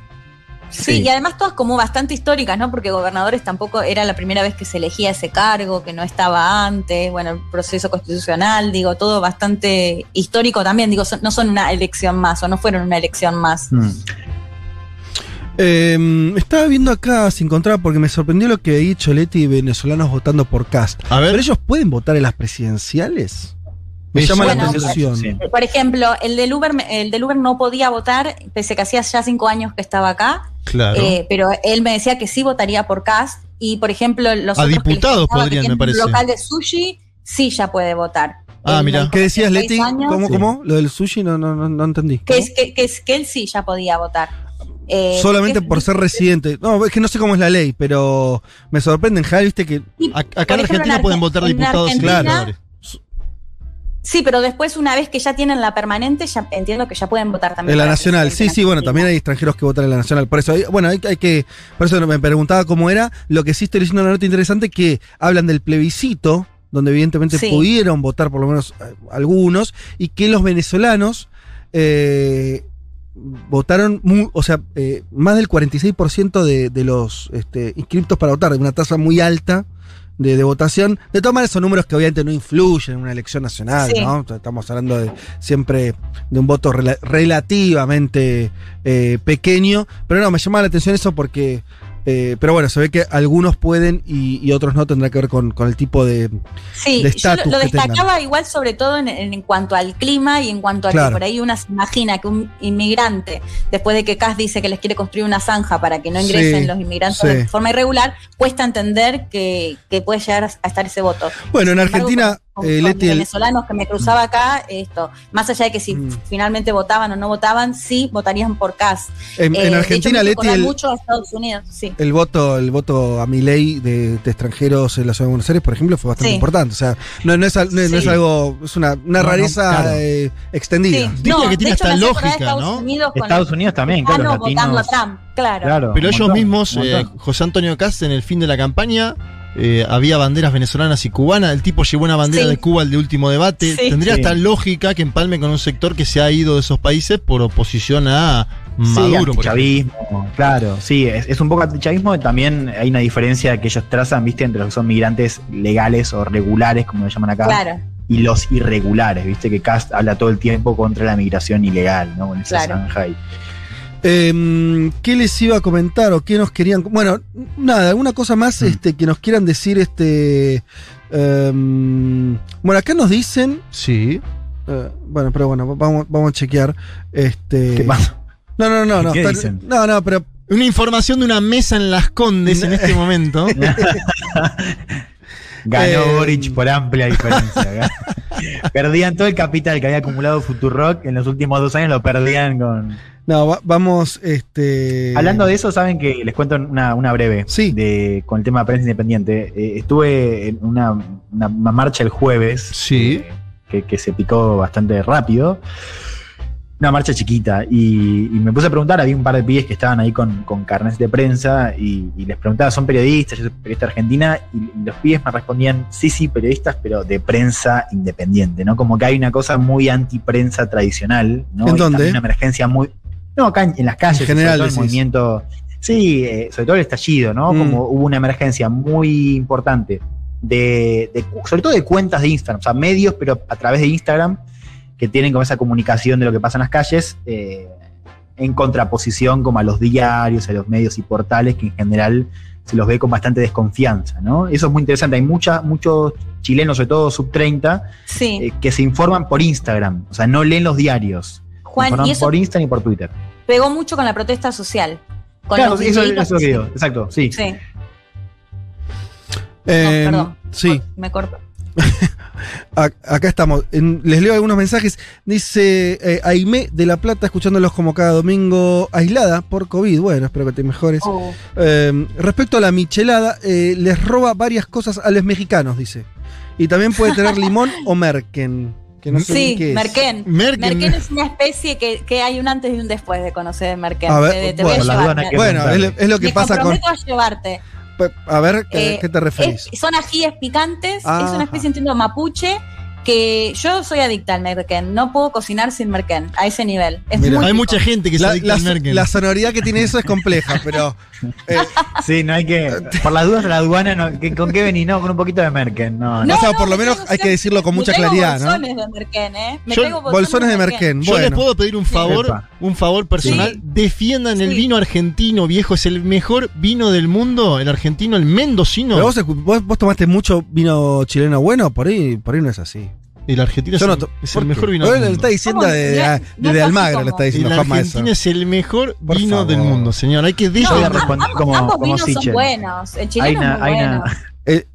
Sí, Sí. y además todas como bastante históricas, ¿no? Porque gobernadores tampoco era la primera vez que se elegía ese cargo, que no estaba antes, bueno, el proceso constitucional, digo, todo bastante histórico también, digo, son- no son una elección más o no fueron una elección más. Mm. Eh, estaba viendo acá, se encontraba, porque me sorprendió lo que había dicho Leti y venezolanos votando por Cast. A ver. ¿Pero ellos pueden votar en las presidenciales? Me llama Bueno, la atención. sí. Por ejemplo, el del Uber, el del Uber no podía votar, pese que hacía ya cinco años que estaba acá, Claro. eh, pero él me decía que sí votaría por Cast y, por ejemplo, los A diputados podrían, me parece. Un local de sushi sí ya puede votar. Ah, mira. ¿Qué decías, Leti? años ¿Cómo, Sí. cómo? Lo del sushi no, no, no, no entendí. Que, es, que, que es- que él sí ya podía votar. Eh, Solamente porque- por ser residente. No, es que no sé cómo es la ley, pero me sorprende en viste que. y, acá en Argentina en pueden votar diputados y senadores. Sí, pero después, una vez que ya tienen la permanente, ya entiendo que ya pueden votar también. En la nacional, sí, sí, en bueno, también hay extranjeros que votan en la nacional. Por eso, hay- bueno, hay, hay que. Por eso me preguntaba cómo era. Lo que sí estoy leyendo una nota interesante que hablan del plebiscito, donde evidentemente Sí. pudieron votar por lo menos eh, algunos, y que los venezolanos eh, votaron, o sea, eh, más del 46% de, de los este, inscriptos para votar, de una tasa muy alta. De, de votación. De todas maneras, son números que obviamente no influyen en una elección nacional, Sí. ¿no? Estamos hablando de siempre de un voto rela- relativamente eh, pequeño. Pero no, me llama la atención eso porque. Eh, pero bueno, se ve que algunos pueden y, y otros no tendrá que ver con, con el tipo de. Sí, de yo lo, destacaba igual sobre todo en, en- cuanto al clima y en cuanto a Claro. que por ahí uno se imagina que un inmigrante, después de que Kass dice que les quiere construir una zanja para que no ingresen Sí, los inmigrantes sí. de forma irregular, cuesta entender que, que puede llegar a, estar ese voto. Bueno, en embargo, Argentina, con- eh, con venezolanos que me cruzaba acá, esto, más allá de que si Mm. finalmente votaban o no votaban, sí votarían por Kass. en, en Eh, Argentina, hecho, Leti, el, mucho a Estados Unidos, sí. el voto, el voto a mi ley de, de extranjeros en la ciudad de Buenos Aires, por ejemplo, fue bastante Sí. importante. O sea, no, no es, no no algo, es una, una No, no, rareza claro. eh, extendida. Sí. Diría que tiene de hecho, hasta lógica, Estados ¿no? Unidos Estados Unidos también, claro, votando a. Trump, claro. Claro, Pero ellos montón, mismos, eh. José Antonio Cast, en el fin de la campaña, eh, había banderas venezolanas y cubanas. El tipo llevó una bandera Sí. de Cuba al de último debate. Sí. Tendría Sí. hasta lógica que empalme con un sector que se ha ido de esos países por oposición a Maduro. antichavismo, claro, sí, es, es un poco antichavismo, también hay una diferencia que ellos trazan, viste, entre los que son migrantes legales o regulares, como lo llaman acá, Claro, y los irregulares, viste, que Cast habla todo el tiempo contra la migración ilegal, ¿no? En esa Claro. Eh, ¿Qué les iba a comentar o qué nos querían? Bueno, nada, alguna cosa más Mm. este, que nos quieran decir. Este, em, bueno, acá nos dicen. Sí. eh, bueno, pero bueno, vamos, vamos a chequear. Este, ¿Qué pasa? No, no, no, no. ¿Qué está- dicen? no, no, pero Una información de una mesa en Las Condes en este momento. Ganó Eh, Boric por amplia diferencia. perdían todo el capital que había acumulado Futurock en los últimos dos años, lo perdían con. no, va- vamos. Este, Hablando de eso, saben que les cuento una, una breve Sí. de, con el tema de prensa independiente. Eh, estuve en una, una- una marcha el jueves Sí. eh, que, que se picó bastante rápido. Una marcha chiquita. Y, y me puse a preguntar, había un par de pibes que estaban ahí con, con carnes de prensa y, y les preguntaba, ¿son periodistas? Yo soy periodista argentina. Y, y los pibes me respondían, sí, sí, periodistas, pero de prensa independiente, ¿no? Como que hay una cosa muy anti-prensa tradicional, ¿no? ¿En dónde? Una emergencia muy... No, acá en, en las calles, En general, todo el movimiento... Sí, eh, sobre todo el estallido, ¿no? Mm. Como hubo una emergencia muy importante de, sobre todo de cuentas de Instagram, o sea, medios, pero a través de Instagram, que tienen como esa comunicación de lo que pasa en las calles, eh, en contraposición como a los diarios, a los medios y portales, que en general se los ve con bastante desconfianza, ¿no? Eso es muy interesante. Hay mucha, muchos chilenos, sobre todo sub 30, sí. eh, que se informan por Instagram, o sea, no leen los diarios. Juan, y eso por Instagram y por Twitter. pegó mucho con la protesta social. Con Claro, los eso es lo que digo, exacto, sí. Sí, Eh, perdón. sí. me corto. A- acá estamos. En- les leo algunos mensajes. Dice eh, Aimé de La Plata, escuchándolos como cada domingo, aislada por COVID. Bueno, espero que te mejores. Oh. Eh, respecto a la michelada, eh, les roba varias cosas a los mexicanos, dice. Y también puede tener limón o merken. Que no sé Sí, qué es. Merken. Merken. Merken es una especie que, que hay un antes y un después de conocer de Merken. A ver, te, te bueno, voy a Bueno, es, lo- es lo que Me pasa con. a llevarte. A ver, ¿qué, Eh, qué te referís? Es- son ajíes picantes, es una especie, entiendo, mapuche, que yo soy adicta al merken. No puedo cocinar sin merken, a ese nivel. Es Mira. muy Hay rico. mucha gente que se La, adicta la- al Merkel. la sonoridad que tiene eso es compleja, pero. eh, Sí, no hay que. Por las dudas de la aduana, no, ¿qué- ¿con qué venís? No, con un poquito de Merken. No, no. o sea, por lo me menos hay que decirlo con mucha claridad, ¿no? bolsones de merken, ¿eh? Me Yo- pego Bolsones de merken. Yo les puedo pedir un favor, Epa. un favor personal. Sí. Defiendan el vino argentino, viejo. Es el mejor vino del mundo, el argentino, el mendocino. pero vos, escu- vos- vos tomaste mucho vino chileno bueno, por ahí, por ahí no es así. El argentino Yo es, no el, es ¿por el mejor vino del mundo. está diciendo de, No es- de, no es de como- lo está El diciendo Juanma eso. argentino es el mejor Por vino favor. del mundo, señor. Hay que responder como, ambos como vinos son buenos. El chileno Hay es una, muy hay, bueno. una, Eh,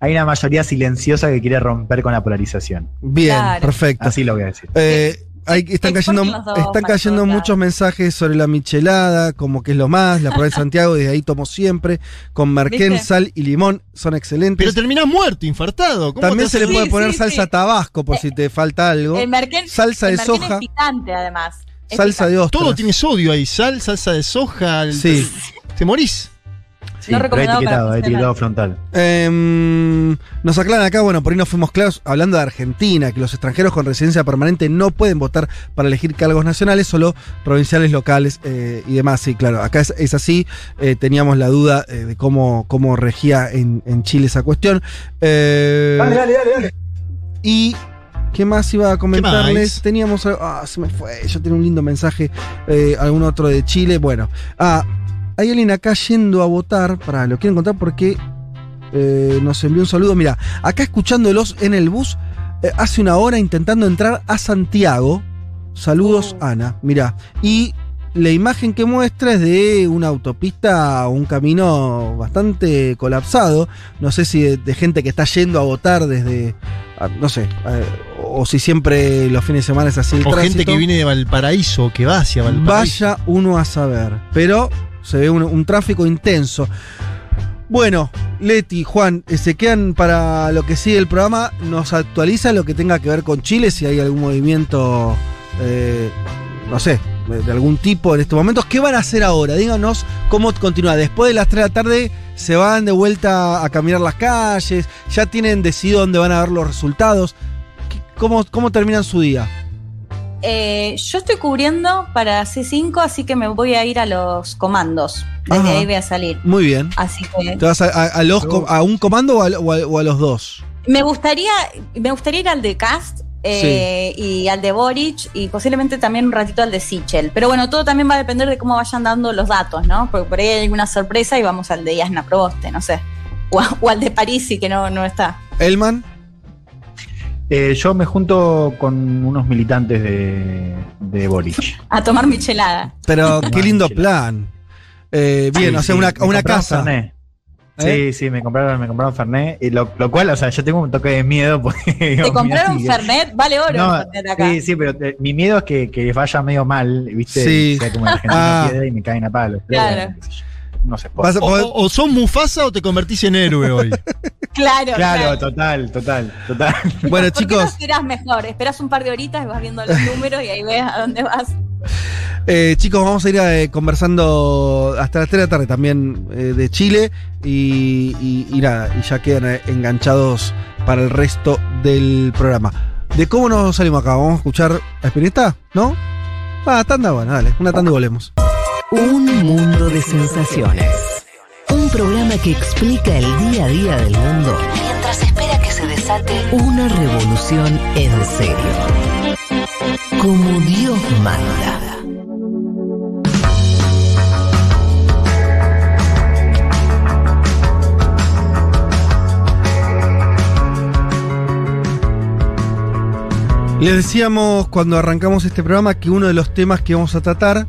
hay una mayoría silenciosa que quiere romper con la polarización. bien, Claro. perfecto. Así lo voy a decir. Eh, hay- están cayendo, están cayendo muchos mensajes sobre la michelada, como que es lo más, la prueba de Santiago, desde ahí tomo siempre, con merquén, ¿Viste? sal y limón, son excelentes. Pero terminás muerto, infartado. ¿Cómo También se le puede Sí, poner sí, salsa sí. tabasco por si te falta algo. El merken, Salsa el de soja. es picante, además. Es Salsa de ostras. Todo tiene sodio ahí, sal, salsa de soja. el- Sí. Te morís. Sí, No recomendado para etiquetado, funcionar. etiquetado frontal. Em, nos aclaran acá, bueno, por ahí no fuimos claros, hablando de Argentina, que los extranjeros con residencia permanente no pueden votar para elegir cargos nacionales, solo provinciales, locales eh, y demás. Sí, claro, acá es, es así. eh, teníamos la duda eh, de cómo, cómo regía en, en Chile esa cuestión. Eh, dale, dale, dale. Y. ¿Qué más iba a comentarles? Teníamos. Ah, se me fue. Yo tenía un lindo mensaje. eh, algún otro de Chile. Bueno. Ah, hay alguien acá yendo a votar. Para, lo quiero encontrar porque eh, nos envió un saludo. Mira, acá escuchándolos en el bus eh, hace una hora intentando entrar a Santiago. Saludos, Oh. Ana. Mira. Y la imagen que muestra es de una autopista, un camino bastante colapsado. No sé si de, de gente que está yendo a votar desde. ah, No sé. eh, o si siempre los fines de semana es así el O gente tránsito. que viene de Valparaíso, que va hacia Valparaíso. Vaya uno a saber. Pero se ve un, tráfico intenso. Bueno, Leti, Juan, eh, se quedan para lo que sigue el programa. Nos actualiza lo que tenga que ver con Chile, si hay algún movimiento, eh, no sé, de, algún tipo en estos momentos. ¿Qué van a hacer ahora? Díganos cómo continúa. Después de las 3 de la tarde se van de vuelta a caminar las calles, ya tienen decidido dónde van a ver los resultados. ¿Qué- ¿Cómo, cómo terminan su día? Eh, yo estoy cubriendo para C5, así que me voy a ir a los comandos. Desde Ajá. ahí voy a salir. Muy bien. Así que ¿Te vas a, a- a los com- a un comando o a, o a- o a los dos? me gustaría, me gustaría ir al de Cast eh, y al de Boric y posiblemente también un ratito al de Sichel. Pero bueno, todo también va a depender de cómo vayan dando los datos, ¿no? Porque por ahí hay alguna sorpresa y vamos al de Yasna Proboste, no sé. O al de Parisi, que no, no está. Elman. Eh, yo me junto con unos militantes de, de Boric. A tomar michelada. Pero qué lindo plan. Eh, bien, Sí, o sea, sí, una, me una compraron casa. Fernet. ¿Eh? Sí, sí, me compraron, me compraron Fernet. Y lo, lo cual, o sea, yo tengo un toque de miedo porque. digo, Te mira, compraron sí, Fernet, vale oro No, Fernet acá. sí, sí, pero eh, mi miedo es que, que vaya medio mal, ¿viste? Sí. O sea, como en Argentina Ah. piedra y me caen a palos. Pero Claro. bueno. No sé. A O, o- son Mufasa o te convertís en héroe hoy. Claro, Claro, total, total, total. Bueno, ¿Por qué no chicos, esperás mejor? Esperás un par de horitas y vas viendo los números y ahí ves a dónde vas. eh, chicos, vamos a ir eh, conversando hasta las 3 de la tarde también eh, de Chile y, y- y nada, y ya quedan eh, enganchados para el resto del programa. ¿De cómo nos salimos acá? ¿Vamos a escuchar a Espineta? ¿No? Ah, tanda, bueno, dale, una tanda y volvemos. Un mundo de sensaciones. Un programa que explica el día a día del mundo mientras espera que se desate una revolución en serio. Como Dios manda. Les decíamos cuando arrancamos este programa que uno de los temas que vamos a tratar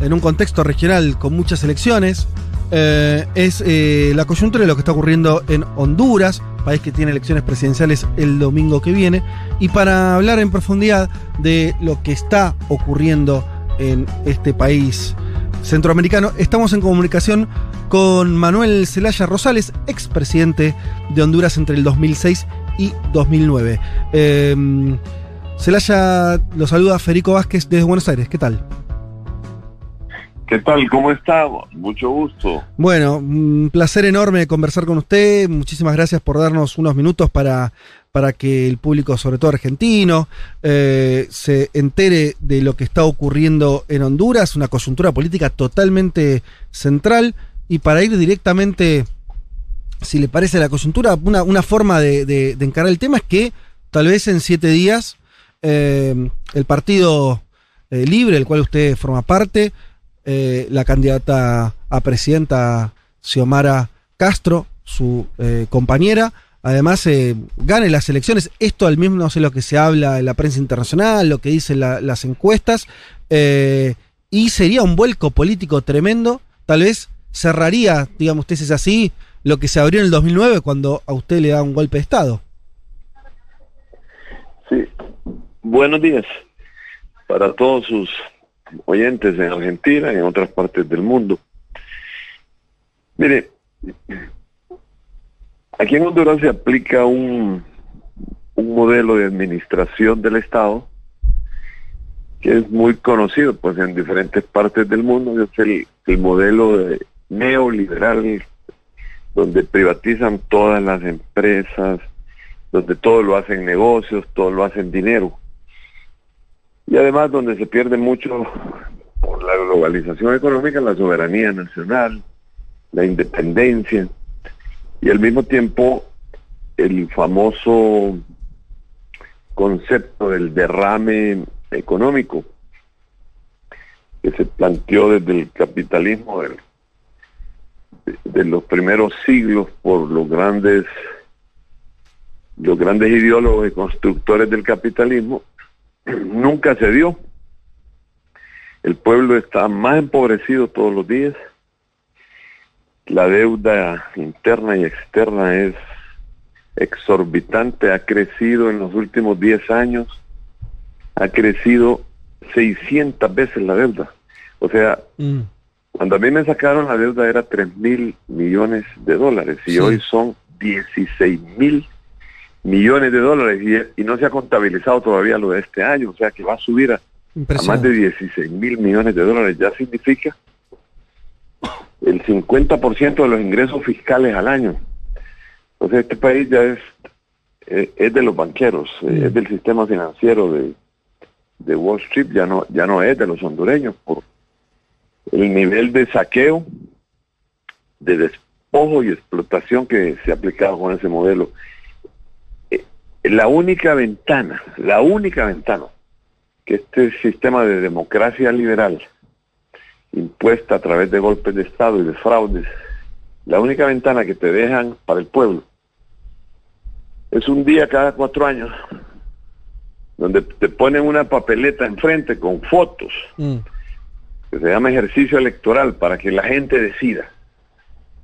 en un contexto regional con muchas elecciones eh, es eh, la coyuntura de lo que está ocurriendo en Honduras, país que tiene elecciones presidenciales el domingo que viene. Y para hablar en profundidad de lo que está ocurriendo en este país centroamericano, estamos en comunicación con Manuel Zelaya Rosales, expresidente de Honduras entre el 2006 y 2009. Eh, Celaya lo saluda Federico Vázquez desde Buenos Aires. ¿Qué tal? ¿Qué tal? ¿Cómo está? Mucho gusto. Bueno, un placer enorme conversar con usted. Muchísimas gracias por darnos unos minutos para, para que el público, sobre todo argentino, eh, se entere de lo que está ocurriendo en Honduras, una coyuntura política totalmente central. Y para ir directamente, si le parece la coyuntura, una, una forma de, de, encarar el tema es que tal vez en siete días eh, el partido eh, libre, del cual usted forma parte, eh, la candidata a presidenta Xiomara Castro, su eh, compañera, además eh, gane las elecciones. Esto al mismo no sé lo que se habla en la prensa internacional, lo que dicen la, las encuestas, eh, y sería un vuelco político tremendo. Tal vez cerraría, digamos usted es así, lo que se abrió en el 2009 cuando a usted le da un golpe de Estado. Sí, buenos días para todos sus oyentes en Argentina y en otras partes del mundo. Mire, aquí en Honduras se aplica un, un modelo de administración del Estado que es muy conocido pues en diferentes partes del mundo, es el, el modelo de neoliberal donde privatizan todas las empresas, donde todo lo hacen negocios, todo lo hacen dinero. Y además donde se pierde mucho por la globalización económica, la soberanía nacional, la independencia y al mismo tiempo el famoso concepto del derrame económico que se planteó desde el capitalismo de, de los primeros siglos por los grandes los grandes ideólogos y constructores del capitalismo nunca se dio. El pueblo está más empobrecido todos los días. La deuda interna y externa es exorbitante, ha crecido en los últimos 10 años, ha crecido 600 veces la deuda. O sea, mm. cuando a mí me sacaron la deuda era 3 mil millones de dólares y sí. hoy son 16 mil millones de dólares y, y, no se ha contabilizado todavía lo de este año, o sea que va a subir a, a más de 16 mil millones de dólares, ya significa el 50% de los ingresos fiscales al año. Entonces este país ya es, es, es de los banqueros, mm. es del sistema financiero de, de Wall Street, ya no, ya no es de los hondureños por el nivel de saqueo, de despojo y explotación que se ha aplicado con ese modelo la única ventana, la única ventana que este sistema de democracia liberal impuesta a través de golpes de Estado y de fraudes, la única ventana que te dejan para el pueblo es un día cada cuatro años donde te ponen una papeleta enfrente con fotos mm. que se llama ejercicio electoral para que la gente decida.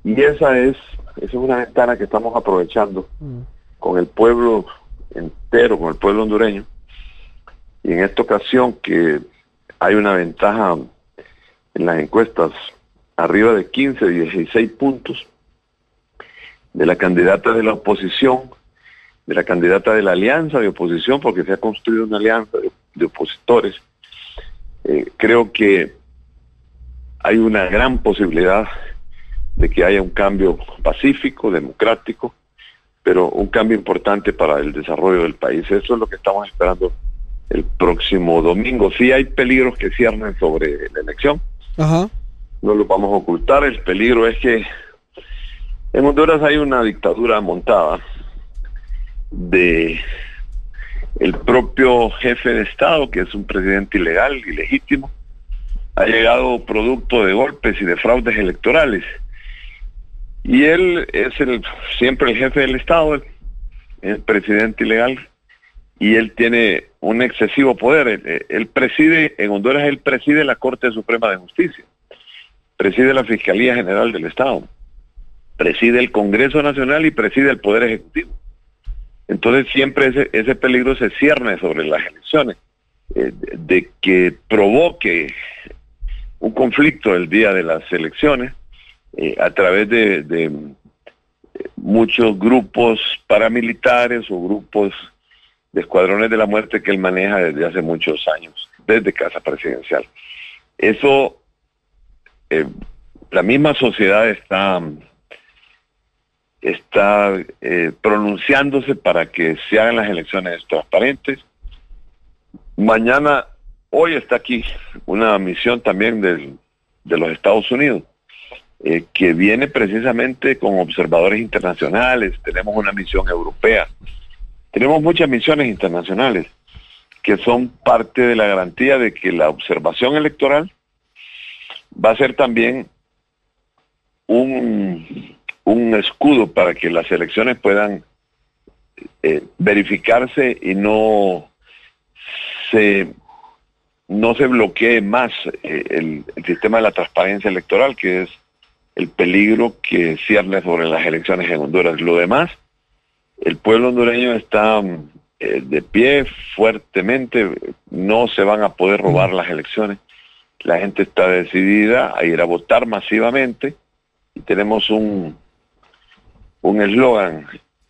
Y esa es, esa es una ventana que estamos aprovechando mm. con el pueblo entero con el pueblo hondureño. Y en esta ocasión que hay una ventaja en las encuestas arriba de 15, 16 puntos de la candidata de la oposición, de la candidata de la alianza de oposición, porque se ha construido una alianza de, opositores. Eh, creo que hay una gran posibilidad de que haya un cambio pacífico, democrático, pero un cambio importante para el desarrollo del país. Eso es lo que estamos esperando el próximo domingo. Sí hay peligros que ciernen sobre la elección. Ajá. No lo vamos a ocultar. El peligro es que en Honduras hay una dictadura montada de el propio jefe de Estado, que es un presidente ilegal, ilegítimo, ha llegado producto de golpes y de fraudes electorales y él es el siempre el jefe del Estado, el presidente ilegal, y él tiene un excesivo poder. Él, él preside, en Honduras él preside la Corte Suprema de Justicia, preside la Fiscalía General del Estado, preside el Congreso Nacional y preside el Poder Ejecutivo. Entonces siempre ese, ese peligro se cierne sobre las elecciones, eh, de, de que provoque un conflicto el día de las elecciones eh, a través de, de, muchos grupos paramilitares o grupos de escuadrones de la muerte que él maneja desde hace muchos años, desde Casa Presidencial. Eso, eh, la misma sociedad está, está eh, pronunciándose para que se hagan las elecciones transparentes. Mañana, hoy está aquí una misión también de los Estados Unidos eh, que viene precisamente con observadores internacionales, tenemos una misión europea, tenemos muchas misiones internacionales que son parte de la garantía de que la observación electoral va a ser también un, un escudo para que las elecciones puedan eh, verificarse y no se no se bloquee más eh, el, el sistema de la transparencia electoral, que es el peligro que cierne sobre las elecciones en Honduras. Lo demás, el pueblo hondureño está eh, de pie fuertemente, no se van a poder robar las elecciones. La gente está decidida a ir a votar masivamente y tenemos un un eslogan,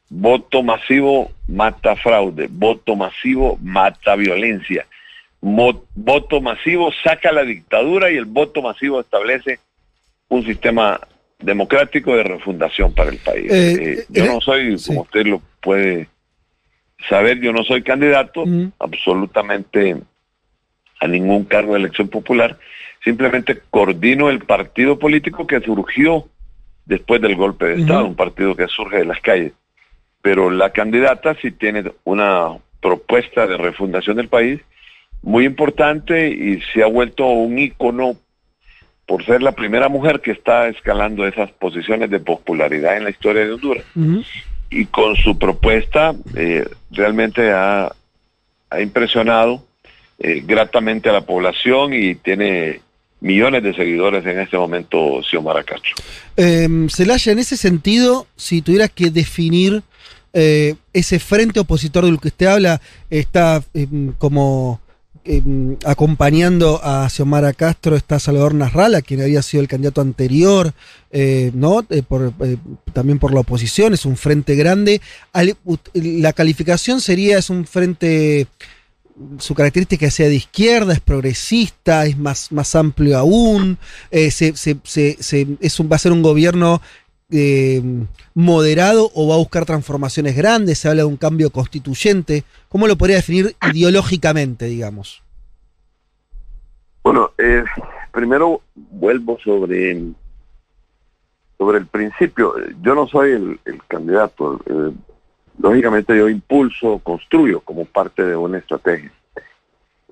voto masivo mata fraude, voto masivo mata violencia, Mo voto masivo saca la dictadura y el voto masivo establece un sistema democrático de refundación para el país. Eh, Eh, yo eh, no soy, sí. como usted lo puede saber, yo no soy candidato absolutamente a ningún cargo de elección popular, simplemente coordino el partido político que surgió después del golpe de Estado, un partido que surge de las calles. Pero la candidata sí tiene una propuesta de refundación del país muy importante y se ha vuelto un ícono por ser la primera mujer que está escalando esas posiciones de popularidad en la historia de Honduras. Y con su propuesta eh, realmente ha, ha impresionado eh, gratamente a la población y tiene millones de seguidores en este momento Xiomara Castro. Eh, Celaya, en ese sentido, si tuvieras que definir eh, ese frente opositor del que usted habla, está eh, como eh, acompañando a Xiomara Castro, está Salvador Nasralla, quien había sido el candidato anterior, eh, ¿no? Eh, por, eh, también por la oposición, es un frente grande. La calificación sería, es un frente su característica sea de izquierda, es progresista, es más, más amplio aún, se, es va a ser un gobierno eh, moderado o va a buscar transformaciones grandes, se habla de un cambio constituyente. ¿Cómo lo podría definir ideológicamente, digamos? Bueno, eh, primero vuelvo sobre, sobre el principio. Yo no soy el, candidato. eh, lógicamente yo impulso, construyo como parte de una estrategia.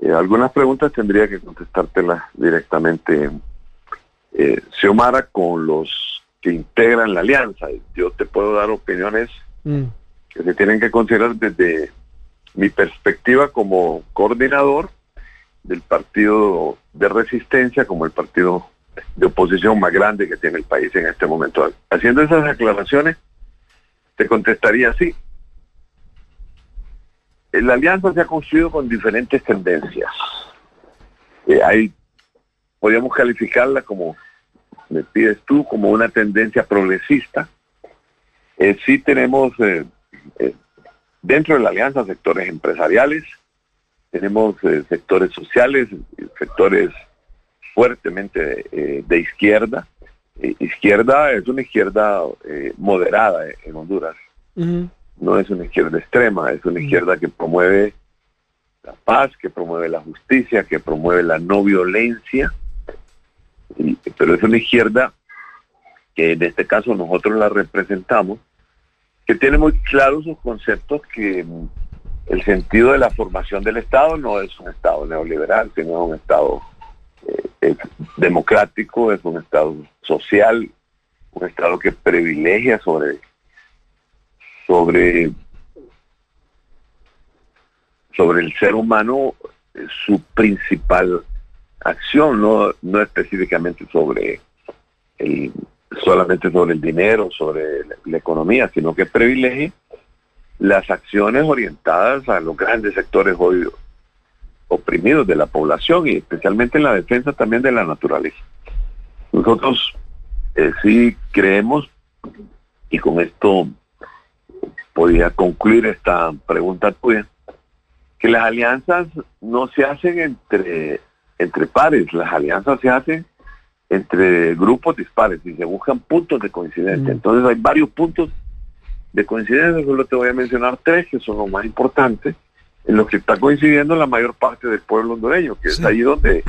Eh, algunas preguntas tendría que contestártelas directamente eh, Xiomara con los que integran la alianza. Yo te puedo dar opiniones que se tienen que considerar desde mi perspectiva como coordinador del partido de resistencia como el partido de oposición más grande que tiene el país en este momento. Haciendo esas aclaraciones, te contestaría así. La alianza se ha construido con diferentes tendencias. Eh, hay, podríamos calificarla como, me pides tú, como una tendencia progresista. Eh, sí tenemos eh, eh, dentro de la alianza sectores empresariales, tenemos eh, sectores sociales, sectores fuertemente eh, de izquierda. Izquierda es una izquierda eh, moderada en Honduras, no es una izquierda extrema, es una izquierda que promueve la paz, que promueve la justicia, que promueve la no violencia, pero es una izquierda que en este caso nosotros la representamos, que tiene muy claros sus conceptos que el sentido de la formación del Estado no es un Estado neoliberal, sino un Estado eh, democrático, es un Estado social, un Estado que privilegia sobre, sobre sobre el ser humano eh, su principal acción, no, no específicamente sobre el, solamente sobre el dinero, sobre la, economía, sino que privilegie las acciones orientadas a los grandes sectores hoy oprimidos de la población y especialmente en la defensa también de la naturaleza. Nosotros eh, sí creemos, y con esto podría concluir esta pregunta tuya, que las alianzas no se hacen entre, entre pares, las alianzas se hacen entre grupos dispares y se buscan puntos de coincidencia. Entonces hay varios puntos de coincidencia, solo te voy a mencionar tres que son los más importantes, en los que está coincidiendo la mayor parte del pueblo hondureño, que es ahí donde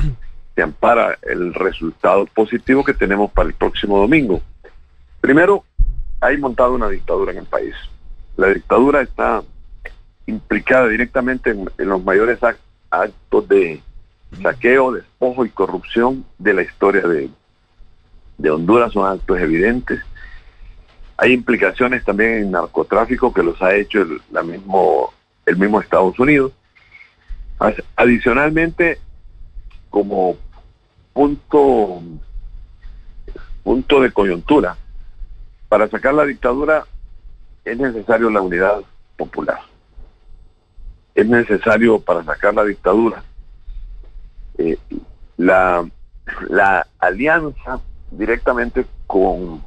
se ampara el resultado positivo que tenemos para el próximo domingo. Primero, hay montado una dictadura en el país. La dictadura está implicada directamente en, en los mayores ac- actos de saqueo, despojo y corrupción de la historia de, de Honduras, son actos evidentes. Hay implicaciones también en narcotráfico que los ha hecho el, la mismo, el mismo Estados Unidos. Adicionalmente, como punto, punto de coyuntura, para sacar la dictadura es necesario la unidad popular. Es necesario para sacar la dictadura eh, la, la alianza directamente con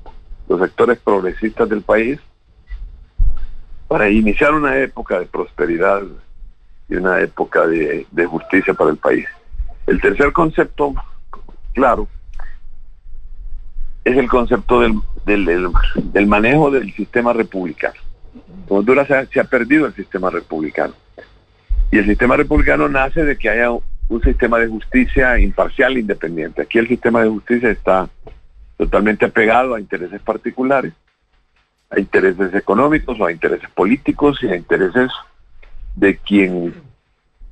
los sectores progresistas del país para iniciar una época de prosperidad y una época de, de justicia para el país. El tercer concepto, claro, es el concepto del, del, del- del manejo del sistema republicano. En Honduras se ha, se ha perdido el sistema republicano. Y el sistema republicano nace de que haya un sistema de justicia imparcial e independiente. Aquí el sistema de justicia está totalmente apegado a intereses particulares, a intereses económicos o a intereses políticos y a intereses de quien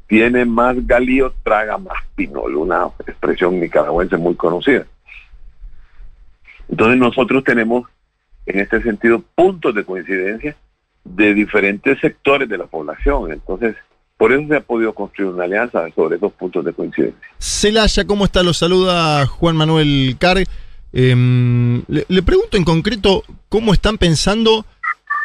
tiene más galío traga más pinol, una expresión nicaragüense muy conocida. Entonces nosotros tenemos en este sentido puntos de coincidencia de diferentes sectores de la población. Entonces, por eso se ha podido construir una alianza sobre esos puntos de coincidencia. Celaya, ¿cómo está? Lo saluda Juan Manuel Carg. Em, le, pregunto en concreto cómo están pensando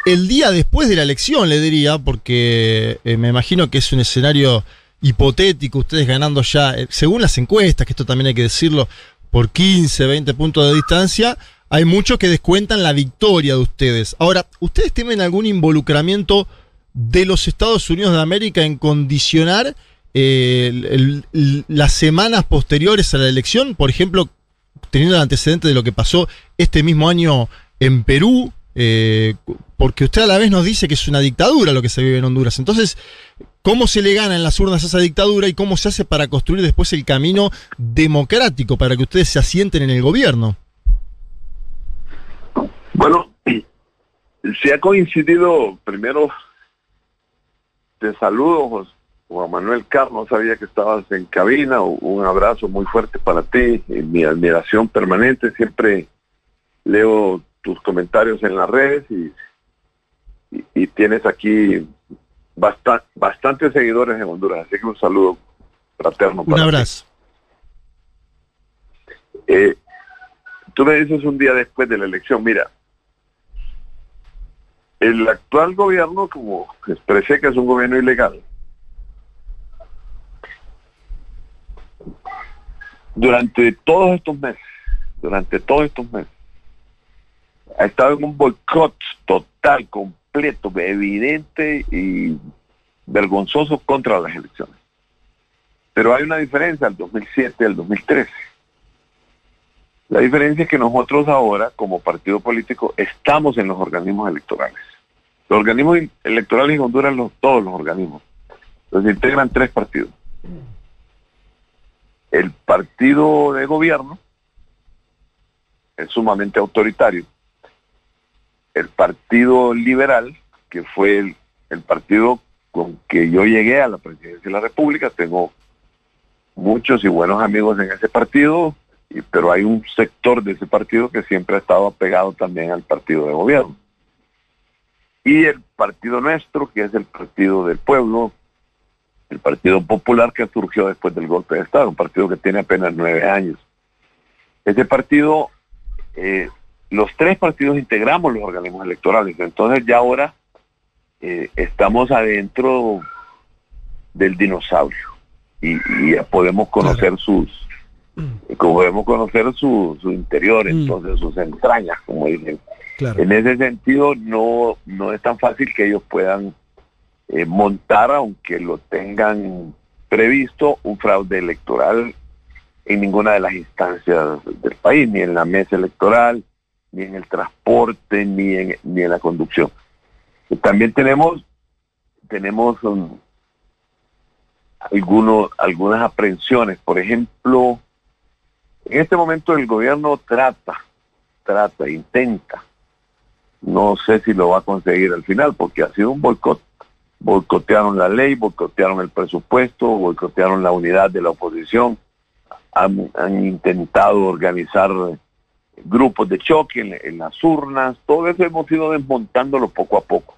el día después de la elección, le diría, porque eh, me imagino que es un escenario hipotético, ustedes ganando ya, eh, según las encuestas, que esto también hay que decirlo, por 15, 20 puntos de distancia, hay muchos que descuentan la victoria de ustedes. Ahora, ¿ustedes tienen algún involucramiento de los Estados Unidos de América en condicionar eh, las semanas posteriores a la elección? Por ejemplo, teniendo el antecedente de lo que pasó este mismo año en Perú, eh, porque usted a la vez nos dice que es una dictadura lo que se vive en Honduras. Entonces, ¿cómo se le gana en las urnas a esa dictadura y cómo se hace para construir después el camino democrático para que ustedes se asienten en el gobierno? Bueno, se ha coincidido, primero, te saludo, Jos- Juan Manuel Carlos, sabía que estabas en cabina, un abrazo muy fuerte para ti, y mi admiración permanente, siempre leo tus comentarios en las redes y, y- y tienes aquí basta- bastantes seguidores en Honduras, así que un saludo fraterno. Un para ti. abrazo. Eh, tú me dices un día después de la elección, mira, el actual gobierno, como expresé que es un gobierno ilegal, durante todos estos meses, durante todos estos meses, ha estado en un boicot total, completo, evidente y vergonzoso contra las elecciones. Pero hay una diferencia al 2007 y al 2013. La diferencia es que nosotros ahora, como partido político, estamos en los organismos electorales. Los organismos electorales en Honduras, los, todos los organismos, los integran tres partidos. El partido de gobierno es sumamente autoritario. El partido liberal, que fue el, el partido con que yo llegué a la presidencia de la República, tengo muchos y buenos amigos en ese partido, pero hay un sector de ese partido que siempre ha estado apegado también al partido de gobierno. Y el partido nuestro, que es el partido del pueblo, el Partido Popular que surgió después del golpe de Estado, un partido que tiene apenas nueve años. Ese partido, eh, los tres partidos integramos los organismos electorales, entonces ya ahora eh, estamos adentro del dinosaurio y, y ya podemos conocer sus podemos conocer su, su interior, entonces sus entrañas, como dicen. En ese sentido, no, no es tan fácil que ellos puedan eh, montar, aunque lo tengan previsto, un fraude electoral en ninguna de las instancias del país, ni en la mesa electoral, ni en el transporte, ni en, ni en la conducción. También tenemos, tenemos um, algunos, algunas aprehensiones. Por ejemplo, en este momento el gobierno trata, trata, intenta. No sé si lo va a conseguir al final, porque ha sido un boicot. Boicotearon la ley, boicotearon el presupuesto, boicotearon la unidad de la oposición, han, intentado organizar grupos de choque en, las urnas, todo eso hemos ido desmontándolo poco a poco,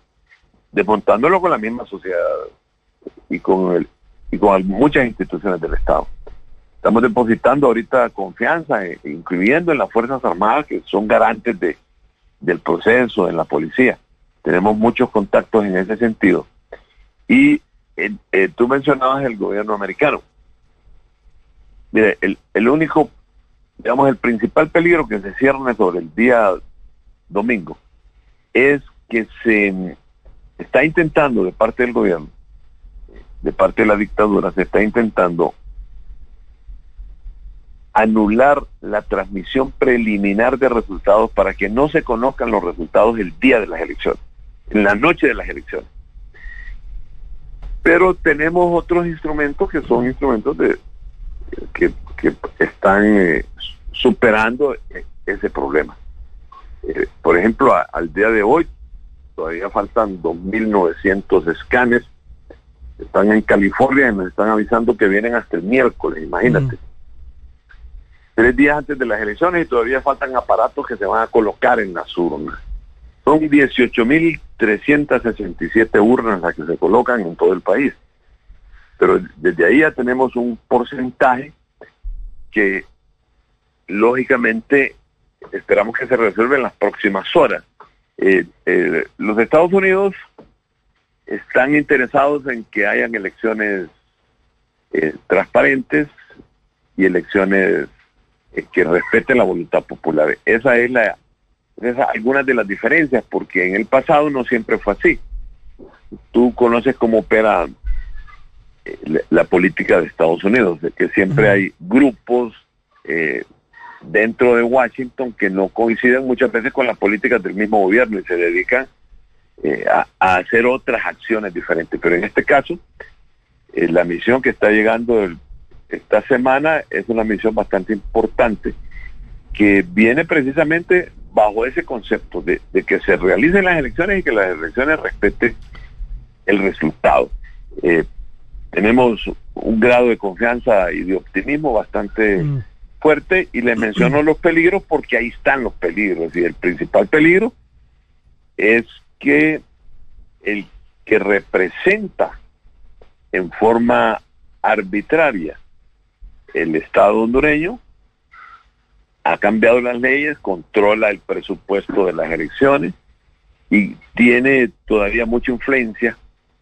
desmontándolo con la misma sociedad y con, el, y con muchas instituciones del Estado. Estamos depositando ahorita confianza, eh, incluyendo en las Fuerzas Armadas, que son garantes de, del proceso, en la policía. Tenemos muchos contactos en ese sentido. Y eh, eh, tú mencionabas el gobierno americano. Mire, el, el único, digamos, el principal peligro que se cierne sobre el día domingo es que se está intentando de parte del gobierno, de parte de la dictadura, se está intentando anular la transmisión preliminar de resultados para que no se conozcan los resultados el día de las elecciones, en la noche de las elecciones. Pero tenemos otros instrumentos que son instrumentos de que, están eh, superando ese problema. Eh, por ejemplo, al día de hoy todavía faltan 2.900 escanes. Están en California y nos están avisando que vienen hasta el miércoles, imagínate tres días antes de las elecciones y todavía faltan aparatos que se van a colocar en las urnas. Son 18.367 urnas las que se colocan en todo el país. Pero desde ahí ya tenemos un porcentaje que lógicamente esperamos que se resuelva en las próximas horas. Eh, eh, los Estados Unidos están interesados en que hayan elecciones eh, transparentes y elecciones eh, que respete la voluntad popular. Esa es la esa, algunas de las diferencias, porque en el pasado no siempre fue así. Tú conoces cómo opera eh, la, política de Estados Unidos, de que siempre hay grupos eh, dentro de Washington que no coinciden muchas veces con las políticas del mismo gobierno y se dedican a, a, hacer otras acciones diferentes. Pero en este caso, la misión que está llegando del esta semana es una misión bastante importante que viene precisamente bajo ese concepto de, que se realicen las elecciones y que las elecciones respeten el resultado. Eh, tenemos un grado de confianza y de optimismo bastante mm. fuerte y les menciono los peligros porque ahí están los peligros y el principal peligro es que el que representa en forma arbitraria el Estado hondureño ha cambiado las leyes, controla el presupuesto de las elecciones y tiene todavía mucha influencia,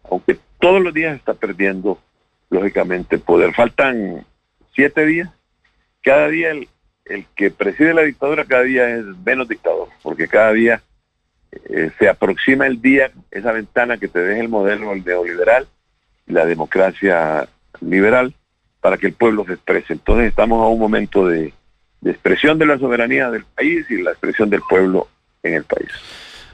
aunque todos los días está perdiendo, lógicamente, poder. Faltan siete días. Cada día el, que preside la dictadura, cada día es menos dictador, porque cada día eh, se aproxima el día, esa ventana que te deja el modelo neoliberal la democracia liberal para que el pueblo se exprese. Entonces estamos a un momento de, expresión de la soberanía del país y la expresión del pueblo en el país.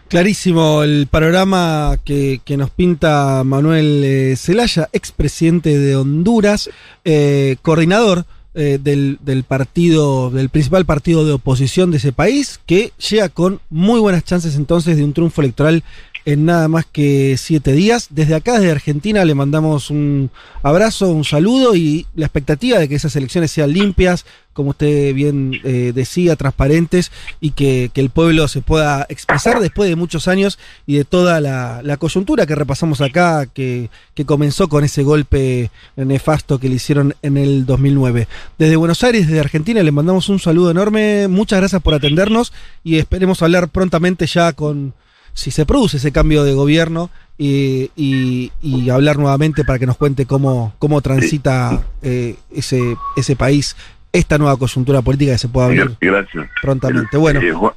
Clarísimo el panorama que, nos pinta Manuel eh, Zelaya, expresidente de Honduras, eh, coordinador eh, del, del, partido, del principal partido de oposición de ese país, que llega con muy buenas chances entonces de un triunfo electoral en nada más que siete días. Desde acá, desde Argentina, le mandamos un abrazo, un saludo y la expectativa de que esas elecciones sean limpias, como usted bien eh, decía, transparentes y que, que el pueblo se pueda expresar después de muchos años y de toda la, la coyuntura que repasamos acá, que, que comenzó con ese golpe nefasto que le hicieron en el 2009. Desde Buenos Aires, desde Argentina, le mandamos un saludo enorme. Muchas gracias por atendernos y esperemos hablar prontamente ya con si se produce ese cambio de gobierno y, y- y hablar nuevamente para que nos cuente cómo, cómo transita eh, ese, ese país, esta nueva coyuntura política que se pueda abrir Gracias. prontamente. Bueno, Eh, Juan,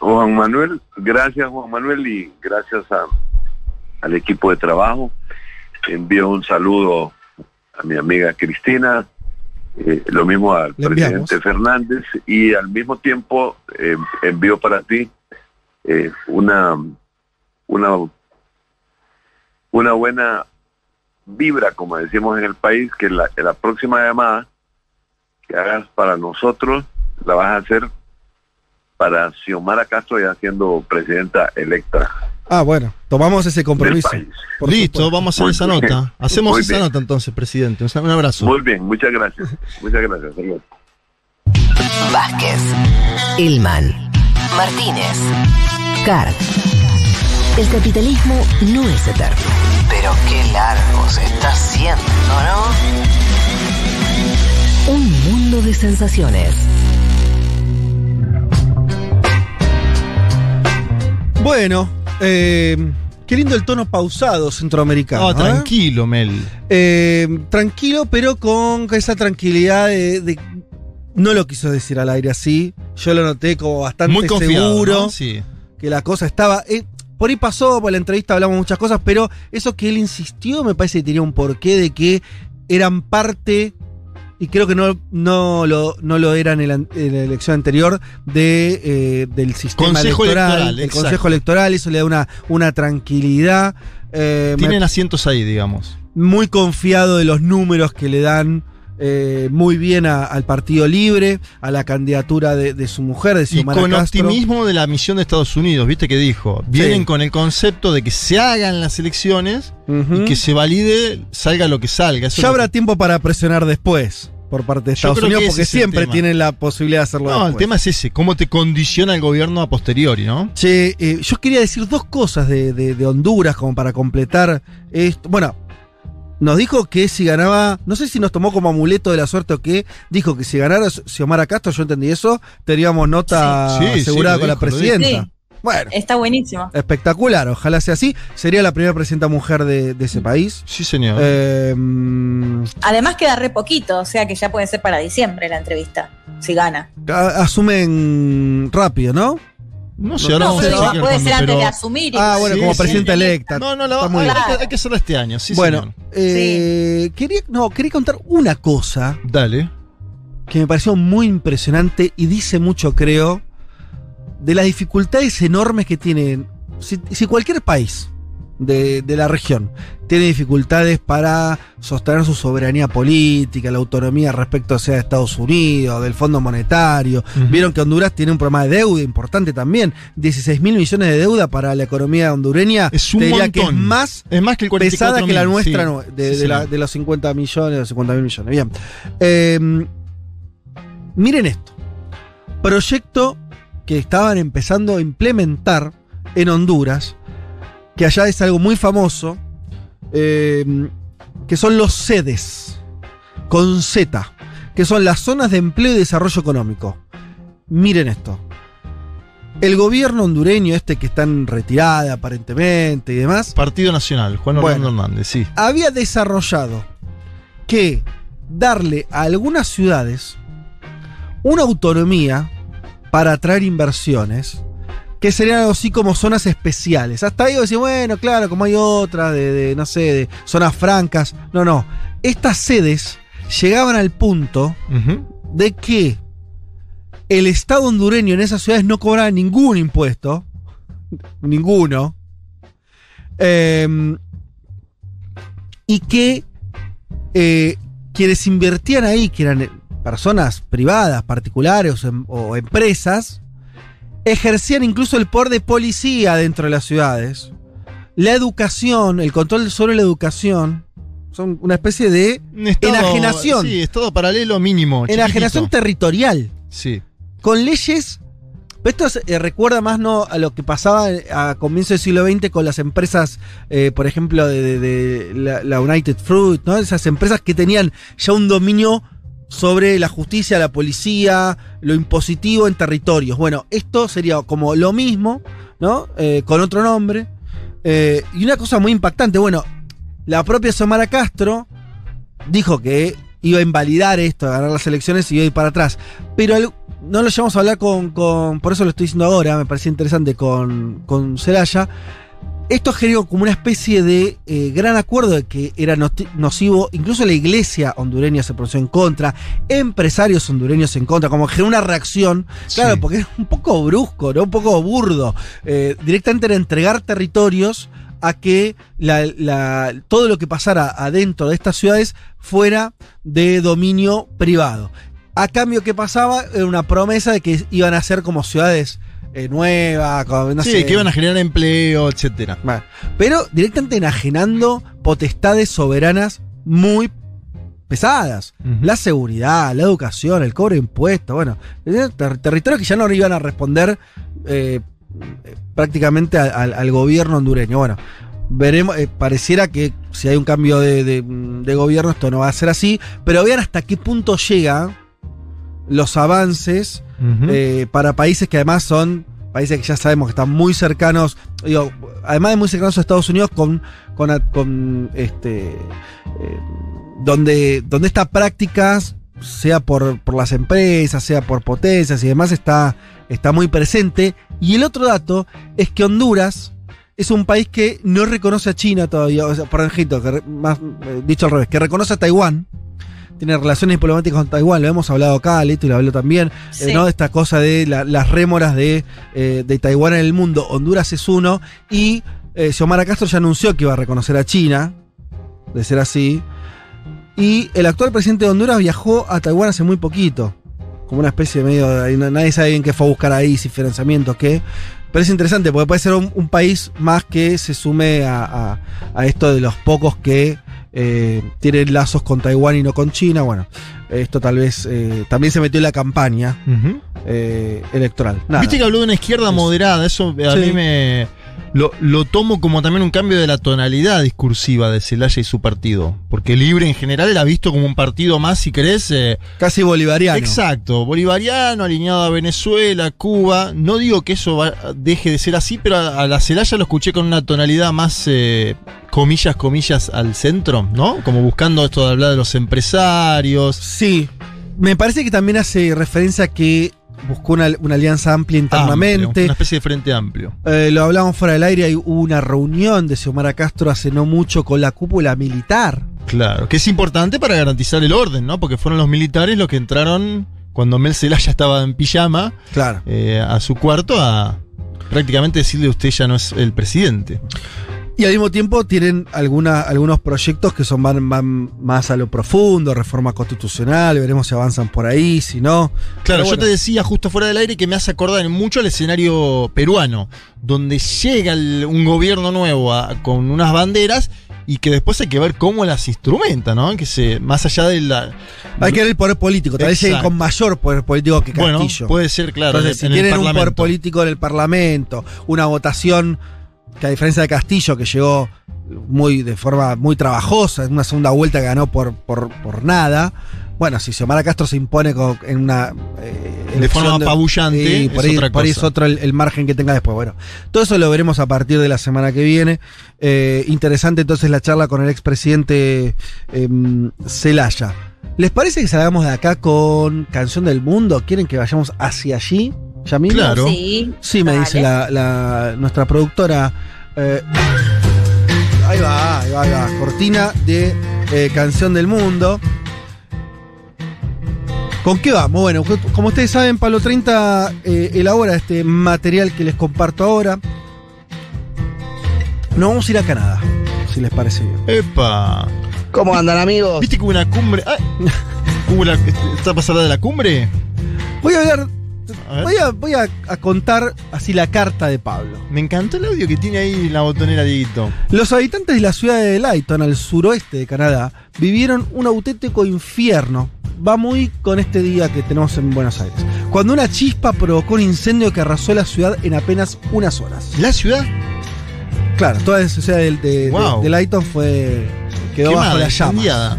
Juan Manuel, gracias Juan Manuel y gracias a, al equipo de trabajo. Envío un saludo a mi amiga Cristina, eh, lo mismo al Le presidente enviamos. Fernández y al mismo tiempo eh, envío para ti eh, una, una, una buena vibra, como decimos en el país, que la, próxima llamada que hagas para nosotros la vas a hacer para Xiomara Castro ya siendo presidenta electa. ah, bueno, tomamos ese compromiso. Listo, supuesto. vamos a hacer Muy esa bien. nota. Hacemos Muy esa bien. nota entonces, presidente. Un abrazo. Muy bien, muchas gracias. Muchas gracias. Vázquez, Elman, Martínez, El capitalismo no es eterno. Pero qué largo se está haciendo, ¿no? Un mundo de sensaciones. Bueno, eh, qué lindo el tono pausado centroamericano. No, ¿eh? tranquilo, Mel. Eh, tranquilo, pero con esa tranquilidad de, de- No lo quiso decir al aire así. Yo lo noté como bastante Muy confiado. seguro ¿no? Sí. Que la cosa estaba. eh, por ahí pasó, por la entrevista hablamos muchas cosas, pero eso que él insistió me parece que tenía un porqué de que eran parte. Y creo que no, no, lo, no lo eran en la, en la elección anterior de, eh, del sistema Consejo electoral. electoral, el exacto. Consejo Electoral, eso le da una, una tranquilidad. eh, me- Tienen asientos ahí, digamos. muy confiado de los números que le dan eh, muy bien a- al Partido Libre, a la candidatura de, de su mujer, de Y Xiomara con Castro. optimismo de la misión de Estados Unidos, ¿viste que dijo? Vienen Sí. con el concepto de que se hagan las elecciones y que se valide, salga lo que salga. Eso Ya habrá que- tiempo para presionar después por parte de Estados Unidos, porque siempre tienen la posibilidad de hacerlo No, el tema es ese, cómo te condiciona el gobierno a posteriori, ¿no? Che, eh, yo quería decir dos cosas de, de- de Honduras como para completar esto. Bueno, nos dijo que si ganaba, no sé si nos tomó como amuleto de la suerte o qué, dijo que si ganara Xiomara Castro, yo entendí eso, teníamos nota Sí. Asegurada con la dijo, presidenta. Bueno, Está buenísimo. espectacular, ojalá sea así. Sería la primera presidenta mujer de, de ese país. Sí, señor. Eh, Además queda re poquito, o sea que ya puede ser para diciembre la entrevista, si gana. asumen rápido, ¿no? No sé, ahora No, vamos a pero chequear puede cuando, ser antes pero- de asumir. Ah, bueno, Sí, como sí. presidenta electa. No, no, la, muy hay, hay que hacerlo este año, sí, bueno, señor. eh, quería, no, quería contar una cosa Dale. que me pareció muy impresionante y dice mucho, creo, de las dificultades enormes que tienen. Si, si cualquier país de, de la región tiene dificultades para sostener su soberanía política, la autonomía respecto sea de Estados Unidos, del Fondo Monetario. Vieron que Honduras tiene un problema de deuda importante también. 16 mil millones de deuda para la economía hondureña. Es un diría que es montón. más Es más que el 44 pesada que la nuestra sí. de, Sí, la- de los 50 millones, los 50 mil millones. Bien. Eh, miren esto. Proyecto que estaban empezando a implementar en Honduras, que allá es algo muy famoso, eh, que son los sedes, con Z, que son las zonas de empleo y desarrollo económico. Miren esto. El gobierno hondureño, este que está en retirada aparentemente y demás, Partido Nacional, Juan Orlando Bueno. Hernández, sí. había desarrollado que darle a algunas ciudades una autonomía para atraer inversiones que serían algo así como zonas especiales. Hasta ahí decir, bueno, claro, como hay otras de, de, no sé, de zonas francas. No, no. Estas sedes llegaban al punto de que el Estado hondureño en esas ciudades no cobraba ningún impuesto. Ninguno. Eh, y que eh, quienes invertían ahí, que eran personas privadas, particulares o, em- o empresas, ejercían incluso el poder de policía dentro de las ciudades. La educación, el control sobre la educación, Son una especie de Estado- enajenación. Sí, estado paralelo mínimo. enajenación territorial. Sí. Con leyes. Esto eh, recuerda más ¿no? a lo que pasaba a comienzos del siglo XX con las empresas, eh, por ejemplo, de, de- de la, la United Fruit, ¿no? Esas empresas que tenían ya un dominio sobre la justicia, la policía, lo impositivo en territorios. Bueno, esto sería como lo mismo, ¿no? Eh, con otro nombre. Eh, y una cosa muy impactante, bueno, la propia Xiomara Castro dijo que iba a invalidar esto, a ganar las elecciones y iba a ir para atrás. Pero no lo llevamos a hablar con, con- por eso lo estoy diciendo ahora, me parece interesante con, con Celaya. Esto generó como una especie de eh, gran acuerdo de que era nocivo, incluso la iglesia hondureña se pronunció en contra, empresarios hondureños en contra, como generó una reacción, claro, Sí. porque era un poco brusco, ¿no? un poco burdo, Eh, directamente era entregar territorios a que la- la- todo lo que pasara adentro de estas ciudades fuera de dominio privado. A cambio, ¿qué pasaba? Era una promesa de que iban a ser como ciudades eh, nuevas, como, no sí, sé. que iban a generar empleo, etcétera. Bueno, pero directamente enajenando potestades soberanas muy pesadas. La seguridad, la educación, el cobro de impuestos, bueno, ter- territorios que ya no iban a responder eh, eh, prácticamente al, gobierno hondureño. Bueno, veremos, eh, pareciera que si hay un cambio de, de- de gobierno esto no va a ser así, pero vean hasta qué punto llegan los avances eh, para países que además son países que ya sabemos que están muy cercanos, digo, además de muy cercanos a Estados Unidos, con, con, este, eh, donde, donde estas prácticas, sea por, por las empresas, sea por potencias y demás, está, está muy presente. Y el otro dato es que Honduras es un país que no reconoce a China todavía, o sea, que re- más, eh, dicho al revés, que reconoce a Taiwán. Tiene relaciones diplomáticas con Taiwán, lo hemos hablado acá, Leto y lo habló también, eh, Sí. ¿no? Esta cosa de la- las rémoras de, eh, de Taiwán en el mundo. Honduras es uno y eh, Xiomara Castro ya anunció que iba a reconocer a China, de ser así. Y el actual presidente de Honduras viajó a Taiwán hace muy poquito. Como una especie de medio. Nadie sabe bien qué fue a buscar ahí, si financiamiento, qué. Pero es interesante porque puede ser un, un país más que se sume a, a- a esto de los pocos que eh, tienen lazos con Taiwán y no con China. Bueno, esto tal vez eh, también se metió en la campaña eh, electoral. Nada. Viste que habló de una izquierda moderada, eso a Sí. mí me lo, lo tomo como también un cambio de la tonalidad discursiva de Celaya y su partido. Porque Libre en general era visto como un partido más, si querés. eh, Casi bolivariano. Exacto, bolivariano, alineado a Venezuela, Cuba. No digo que eso va- deje de ser así, pero a, a la Celaya lo escuché con una tonalidad más, eh, comillas, comillas, al centro, ¿no? Como buscando esto de hablar de los empresarios. Sí. Me parece que también hace referencia a que buscó una, una alianza amplia internamente. Amplio, una especie de frente amplio. Eh, lo hablábamos fuera del aire, hay- hubo una reunión de Xiomara Castro hace no mucho con la cúpula militar. Claro, que es importante para garantizar el orden, ¿no? Porque fueron los militares los que entraron cuando Mel Zelaya estaba en pijama Claro. eh, a su cuarto a prácticamente decirle usted ya no es el presidente. Y al mismo tiempo tienen alguna, algunos proyectos que son van, van más a lo profundo, reforma constitucional, veremos si avanzan por ahí, si no. Claro, yo bueno. te decía justo fuera del aire que me hace acordar mucho al escenario peruano, donde llega el- un gobierno nuevo a- con unas banderas y que después hay que ver cómo las instrumenta, ¿no? Que se, más allá de la. Hay que ver el poder político, tal vez lleguen con mayor poder político que Bueno, Castillo. puede ser, claro, Entonces, en si el tienen un poder político en el Parlamento, una votación que a diferencia de Castillo, que llegó muy de forma muy trabajosa, en una segunda vuelta que ganó por, por, por nada. Bueno, si Xiomara Castro se impone con- en una. eh, De forma apabullante, y por, es ahí, otra por ahí es otro el, el margen que tenga después. Bueno, todo eso lo veremos a partir de la semana que viene. Eh, interesante entonces la charla con el expresidente em, Celaya. ¿Les parece que salgamos de acá con Canción del Mundo? ¿Quieren que vayamos hacia allí? Claro. Sí. Sí, me Dale. dice la, la- nuestra productora. eh, ahí va, ahí va, ahí va. Cortina de eh, Canción del Mundo. ¿Con qué vamos? Bueno, como ustedes saben, Palo 30 eh, elabora este material que les comparto ahora. Nos vamos a ir a Canadá, si les parece bien. ¡Epa! ¿Cómo andan, amigos? ¿Viste que hubo una cumbre? ¡Ay! ¿Hubo la- ¿Está pasada de la cumbre? Voy a hablar. A. Voy, a, voy a, a contar así la carta de Pablo. Me encantó el audio que tiene ahí la botonera, Dieguito. Los habitantes de la ciudad de Lighton, al suroeste de Canadá, vivieron un auténtico infierno. Va muy con este día que tenemos en Buenos Aires. Cuando una chispa provocó un incendio que arrasó la ciudad en apenas unas horas. ¿La ciudad? Claro, toda la ciudad de, de, Wow. de- de Lighton fue. quedó Quemada, bajo la llama.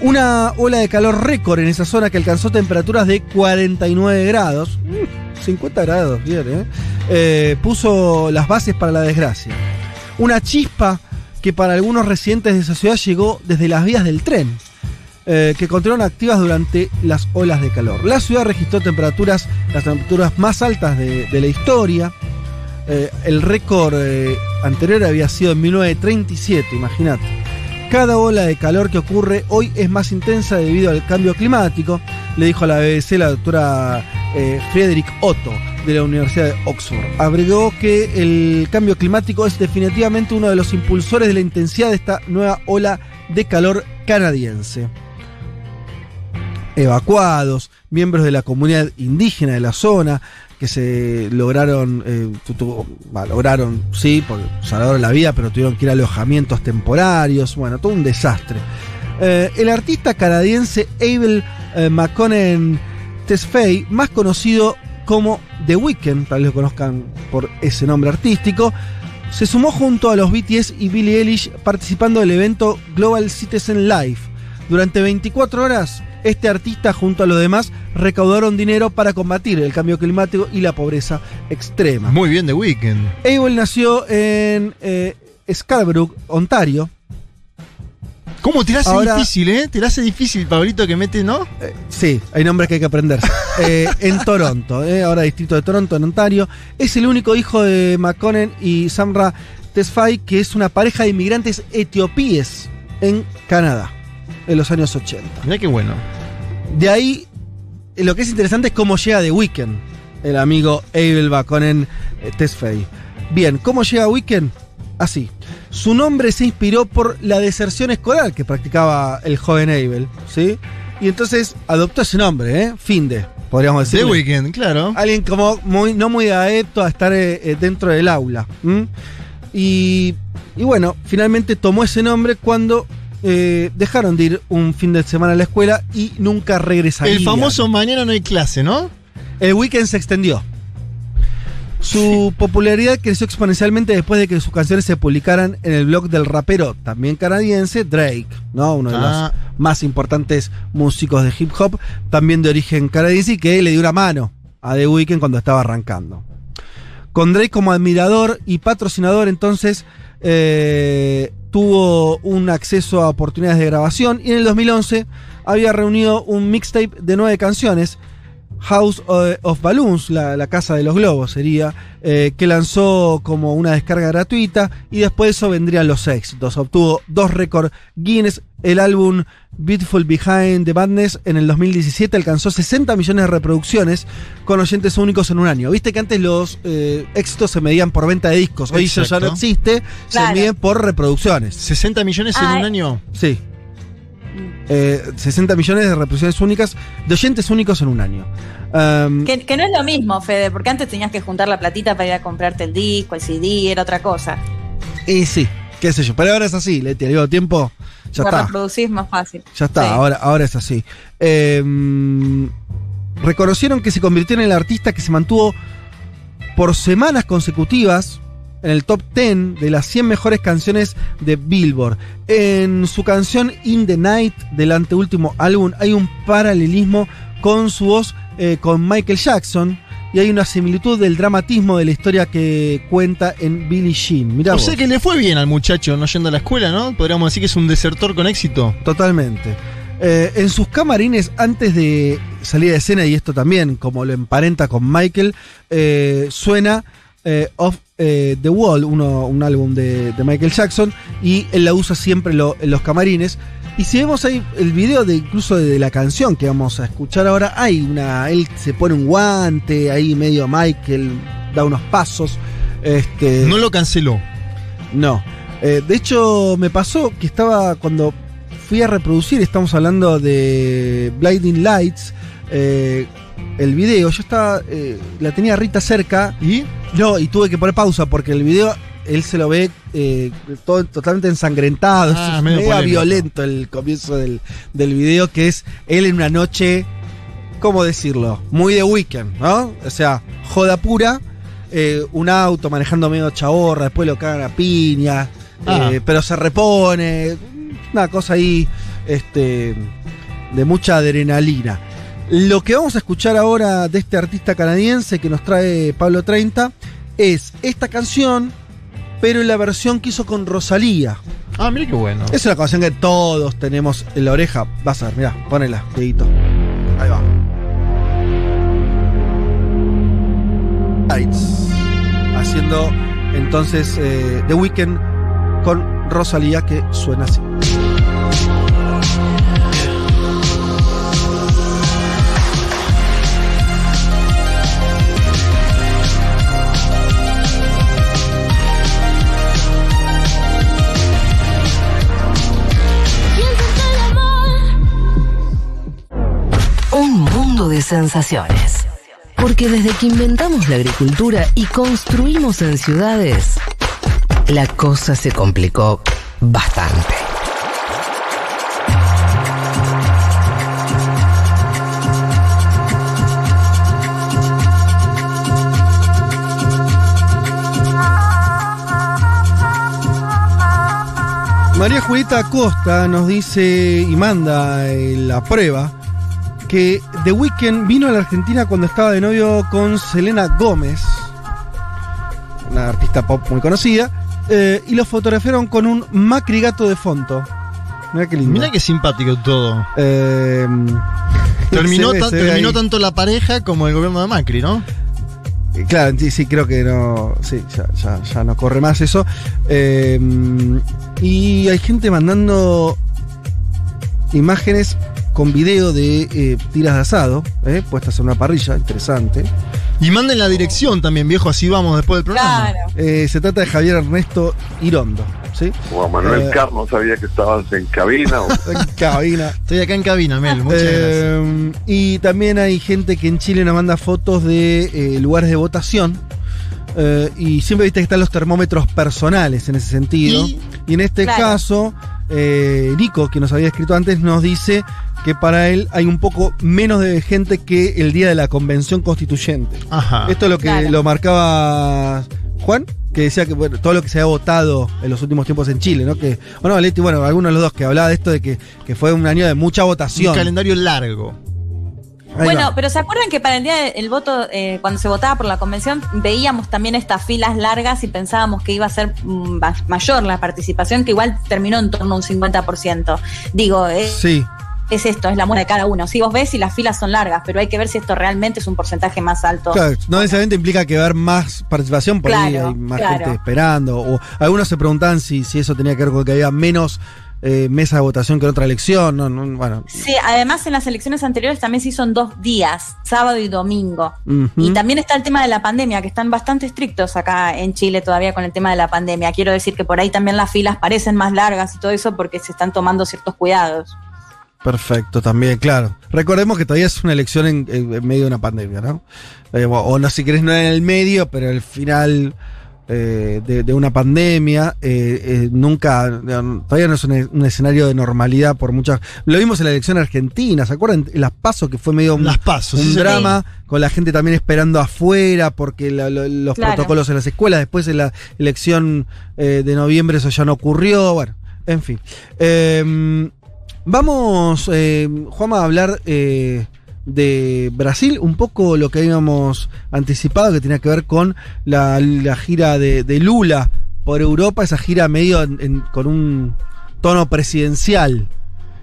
Una ola de calor récord en esa zona que alcanzó temperaturas de 49 grados. Mm, 50 grados, bien, ¿eh? Eh, Puso las bases para la desgracia. Una chispa que para algunos residentes de esa ciudad llegó desde las vías del tren, eh, que continuaron activas durante las olas de calor. La ciudad registró temperaturas, las temperaturas más altas de, de la historia. Eh, el récord anterior había sido en 1937, imagínate. Cada ola de calor que ocurre hoy es más intensa debido al cambio climático, le dijo a la BBC la doctora eh, Frederick Otto de la Universidad de Oxford. Agregó que el cambio climático es definitivamente uno de los impulsores de la intensidad de esta nueva ola de calor canadiense. Evacuados, miembros de la comunidad indígena de la zona, que se lograron, eh, lograron, sí, porque salvaron la vida, pero tuvieron que ir a alojamientos temporarios, bueno, todo un desastre. Eh, el artista canadiense Abel eh, Tesfaye, más conocido como The Weeknd, tal vez lo conozcan por ese nombre artístico, se sumó junto a los BTS y Billie Eilish participando del evento Global Citizen Life. Durante 24 horas, este artista junto a los demás recaudaron dinero para combatir el cambio climático y la pobreza extrema. Muy bien, The Weeknd. Abel nació en eh, Scarborough, Ontario. ¿Cómo te la hace Ahora- difícil, eh? Te la hace difícil, Pablito, que mete, ¿no? Eh, sí, hay nombres que hay que aprender. Eh, en Toronto, eh, ahora distrito de Toronto, en Ontario. Es el único hijo de McConnell y Samra Tesfaye, que es una pareja de inmigrantes etiopíes en Canadá, en los años 80. Mirá qué bueno. De ahí, lo que es interesante es cómo llega The Weeknd, el amigo Abel Baconen eh, Tesfaye. Bien, ¿cómo llega Weeknd? Así. Su nombre se inspiró por la deserción escolar que practicaba el joven Abel, ¿sí? Y entonces adoptó ese nombre, ¿eh? Finde, podríamos The decir. Weeknd, claro. Alguien como muy, no muy adepto a estar eh, eh, dentro del aula. Y, y bueno, finalmente tomó ese nombre cuando eh, dejaron de ir un fin de semana a la escuela y nunca regresarían. El famoso mañana no hay clase, ¿no? El weekend se extendió. Su popularidad creció exponencialmente después de que sus canciones se publicaran en el blog del rapero, también canadiense, Drake, ¿no? Uno de Ah. los más importantes músicos de hip hop, también de origen canadiense, y que le dio una mano a The Weeknd cuando estaba arrancando. Con Drake como admirador y patrocinador, entonces eh, tuvo un acceso a oportunidades de grabación y en el 2011 había reunido un mixtape de nueve canciones, House of of Balloons, la, la casa de los globos sería, eh, que lanzó como una descarga gratuita y después de eso vendrían los éxitos. Obtuvo dos récords Guinness, el álbum Beautiful Behind the Madness en el 2017 alcanzó 60 millones de reproducciones con oyentes únicos en un año. Viste que antes los eh, éxitos se medían por venta de discos, hoy eso ya no existe, Claro. se miden por reproducciones. 60 millones en Ah, un eh. año. Sí. Eh, 60 millones de reproducciones únicas, de oyentes únicos en un año. Um, Que, que no es lo mismo, Fede, porque antes tenías que juntar la platita para ir a comprarte el disco, el CD, era otra cosa. y sí, qué sé yo. Pero ahora es así, Leti, al mismo tiempo, ya Lo está. reproducís más fácil. Ya está, Sí. ahora, ahora es así. Eh, reconocieron que se convirtió en el artista que se mantuvo por semanas consecutivas en el top 10 de las 100 mejores canciones de Billboard. En su canción In the Night del anteúltimo álbum hay un paralelismo con su voz eh, con Michael Jackson y hay una similitud del dramatismo de la historia que cuenta en Billie Jean. Mirá O vos. sea que le fue bien al muchacho no yendo a la escuela, ¿no? Podríamos decir que es un desertor con éxito. Totalmente. Eh, en sus camarines, antes de salir de escena, y esto también, como lo emparenta con Michael, eh, suena eh, Off eh, the Wall, uno- un álbum de, de Michael Jackson, y él la usa siempre lo- en los camarines. Y si vemos ahí el video de incluso de, la canción que vamos a escuchar ahora, hay una. Él se pone un guante, ahí medio Michael, da unos pasos. Este, No lo canceló. no. Eh, de hecho, me pasó que estaba cuando fui a reproducir, estamos hablando de Blinding Lights, eh, el video. Yo estaba. eh, la tenía Rita cerca. ¿Y? No, y tuve que poner pausa porque el video. Él se lo ve eh, todo, totalmente ensangrentado. Ah, es medio mega polémico. violento el comienzo del, del video, que es él en una noche. ¿Cómo decirlo? Muy de weekend, ¿no? O sea, joda pura. eh, un auto manejando medio chaborra, después lo cagan a piña. Ah. eh, pero se repone. Una cosa ahí. Este. De mucha adrenalina. Lo que vamos a escuchar ahora de este artista canadiense que nos trae Pablo 30 es esta canción, pero en la versión que hizo con Rosalía. Ah, mira qué bueno. Es una canción que todos tenemos en la oreja. Vas a ver, mirá, ponela, dedito. Ahí va. Lights. Haciendo entonces eh, The Weeknd con Rosalía que suena así. De sensaciones. Porque desde que inventamos la agricultura y construimos en ciudades, la cosa se complicó bastante. María Julieta Acosta nos dice y manda eh, la prueba que The Weeknd vino a la Argentina cuando estaba de novio con Selena Gómez, una artista pop muy conocida, eh, y lo fotografiaron con un Macri gato de fondo. Mira qué lindo. Mira qué simpático todo. Eh, Terminó, ve- tan- terminó tanto la pareja como el gobierno de Macri, ¿no? Eh, Claro, sí, sí, creo que no. Sí, ya, ya, ya no corre más eso. Eh, y hay gente mandando imágenes con video de eh, tiras de asado, eh, puestas en una parrilla, interesante. Y manden la dirección también, viejo, así vamos después del programa. Claro. Eh, se trata de Javier Ernesto Irondo, ¿sí? Juan Manuel Eh, Carlos sabía que estabas en cabina. o- En cabina. Estoy acá en cabina, Mel, muchas gracias. Y también hay gente que en Chile nos manda fotos de eh, lugares de votación. Eh, y siempre viste que están los termómetros personales en ese sentido. Y- Y, en este Claro. caso, eh, Nico, que nos había escrito antes, nos dice que para él hay un poco menos de gente que el día de la convención constituyente. Ajá. Esto es lo que Claro. lo marcaba Juan, que decía que bueno, todo lo que se ha votado en los últimos tiempos en Chile, ¿no? Que, bueno, Leti, bueno, algunos de los dos que hablaba de esto de que, que fue un año de mucha votación. Un calendario largo. Bueno, pero ¿se acuerdan que para el día del voto, eh, cuando se votaba por la convención, veíamos también estas filas largas y pensábamos que iba a ser mm, ma- mayor la participación, que igual terminó en torno a un 50%. Digo, es, Sí. es esto, es la muestra de cada uno. Si vos ves si las filas son largas, pero hay que ver si esto realmente es un porcentaje más alto. Claro, no necesariamente implica que va a haber más participación, por ahí hay más claro. gente esperando. O algunos se preguntaban si, si eso tenía que ver con que había menos eh, mesa de votación que en otra elección. No, no, bueno. Sí, además en las elecciones anteriores también se hizo en dos días, sábado y domingo. Y también está el tema de la pandemia, que están bastante estrictos acá en Chile todavía con el tema de la pandemia. Quiero decir que por ahí también las filas parecen más largas y todo eso porque se están tomando ciertos cuidados. Perfecto, también, claro. Recordemos que todavía es una elección en, en- en medio de una pandemia, ¿no? Eh, o o no, si querés, no en el medio, pero el final eh, de, de una pandemia. eh, eh, nunca, todavía no es un, un escenario de normalidad por muchas. Lo vimos en la elección argentina, ¿se acuerdan? En Las pasos que fue medio un, Las pasos. un sí, drama, con la gente también esperando afuera, porque la- lo- los Claro. protocolos en las escuelas, después en la elección eh, de noviembre eso ya no ocurrió, bueno, en fin. Eh, vamos, eh, Juanma, a hablar eh, de Brasil, un poco lo que habíamos anticipado, que tenía que ver con la, la gira de, Lula por Europa, esa gira medio con un tono presidencial.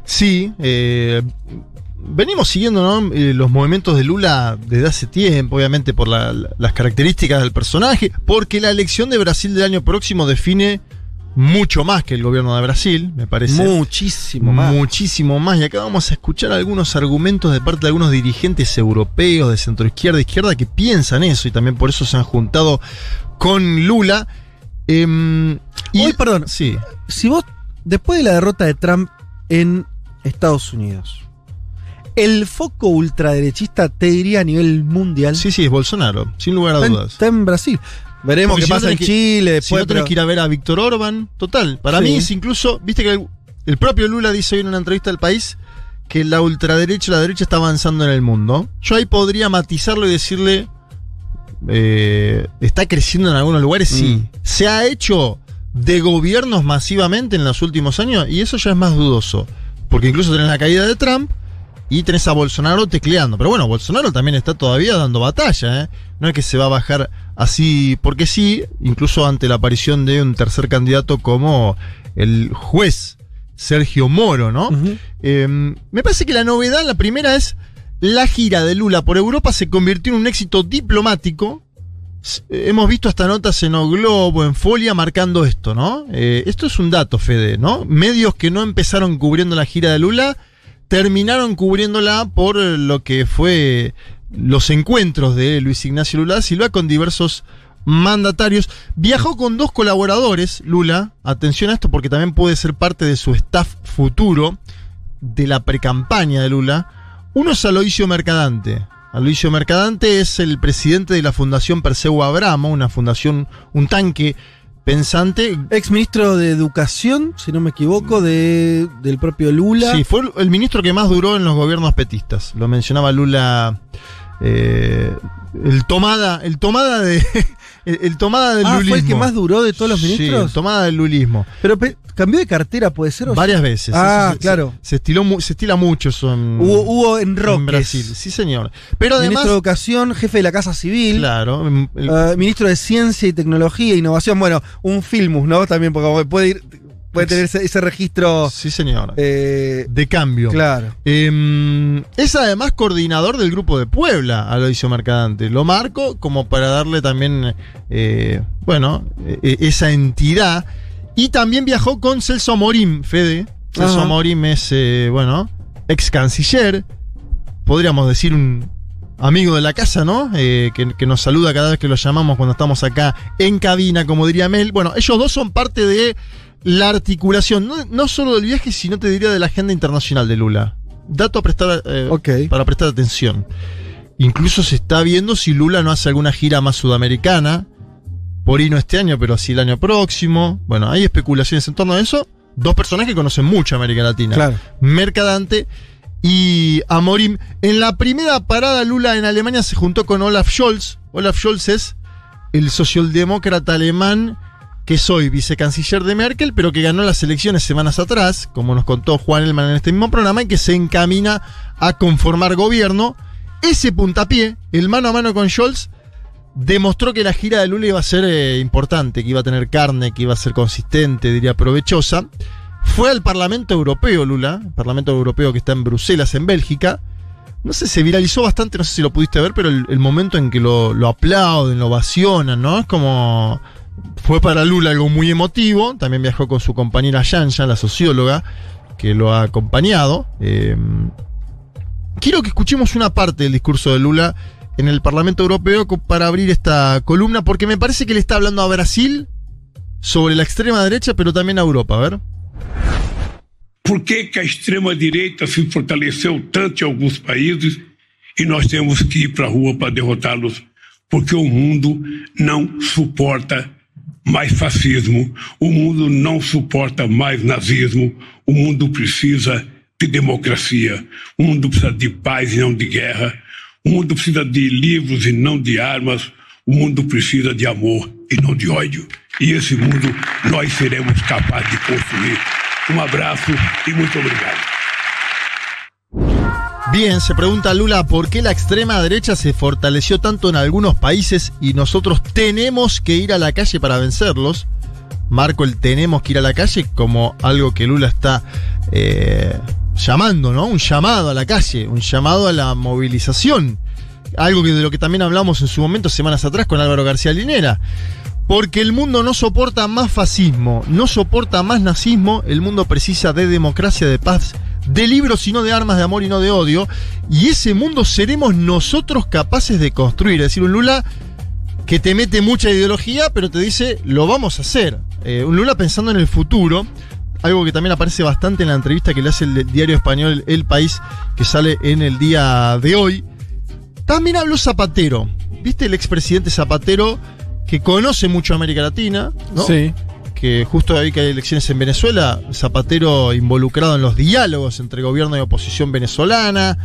Sí, eh, venimos siguiendo. Eh, los movimientos de Lula desde hace tiempo, obviamente por la- la- las características del personaje, porque la elección de Brasil del año próximo define mucho más que el gobierno de Brasil, me parece. Muchísimo más. Muchísimo más. Y acá vamos a escuchar algunos argumentos de parte de algunos dirigentes europeos de centroizquierda e izquierda que piensan eso y también por eso se han juntado con Lula. Em, y, Hoy, perdón, Sí. si vos, después de la derrota de Trump en Estados Unidos, El foco ultraderechista, te diría a nivel mundial. Sí, sí, es Bolsonaro, sin lugar a está en- dudas. Está en Brasil. Veremos Porque qué si no pasa en que- Chile Si después. no tenés pero- que ir a ver a Víctor Orban, total. Para Sí. mí es incluso, viste que el, el propio Lula dice hoy en una entrevista al país que la ultraderecha, la derecha está avanzando en el mundo. Yo ahí podría matizarlo y decirle, eh, está creciendo en algunos lugares, sí. Mm. Se ha hecho de gobiernos masivamente en los últimos años y eso ya es más dudoso. Porque incluso tenés la caída de Trump y tenés a Bolsonaro tecleando. Pero bueno, Bolsonaro también está todavía dando batalla, ¿eh? No es que se va a bajar así porque sí, incluso ante la aparición de un tercer candidato como el juez Sergio Moro, ¿no? Eh, me parece que la novedad, la primera es la gira de Lula por Europa se convirtió en un éxito diplomático. Eh, Hemos visto hasta notas en O Globo, en Folia, marcando esto, ¿no? Eh, esto es un dato, Fede, ¿no? Medios que no empezaron cubriendo la gira de Lula terminaron cubriéndola por lo que fue los encuentros de Luis Ignacio Lula da Silva con diversos mandatarios. Viajó con dos colaboradores, Lula, atención a esto porque también puede ser parte de su staff futuro de la precampaña de Lula. Uno es Aloisio Mercadante. Aloisio Mercadante es el presidente de la Fundación Perseu Abramo, una fundación, un tanque pensante. Ex ministro de Educación, si no me equivoco, de, del propio Lula. Sí, fue el- el ministro que más duró en los gobiernos petistas. Lo mencionaba Lula. Eh, el tomada, el tomada de. El, el tomada del Ah, lulismo. fue el que más duró de todos los Sí, ministros. el tomada del lulismo. Pero pe- cambió de cartera, puede ser. ¿O Varias veces. Ah, se- claro. Se, se estiló se estila mucho eso en, Hubo, hubo en en Roques. Brasil. Sí, señor. Pero además. Ministro de Educación, jefe de la Casa Civil. Claro. el- eh, ministro de Ciencia y Tecnología e Innovación. Bueno, un filmus, ¿no? También, porque puede ir, puede tener ese, ese registro. sí, señor. eh, de cambio. claro. Em, es además coordinador del grupo de Puebla, Aloisio Mercadante. Lo marco como para darle también, eh, bueno, eh, esa entidad. Y también viajó con Celso Morim, Fede. Celso Ajá. Morim es, eh, bueno, ex canciller. Podríamos decir un amigo de la casa, ¿no? Eh, que, que nos saluda cada vez que lo llamamos cuando estamos acá en cabina, como diría Mel. Bueno, ellos dos son parte de la articulación, no, no solo del viaje, sino te diría de la agenda internacional de Lula. Dato a prestar, eh, Ok. para prestar atención. Incluso se está viendo si Lula no hace alguna gira más sudamericana. Por ahí no este año, pero sí el año próximo. Bueno, hay especulaciones en torno a eso. Dos personas que conocen mucho América Latina. Claro. Mercadante y Amorim. En la primera parada Lula en Alemania se juntó con Olaf Scholz. Olaf Scholz es el socialdemócrata alemán que soy vicecanciller de Merkel, pero que ganó las elecciones semanas atrás, como nos contó Juan Elman en este mismo programa, y que se encamina a conformar gobierno. Ese puntapié, el mano a mano con Scholz, demostró que la gira de Lula iba a ser eh, importante, que iba a tener carne, que iba a ser consistente, diría provechosa. Fue al Parlamento Europeo, Lula, el Parlamento Europeo que está en Bruselas, en Bélgica. No sé, se viralizó bastante, no sé si lo pudiste ver, pero el, momento en que lo, lo aplauden, lo ovacionan, ¿no? Es como. Fue para Lula algo muy emotivo. También viajó con su compañera Yanja, la socióloga, que lo ha acompañado. Eh, quiero que escuchemos una parte del discurso de Lula en el Parlamento Europeo para abrir esta columna, porque me parece que le está hablando a Brasil sobre la extrema derecha, pero también a Europa. A ver. Por que, que a extrema-direita se fortaleceu tanto em alguns países e nós temos que ir para a rua para derrotá-los? Porque o mundo não suporta mais fascismo, o mundo não suporta mais nazismo, o mundo precisa de democracia, o mundo precisa de paz e não de guerra, o mundo precisa de livros e não de armas, o mundo precisa de amor e não de ódio. E esse mundo nós seremos capazes de construir. Um abraço e muito obrigado. Bien, se pregunta Lula por qué la extrema derecha se fortaleció tanto en algunos países y nosotros tenemos que ir a la calle para vencerlos. Marco el tenemos que ir a la calle como algo que Lula está eh, llamando, ¿no? Un llamado a la calle, un llamado a la movilización. Algo de lo que también hablamos en su momento semanas atrás con Álvaro García Linera. Porque el mundo no soporta más fascismo, no soporta más nazismo, el mundo precisa de democracia, de paz, de libros y no de armas, de amor y no de odio. Y ese mundo seremos nosotros capaces de construir. Es decir, un Lula que te mete mucha ideología, pero te dice, lo vamos a hacer. Eh, un Lula pensando en el futuro. algo que también aparece bastante en la entrevista que le hace el diario español El País, que sale en el día de hoy. También habló Zapatero. ¿Viste el expresidente Zapatero que conoce mucho América Latina? ¿no? Sí. Que justo ahí que hay elecciones en Venezuela, Zapatero involucrado en los diálogos entre gobierno y oposición venezolana.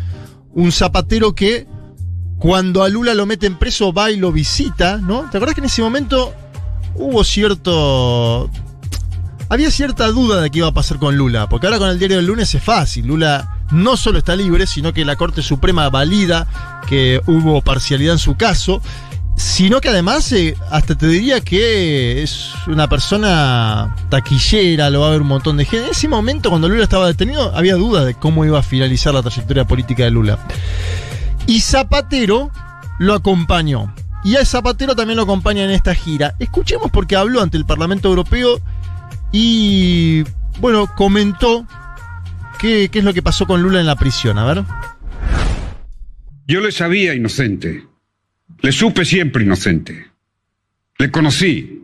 Un Zapatero que cuando a Lula lo meten preso va y lo visita, ¿no? ¿Te acuerdas que en ese momento hubo cierto. Había cierta duda de qué iba a pasar con Lula, porque ahora con el diario del lunes es fácil. Lula no solo está libre, sino que la Corte Suprema valida que hubo parcialidad en su caso, sino que además eh, hasta te diría que es una persona taquillera, lo va a ver un montón de gente. En ese momento, cuando Lula estaba detenido, había duda de cómo iba a finalizar la trayectoria política de Lula. Y Zapatero lo acompañó. Y a Zapatero también lo acompaña en esta gira. Escuchemos porque habló ante el Parlamento Europeo y, bueno, comentó qué, qué es lo que pasó con Lula en la prisión. A ver. Yo le sabía inocente. Le supe siempre inocente. Le conocí,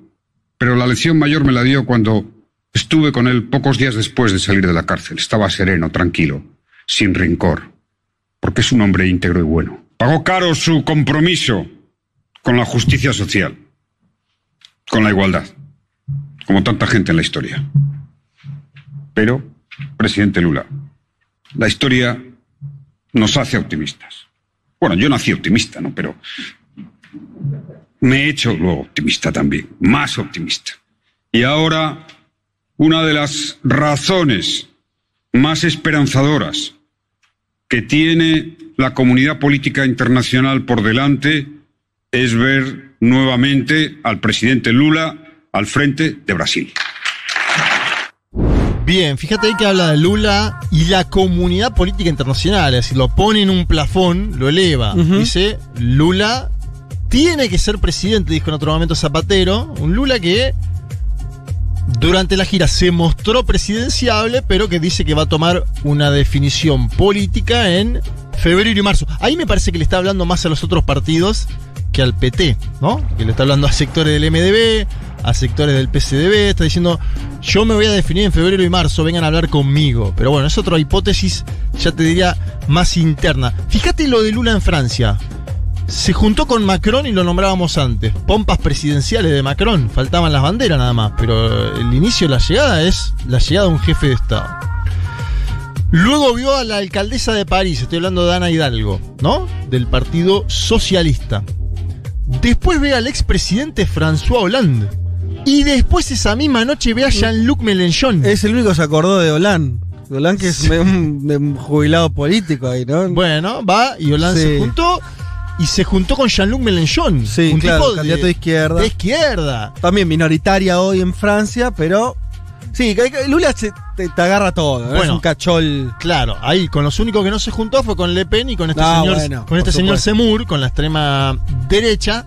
pero la lección mayor me la dio cuando estuve con él pocos días después de salir de la cárcel. Estaba sereno, tranquilo, sin rencor, porque es un hombre íntegro y bueno. Pagó caro su compromiso con la justicia social, con la igualdad, como tanta gente en la historia. Pero, presidente Lula, la historia nos hace optimistas. Bueno, yo nací optimista, ¿no? Pero me he hecho luego optimista también, más optimista. Y ahora, una de las razones más esperanzadoras que tiene la comunidad política internacional por delante es ver nuevamente al presidente Lula al frente de Brasil. Bien, fíjate ahí que habla de Lula y la comunidad política internacional, es decir, lo pone en un plafón, lo eleva. Dice, Lula tiene que ser presidente, dijo en otro momento Zapatero. Un Lula que durante la gira se mostró presidenciable, pero que dice que va a tomar una definición política en febrero y marzo. Ahí me parece que le está hablando más a los otros partidos que al PT, ¿no? Que le está hablando a sectores del MDB, a sectores del PCDB, está diciendo, yo me voy a definir en febrero y marzo, vengan a hablar conmigo. Pero bueno, es otra hipótesis, ya te diría, más interna. Fíjate lo de Lula en Francia. Se juntó con Macron y lo nombrábamos antes. Pompas presidenciales de Macron. Faltaban las banderas nada más. Pero el inicio de la llegada es la llegada de un jefe de Estado. Luego vio a la alcaldesa de París, estoy hablando de Ana Hidalgo, ¿no? Del Partido Socialista. Después ve al expresidente François Hollande. Y después esa misma noche ve a Jean-Luc Mélenchon. Es el único que se acordó de Hollande. Hollande que es un, un jubilado político ahí, ¿no? Bueno, va y Hollande Sí. se juntó. Y se juntó con Jean-Luc Mélenchon. Sí, un claro, tipo candidato de izquierda. De izquierda. También minoritaria hoy en Francia, pero. Sí, Lula se- te, te agarra todo, es un cachol. Claro, ahí con los únicos que no se juntó fue con Le Pen y con este No, señor, bueno, con este señor. Semur, con la extrema derecha.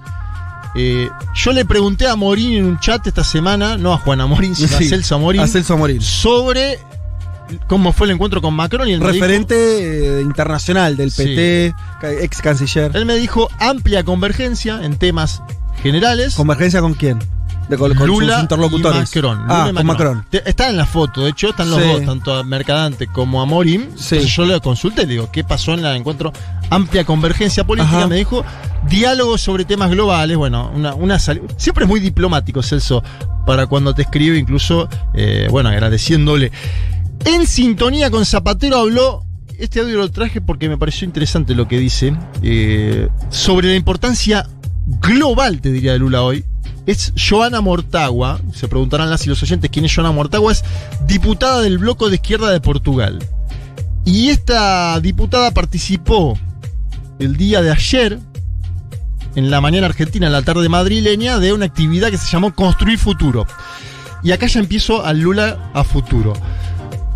Eh, yo le pregunté a Morín en un chat esta semana, no a Juana Morín, sino Sí, a Celso Amorín, a Celso Amorín. sobre cómo fue el encuentro con Macron y dijo- Referente eh, internacional del Sí. PT, ex canciller. él me dijo amplia convergencia en temas generales. ¿Convergencia con quién? De, con, con Lula sus interlocutores. y Macron. Ah, y con Macron. Está en la foto, de hecho, están los Sí. dos, tanto a Mercadante como a Morim. Entonces yo le consulté, le digo, ¿qué pasó en el encuentro? Amplia convergencia política, Ajá. me dijo, diálogo sobre temas globales, bueno, una, una Siempre es muy diplomático, Celso, para cuando te escribe, incluso, eh, bueno, agradeciéndole. En sintonía con Zapatero habló, este audio lo traje porque me pareció interesante lo que dice, eh, sobre la importancia global, te diría de Lula hoy. Es Joana Mortagua, se preguntarán las y los oyentes quién es Joana Mortagua, es diputada del bloco de izquierda de Portugal. Y esta diputada participó el día de ayer, en la mañana argentina, en la tarde madrileña, de una actividad que se llamó Construir Futuro. Y acá ya empiezo al Lula a futuro.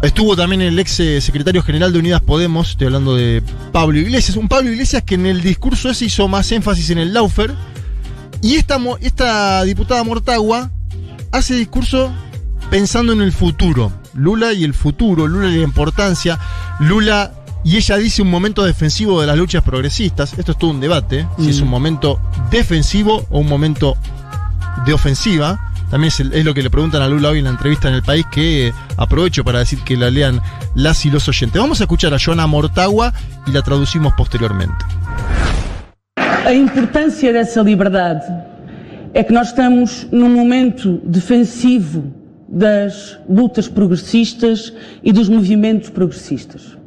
Estuvo también el ex eh, secretario general de Unidas Podemos, estoy hablando de Pablo Iglesias, un Pablo Iglesias que en el discurso ese hizo más énfasis en el Laufer. Y esta, esta diputada Mortagua hace discurso pensando en el futuro. Lula y el futuro, Lula y la importancia, Lula y ella dice un momento defensivo de las luchas progresistas. Esto es todo un debate, si es un momento defensivo o un momento de ofensiva. También es, el- es lo que le preguntan a Lula hoy en la entrevista en el país, que eh, aprovecho para decir que la lean las y los oyentes. Vamos a escuchar a Joana Mortagua y la traducimos posteriormente. A importância dessa liberdade é que nós estamos num momento defensivo das lutas progressistas e dos movimentos progressistas.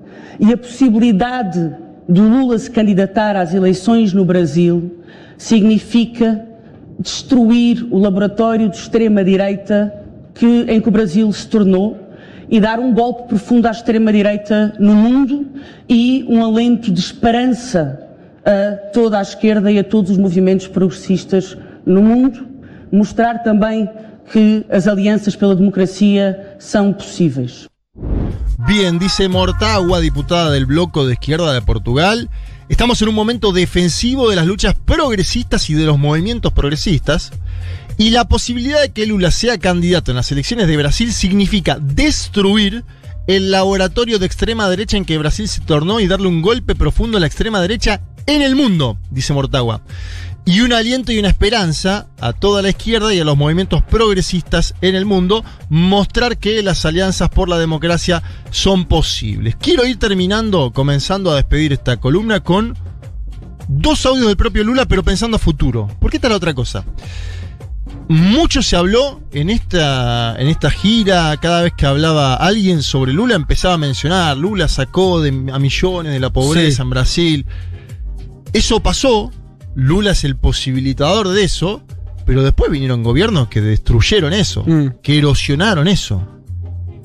E a possibilidade do Lula se candidatar às eleições no Brasil significa destruir o laboratório de extrema-direita que, em que o Brasil se tornou e dar um golpe profundo à extrema-direita no mundo e um alento de esperança a toda a esquerda e a todos os movimentos progressistas no mundo. Mostrar também que as alianças pela democracia são possíveis. Bien, dice Mortagua, diputada del bloco de izquierda de Portugal. Estamos en un momento defensivo de las luchas progresistas y de los movimientos progresistas. Y la posibilidad de que Lula sea candidato en las elecciones de Brasil significa destruir el laboratorio de extrema derecha en que Brasil se tornó y darle un golpe profundo a la extrema derecha en el mundo, dice Mortagua. Y un aliento y una esperanza a toda la izquierda y a los movimientos progresistas en el mundo, mostrar que las alianzas por la democracia son posibles. Quiero ir terminando, comenzando a despedir esta columna con dos audios del propio Lula, pero pensando a futuro. Porque esta es la otra cosa. Mucho se habló en esta, en esta gira, cada vez que hablaba alguien sobre Lula, empezaba a mencionar, Lula sacó de, a millones de la pobreza Sí. en Brasil. Eso pasó, Lula es el posibilitador de eso, pero después vinieron gobiernos que destruyeron eso, que erosionaron eso.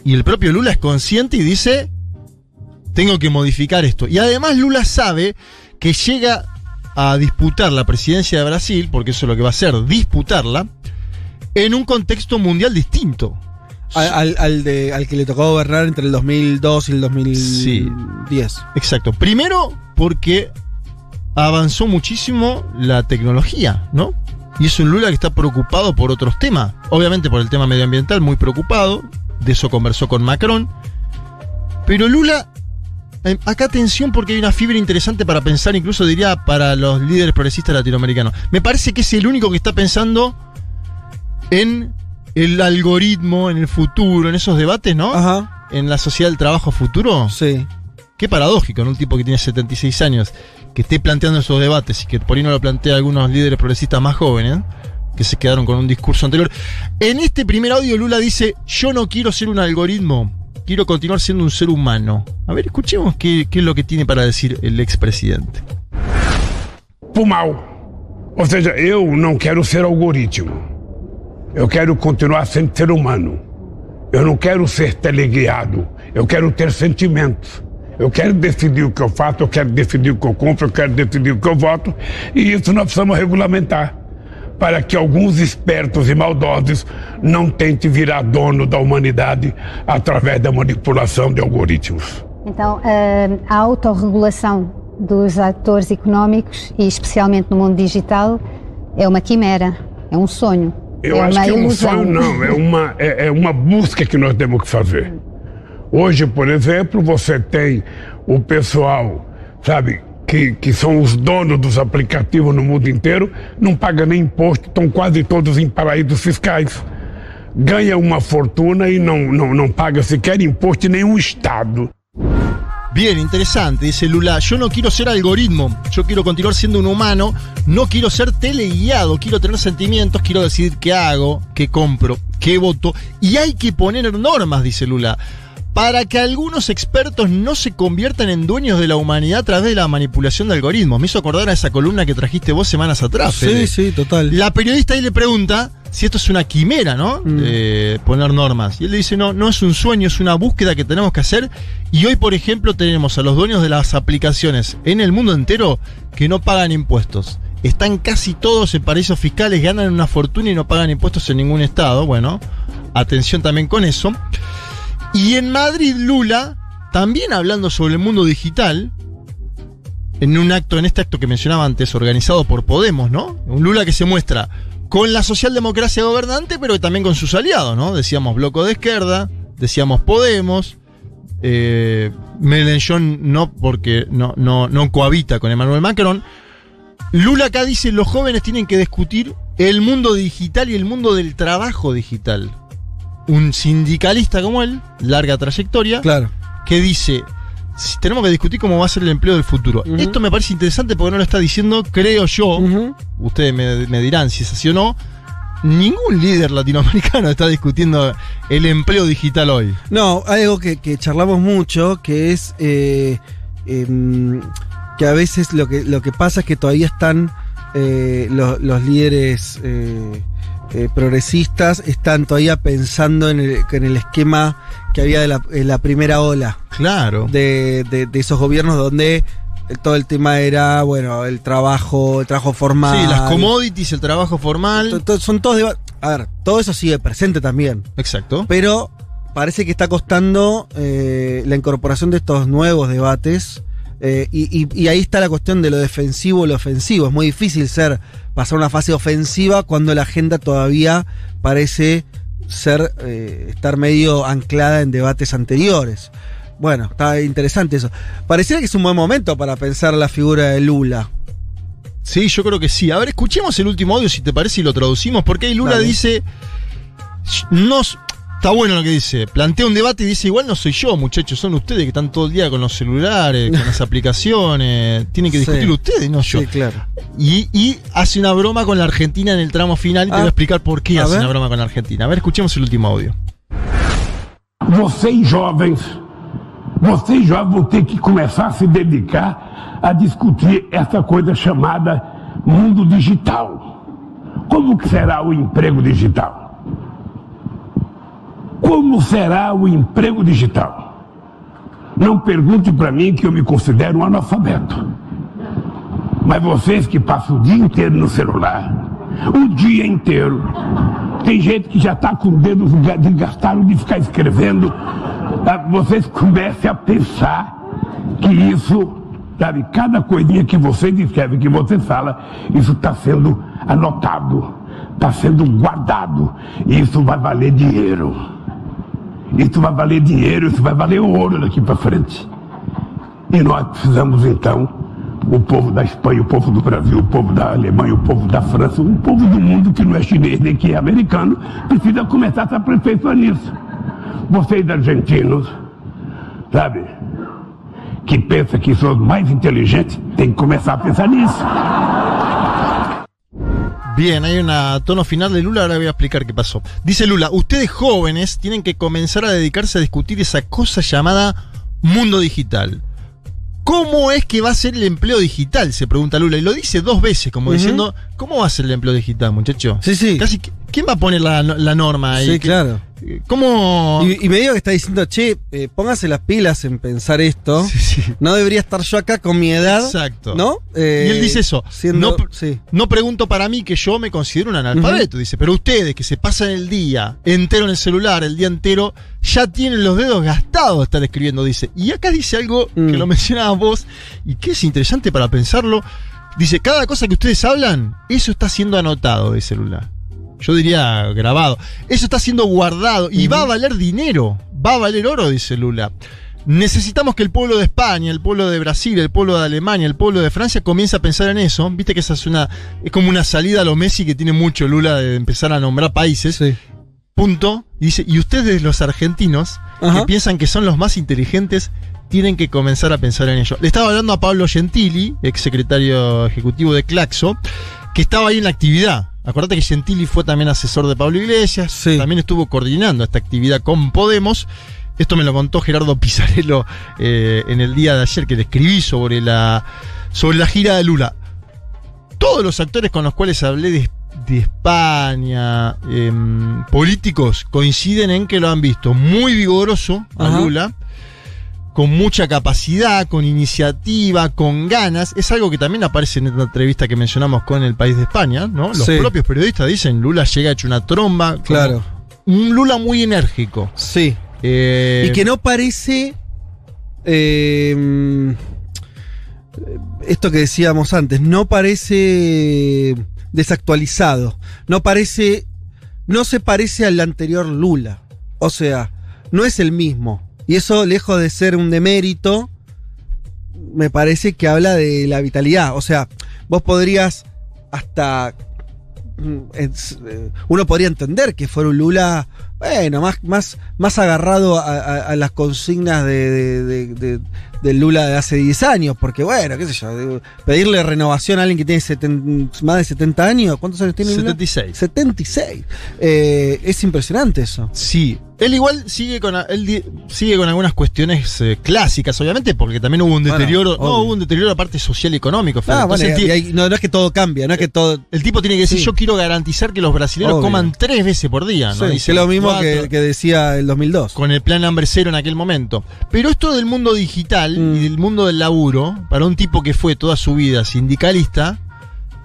Y el propio Lula es consciente y dice, tengo que modificar esto. Y además Lula sabe que llega a disputar la presidencia de Brasil, porque eso es lo que va a hacer, disputarla, en un contexto mundial distinto. Al, al- de, al que le tocó gobernar entre el 2002 y el 2010. Exacto. Primero, porque avanzó muchísimo la tecnología, ¿no? Y es un Lula que está preocupado por otros temas. Obviamente por el tema medioambiental, muy preocupado. De eso conversó con Macron. Pero Lula, eh, acá atención porque hay una fibra interesante para pensar, incluso diría para los líderes progresistas latinoamericanos. Me parece que es el único que está pensando en el algoritmo, en el futuro, en esos debates, ¿no? Ajá. En la sociedad del trabajo futuro. Sí. Qué paradójico, en un tipo que tiene 76 años, que esté planteando esos debates y que por ahí no lo plantea algunos líderes progresistas más jóvenes, que se quedaron con un discurso anterior. En este primer audio Lula dice, yo no quiero ser un algoritmo, quiero continuar siendo un ser humano. A ver, escuchemos qué, es lo que tiene para decir el expresidente. Pro mal. Ou seja, eu não quero ser algoritmo. Eu quero continuar sendo ser humano. Eu não quero ser teleguiado. Eu quero ter sentimentos. Eu quero decidir o que eu faço, eu quero decidir o que eu compro, eu quero decidir o que eu voto. E isso nós precisamos regulamentar. Para que alguns espertos e maldosos não tentem virar dono da humanidade através da manipulação de algoritmos. Então, a, a autorregulação dos atores económicos, e especialmente no mundo digital, é uma quimera, é um sonho. Eu é acho que é um ilusão. sonho, não. É uma, é, é uma busca que nós temos que fazer. Hoje, por exemplo, você tem o pessoal, sabe, que, que são os donos dos aplicativos no mundo inteiro, não paga nem imposto, estão quase todos em paraísos fiscais. Ganha uma fortuna e não, não, não paga sequer imposto em nenhum estado. Bien, interesante, dice Lula, yo no quiero ser algoritmo, yo quiero continuar siendo un humano, no quiero ser teleguiado, quiero tener sentimientos, quiero decidir qué hago, qué compro, qué voto, y hay que poner normas, dice Lula, para que algunos expertos no se conviertan en dueños de la humanidad a través de la manipulación de algoritmos. Me hizo acordar a esa columna que trajiste vos semanas atrás. Sí, Fede. sí, total. La periodista ahí le pregunta si esto es una quimera, ¿no? De poner normas. Y él le dice, no, no es un sueño, es una búsqueda que tenemos que hacer. Y hoy, por ejemplo, tenemos a los dueños de las aplicaciones en el mundo entero que no pagan impuestos. Están casi todos en paraísos fiscales, ganan una fortuna y no pagan impuestos en ningún estado. Bueno, atención también con eso. Y en Madrid, Lula, también hablando sobre el mundo digital, en un acto, en este acto que mencionaba antes, organizado por Podemos, ¿no? Un Lula que se muestra con la socialdemocracia gobernante, pero también con sus aliados, ¿no? Decíamos Bloco de Izquierda, decíamos Podemos, eh, no, porque no, no, no cohabita con Emmanuel Macron. Lula acá dice, los jóvenes tienen que discutir el mundo digital y el mundo del trabajo digital. Un sindicalista como él, larga trayectoria, Claro. que dice, "Si tenemos que discutir cómo va a ser el empleo del futuro. Esto me parece interesante porque no lo está diciendo, creo yo, ustedes me, me dirán si es así o no, ningún líder latinoamericano está discutiendo el empleo digital hoy. No, algo que, que charlamos mucho, que es eh, em, que a veces lo que, lo que pasa es que todavía están eh, los, los líderes eh, progresistas, están todavía pensando en el, en el esquema que había de la, en la primera ola. Claro. De, de- de esos gobiernos donde todo el tema era, bueno, el trabajo, el trabajo formal. Sí, las commodities, el trabajo formal. To- to- Son todos deba- A ver, todo eso sigue presente también. Exacto. Pero parece que está costando eh, la incorporación de estos nuevos debates. Eh, y, y- y ahí está la cuestión de lo defensivo y lo ofensivo. Es muy difícil ser, pasar una fase ofensiva cuando la agenda todavía parece ser, eh, estar medio anclada en debates anteriores. Bueno, está interesante eso. Pareciera que es un buen momento para pensar la figura de Lula. Sí, yo creo que sí. A ver, escuchemos el último audio si te parece y lo traducimos, porque ahí Lula Dale. dice, no, s- está bueno lo que dice, plantea un debate y dice, igual no soy yo, muchachos, son ustedes que están todo el día con los celulares, con las aplicaciones, tienen que Sí. discutir ustedes, no yo. Sí, claro. Y, y hace una broma con la Argentina en el tramo final y te Ah. voy a explicar por qué hace ver. una broma con la Argentina. A ver, escuchemos el último audio. Vocês jovens, vocês jovens vão ter que começar a se dedicar a discutir essa coisa chamada mundo digital. Como que será o emprego digital? Como será o emprego digital? Não pergunte para mim que eu me considero um analfabeto. Mas vocês que passam o dia inteiro no celular, o dia inteiro, tem gente que já está com dedos ga- desgastados de ficar escrevendo. Ah, Vocês comecem a pensar que isso, sabe, cada coisinha que vocês escrevem, que você fala, isso está sendo anotado, está sendo guardado. E isso vai valer dinheiro. Isso vai valer dinheiro, isso vai valer ouro daqui para frente. E nós precisamos então, o povo da Espanha, o povo do Brasil, o povo da Alemanha, o povo da França, o povo do mundo que não é chinês nem que é americano, precisa começar a se aperfeiçoar nisso. Vocês argentinos, sabe, que pensam que são os mais inteligentes, tem que começar a pensar nisso. Bien, hay un tono final de Lula, ahora voy a explicar qué pasó. Dice Lula, ustedes jóvenes tienen que comenzar a dedicarse a discutir esa cosa llamada mundo digital. ¿Cómo es que va a ser el empleo digital? Se pregunta Lula. Y lo dice dos veces, como diciendo, ¿cómo va a ser el empleo digital, muchacho? Sí, sí. Casi, ¿Quién va a poner la, la norma ahí? Sí, ¿Qué- claro. ¿Cómo? Y, y me digo que está diciendo, che, eh, póngase las pilas en pensar esto. No debería estar yo acá con mi edad. Exacto. ¿No? Eh, y él dice eso. siendo- no, sí. no pregunto para mí que yo me considero un analfabeto. Dice, pero ustedes que se pasan el día entero en el celular, el día entero, ya tienen los dedos gastados de estar escribiendo, dice. Y acá dice algo que Mm. lo mencionabas vos y que es interesante para pensarlo. Dice, cada cosa que ustedes hablan, eso está siendo anotado de celular. Yo diría grabado. Eso está siendo guardado y va a valer dinero. Va a valer oro, dice Lula. Necesitamos que el pueblo de España, el pueblo de Brasil, el pueblo de Alemania, el pueblo de Francia comience a pensar en eso. Viste que esa es una. es como una salida a lo Messi que tiene mucho Lula de empezar a nombrar países. Punto. Y dice, y ustedes los argentinos, Ajá. que piensan que son los más inteligentes, tienen que comenzar a pensar en ello. Le estaba hablando a Pablo Gentili, ex secretario ejecutivo de Claxo, que estaba ahí en la actividad. Acordate que Gentili fue también asesor de Pablo Iglesias, también estuvo coordinando esta actividad con Podemos. Esto me lo contó Gerardo Pizarello eh, en el día de ayer que le escribí sobre la, sobre la gira de Lula. Todos los actores con los cuales hablé de, de España, em, políticos, coinciden en que lo han visto muy vigoroso a Ajá. Lula, con mucha capacidad, con iniciativa, con ganas. Es algo que también aparece en esta entrevista que mencionamos con el país de España, ¿no? Los Sí. propios periodistas dicen Lula llega hecho una tromba. Claro. Un Lula muy enérgico. Sí. Eh, Y que no parece. eh, esto que decíamos antes, no parece desactualizado. No parece. No se parece al anterior Lula. O sea, no es el mismo. Y eso, lejos de ser un demérito, me parece que habla de la vitalidad. O sea, vos podrías hasta mm, eh, uno podría entender que fuera un Lula, bueno, más, más, más agarrado a, a- a las consignas de, de- de- de- del Lula de hace 10 años, porque bueno, qué sé yo, pedirle renovación a alguien que tiene seten- más de 70 años, ¿cuántos años tiene? Lula? 76. 76. Eh, es impresionante eso. Sí. Él igual sigue con, él sigue con algunas cuestiones eh, clásicas, obviamente, porque también hubo un Bueno, deterioro. no, hubo un deterioro aparte social y económico. Ah, bueno, Entonces, y- el, y ti- hay- no, no es que todo cambia, no es que todo. el tipo tiene que decir: Sí. Yo quiero garantizar que los brasileños Obvio. coman tres veces por día. ¿no? Sí, Dice, que lo mismo que, que decía el 2002. Con el plan hambre cero en aquel momento. Pero esto del mundo digital Mm. y del mundo del laburo, para un tipo que fue toda su vida sindicalista,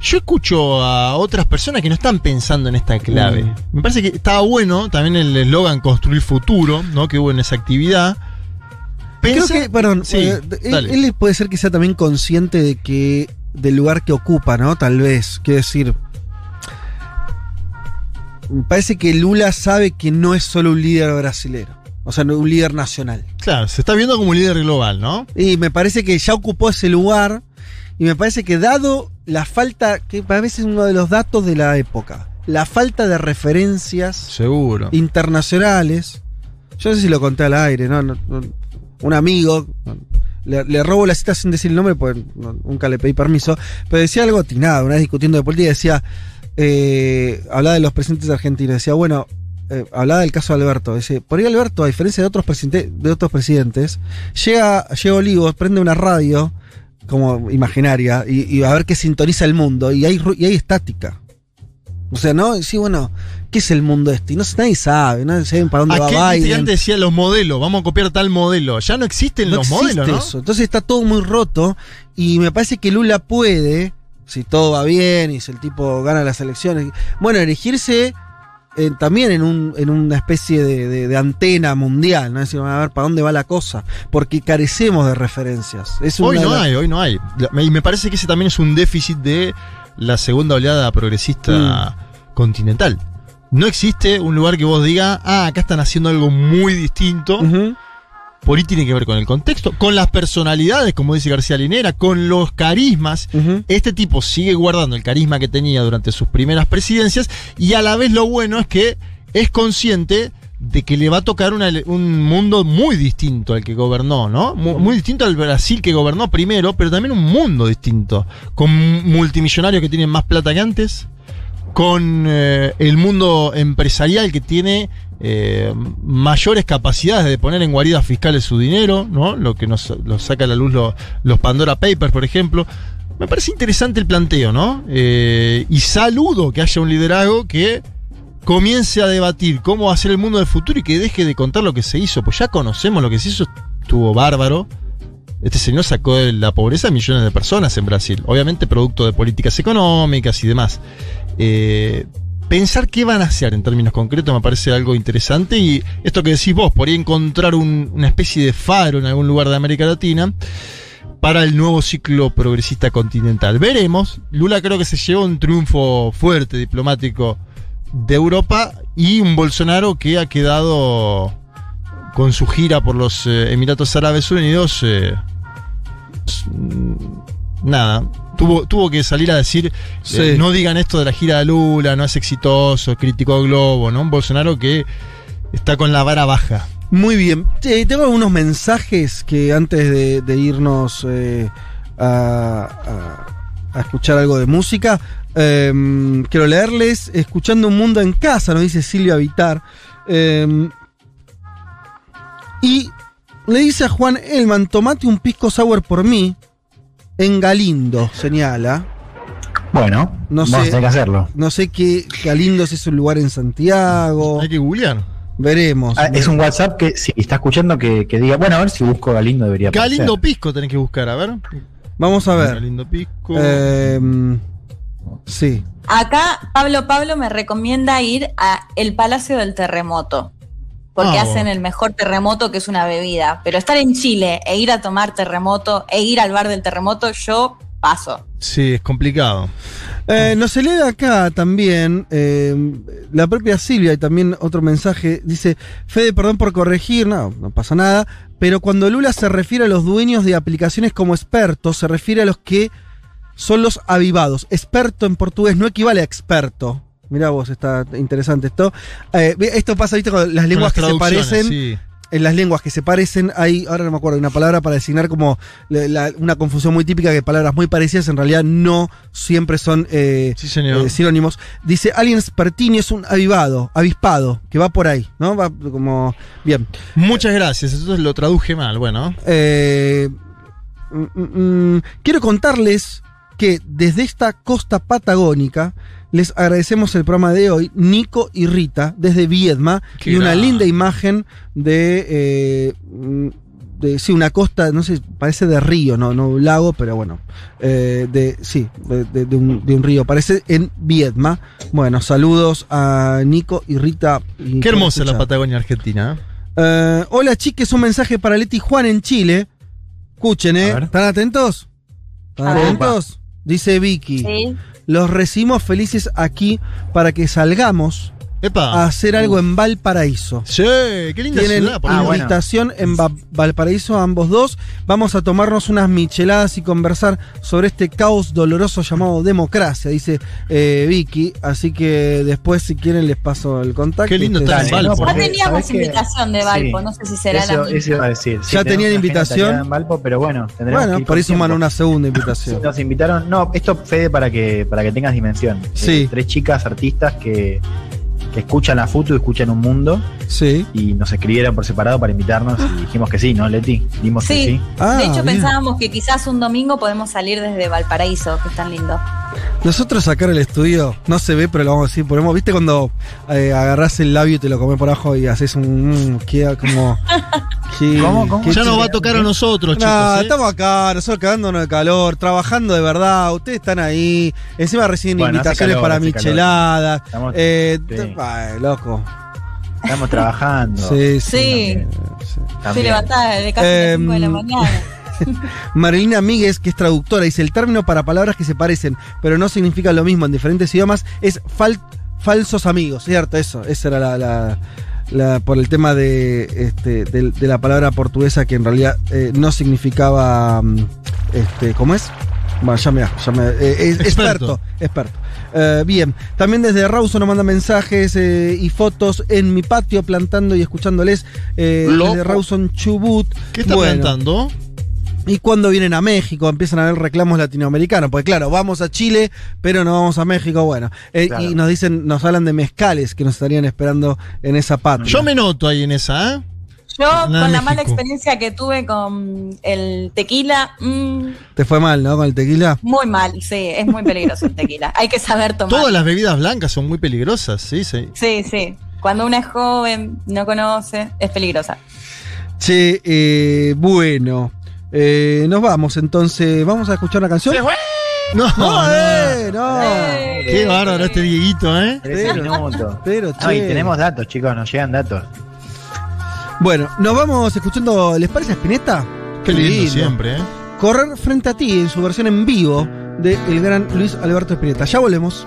yo escucho a otras personas que no están pensando en esta clave. Mm. Me parece que estaba bueno también el eslogan construir futuro, ¿no? Que hubo en esa actividad. Creo Pensa- que, perdón, Sí, eh, él, él puede ser que sea también consciente de que del lugar que ocupa, ¿no? Tal vez, quiero decir. Me parece que Lula sabe que no es solo un líder brasilero, o sea, no un líder nacional. Claro, se está viendo como un líder global, ¿no? Y me parece que ya ocupó ese lugar y me parece que dado la falta, que a veces es uno de los datos de la época, la falta de referencias Seguro. internacionales. Yo no sé si lo conté al aire, ¿no? No- no- un amigo, le, le robo la cita sin decir el nombre, porque nunca le pedí permiso, pero decía algo atinado, una vez discutiendo de política, decía, eh, hablaba de los presidentes argentinos, decía, bueno, eh, hablaba del caso de Alberto, dice, por ahí Alberto, a diferencia de otros, presidente- de otros presidentes, llega, llega Olivos, prende una radio, como imaginaria, y, y a ver qué sintoniza el mundo, y hay, y hay estática. O sea, ¿no? Sí, bueno, ¿qué es el mundo este? Y no sé, nadie sabe, nadie sabe para dónde ¿A va qué viste que Biden. decía los modelos? Vamos a copiar tal modelo. Ya no existen No los existe modelos, ¿no? eso. Entonces está todo muy roto y me parece que Lula puede, si todo va bien y si el tipo gana las elecciones, bueno, elegirse eh, también en, un, en una especie de, de- de antena mundial, ¿no? Es decir, a ver para dónde va la cosa, porque carecemos de referencias. Es Hoy no hay, hoy no hay. Y me parece que ese también es un déficit de la segunda oleada progresista Mm. continental. No existe un lugar que vos digas, ah, acá están haciendo algo muy distinto. Por ahí tiene que ver con el contexto, con las personalidades, como dice García Linera, con los carismas. Este tipo sigue guardando el carisma que tenía durante sus primeras presidencias y a la vez lo bueno es que es consciente de que le va a tocar una- un mundo muy distinto al que gobernó, ¿no? Mu- Muy, distinto al Brasil que gobernó primero, pero también un mundo distinto, con multimillonarios que tienen más plata que antes, con eh, el mundo empresarial que tiene eh, mayores capacidades de poner en guaridas fiscales su dinero, ¿no? Lo que nos saca a la luz lo- los Pandora Papers, por ejemplo. Me parece interesante el planteo, ¿no? Eh, y saludo que haya un liderazgo que comience a debatir cómo va a ser el mundo del futuro y que deje de contar lo que se hizo. Pues ya conocemos lo que se hizo, estuvo bárbaro. Este señor sacó de la pobreza a millones de personas en Brasil, obviamente producto de políticas económicas y demás. Eh, pensar qué van a hacer en términos concretos me parece algo interesante y esto que decís vos, por ahí encontrar un- una especie de faro en algún lugar de América Latina para el nuevo ciclo progresista continental. Veremos, Lula creo que se llevó un triunfo fuerte diplomático de Europa y un Bolsonaro que ha quedado con su gira por los eh, Emiratos Árabes Unidos eh, nada, tuvo, tuvo que salir a decir, Sí. eh, no digan esto de la gira de Lula, no es exitoso, criticó Globo, ¿no? Un Bolsonaro que está con la vara baja. Muy bien. Eh, tengo algunos mensajes que antes de, de irnos eh, a, a- a escuchar algo de música, eh, quiero leerles. Escuchando un mundo en casa, nos dice Silvia Vitar. Eh, y le dice a Juan Elman, tomate un pisco sour por mí. En Galindo, señala. Bueno, No vamos a sé, tener que hacerlo. no sé qué Galindo si es un lugar en Santiago. Hay que googlear. Veremos. Ah, es un WhatsApp que si está escuchando que, que diga, bueno, a ver si busco Galindo debería aparecer. Galindo Pisco tenés que buscar, a ver. Vamos a ver. Galindo Pisco. Eh, sí. Acá Pablo Pablo me recomienda ir a el Palacio del Terremoto. Porque Ah, hacen el mejor terremoto que es una bebida. Pero estar en Chile e ir a tomar terremoto e ir al bar del terremoto, yo paso. Sí, es complicado. Eh, nos se lee acá también eh, la propia Silvia y también otro mensaje. Dice, Fede, perdón por corregir, no, no pasa nada, pero cuando Lula se refiere a los dueños de aplicaciones como expertos, se refiere a los que son los avivados. Experto en portugués no equivale a experto. Mirá vos, está interesante esto. Eh, esto pasa, viste, con las lenguas Con las que se parecen. sí. En las lenguas que se parecen, hay, ahora no me acuerdo, una palabra para designar como la- la- una confusión muy típica que palabras muy parecidas en realidad no siempre son eh, eh, sinónimos. Dice, alguien spertini es un avivado, avispado, que va por ahí, ¿no? Va como... Bien. Muchas gracias, eso lo traduje mal, bueno. Eh, mm, mm, mm, quiero contarles que desde esta costa patagónica les agradecemos el programa de hoy, Nico y Rita, desde Viedma, Qué y una linda imagen de, eh, de, sí, una costa, no sé, parece de río, no, no un lago, pero bueno, eh, de, sí, de, de- de un, de un río, parece en Viedma. Bueno, saludos a Nico y Rita. y Qué hermosa la. Patagonia Argentina. ¿eh? Hola chiques, un mensaje para Leti Juan en Chile. Escuchen, ¿eh? ¿Están atentos? ¿Están atentos? Dice Vicky. Sí. Los recibimos felices aquí para que salgamos a hacer algo en Valparaíso. Sí, qué linda Tienen ciudad. por invitación en Va- Valparaíso ambos dos. Vamos a tomarnos unas micheladas y conversar sobre este caos doloroso llamado democracia, dice eh, Vicky. Así que después, si quieren, les paso el contacto. Qué lindo estar en Valpo. Ya teníamos invitación de Valpo, Sí. no sé si será Eso, la eso iba a decir. Ya tenían invitación. en Valpo, pero bueno, tendremos que Bueno, ir por eso mandan tiempo. una segunda invitación. Nos invitaron, no, esto Fede para que para que tengas dimensión. Sí. Eh, tres chicas artistas que, que escuchan la FUTU y escuchan un mundo. Sí. Y nos escribieron por separado para invitarnos y dijimos que sí, ¿no, Leti? Dimos que Sí, sí. Ah, de hecho bien. pensábamos que quizás un domingo podemos salir desde Valparaíso, que es tan lindo. Nosotros acá en el estudio, no se ve, pero lo vamos a decir, ponemos, ¿viste cuando eh, agarrás el labio y te lo comes por abajo y haces un... mm, queda como... qué- ¿Cómo, cómo? qué- Ya nos va a tocar a nosotros, No, chicos. ¿eh? estamos acá, nosotros cagándonos de calor, trabajando de verdad, ustedes están ahí, encima reciben Bueno, invitaciones calor, para micheladas. Estamos- eh, sí. ay, loco. Estamos trabajando. Sí, sí. Sí, también, levantada de casi las 5 de la Em, mañana. Marilina Míguez, que es traductora, dice el término para palabras que se parecen, pero no significan lo mismo en diferentes idiomas, es fal- falsos amigos, ¿cierto? Eso, esa era la, la- la- por el tema de, este, de, la palabra portuguesa que en realidad eh, no significaba, mm, este, ¿cómo es? Bueno, ya me, ya me- eh, es- Experto. experto. Eh, bien, también desde Rawson nos manda mensajes y fotos en mi patio plantando y escuchándoles desde Rawson Chubut. ¿Qué está Bueno, plantando? Y cuando vienen a México empiezan a haber reclamos latinoamericanos, porque claro, vamos a Chile, pero no vamos a México, bueno. Eh, Claro. Y nos dicen, nos hablan de mezcales que nos estarían esperando en esa patria. Yo me noto ahí en esa, ¿eh? Yo, Nada, con la México. mala experiencia que tuve con el tequila, mm, Te fue mal, ¿no? Con el tequila. muy mal, sí, es muy peligroso el tequila. Hay que saber tomar. Todas las bebidas blancas son muy peligrosas, sí, sí. Sí, sí. Cuando una es joven, no conoce, es peligrosa. Che, eh, bueno. Eh, nos vamos entonces. ¿Vamos a escuchar una canción? No, No, no. eh, no. Qué bárbaro este Dieguito, ¿eh? Pero- minutos. Pero, No, y che. tenemos datos, chicos, nos llegan datos. Bueno, nos vamos escuchando. ¿Les parece a Spinetta? Qué lindo siempre, ¿eh? Correr frente a ti en su versión en vivo de el gran Luis Alberto Spinetta. Ya volvemos.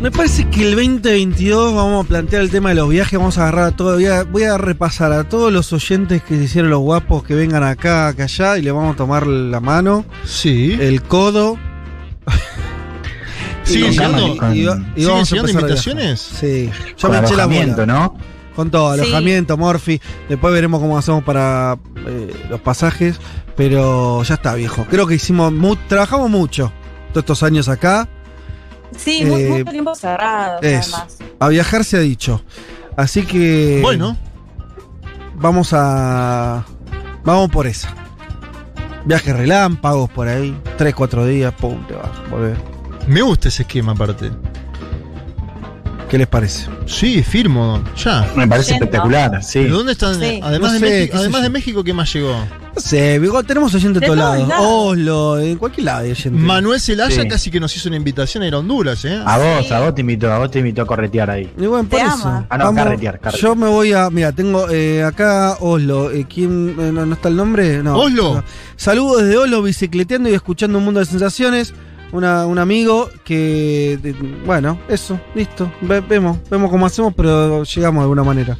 Me parece que el 2022 vamos a plantear el tema de los viajes, vamos a agarrar a todo, voy a, voy a repasar a todos los oyentes que se hicieron los guapos que vengan acá, acá, allá y le vamos a tomar la mano, Sí. el codo. ¿Siguen Y- llegando, y- y- y ¿siguen vamos a llegando empezar a invitaciones? Sí, yo Con me eché la bola. ¿no? Con todo, Sí. alojamiento, Morphy. Después veremos cómo hacemos para eh, los pasajes. Pero ya está, viejo. Creo que hicimos. mu- trabajamos mucho todos estos años acá. Sí, Eh, mucho tiempo cerrado, Eso. además. A viajar se ha dicho. Así que. Bueno. Vamos a. Vamos por esa. Viajes relámpagos por ahí. 3, 4 días, pum, te vas a volver. Me gusta ese esquema aparte. ¿Qué les parece? Sí, firmo, ya. Me parece Yendo. espectacular, sí. ¿De dónde están? Sí. Además, No de, México, qué sé además yo. de México, ¿qué más llegó? No sé, Vigo, tenemos oyentes de De todos lados. lados. Oslo, en cualquier lado hay oyentes. Manuel Zelaya Sí. casi que nos hizo una invitación a ir a Honduras, ¿eh? A vos, a vos te invito, a vos te invito a corretear ahí. Y bueno, por Te eso. ama. Ah, no, carretear, carretear. Yo me voy a. Mira, tengo eh, acá Oslo. Eh, ¿Quién? eh, no, no está el nombre? No. ¿Oslo? No. Saludos desde Oslo, bicicleteando y escuchando un mundo de sensaciones. Una- un amigo que. de- bueno, eso, listo. Ve- vemos, vemos cómo hacemos, pero llegamos de alguna manera.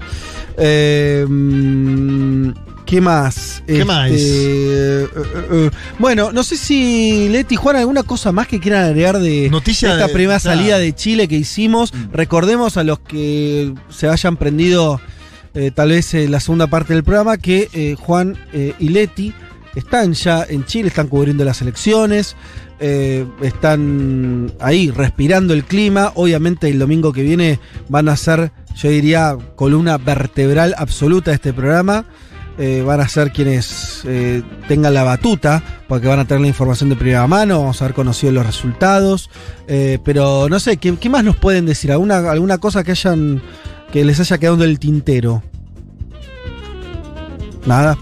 Eh, mm, ¿Qué más? ¿Qué más? eh, eh, bueno, no sé si Leti, Juan, alguna cosa más que quieran agregar de Noticia esta de- primera salida de Chile que hicimos. Mm. Recordemos a los que se hayan prendido tal vez la segunda parte del programa que Juan y Leti están ya en Chile, están cubriendo las elecciones, eh, están ahí respirando el clima. Obviamente el domingo que viene van a ser, yo diría, columna vertebral absoluta de este programa. Eh, van a ser quienes eh, tengan la batuta, porque van a tener la información de primera mano, vamos a haber conocido los resultados. Pero no sé, ¿qué, qué más nos pueden decir? ¿Alguna, alguna cosa que hayan que les haya quedado en el tintero? Nada.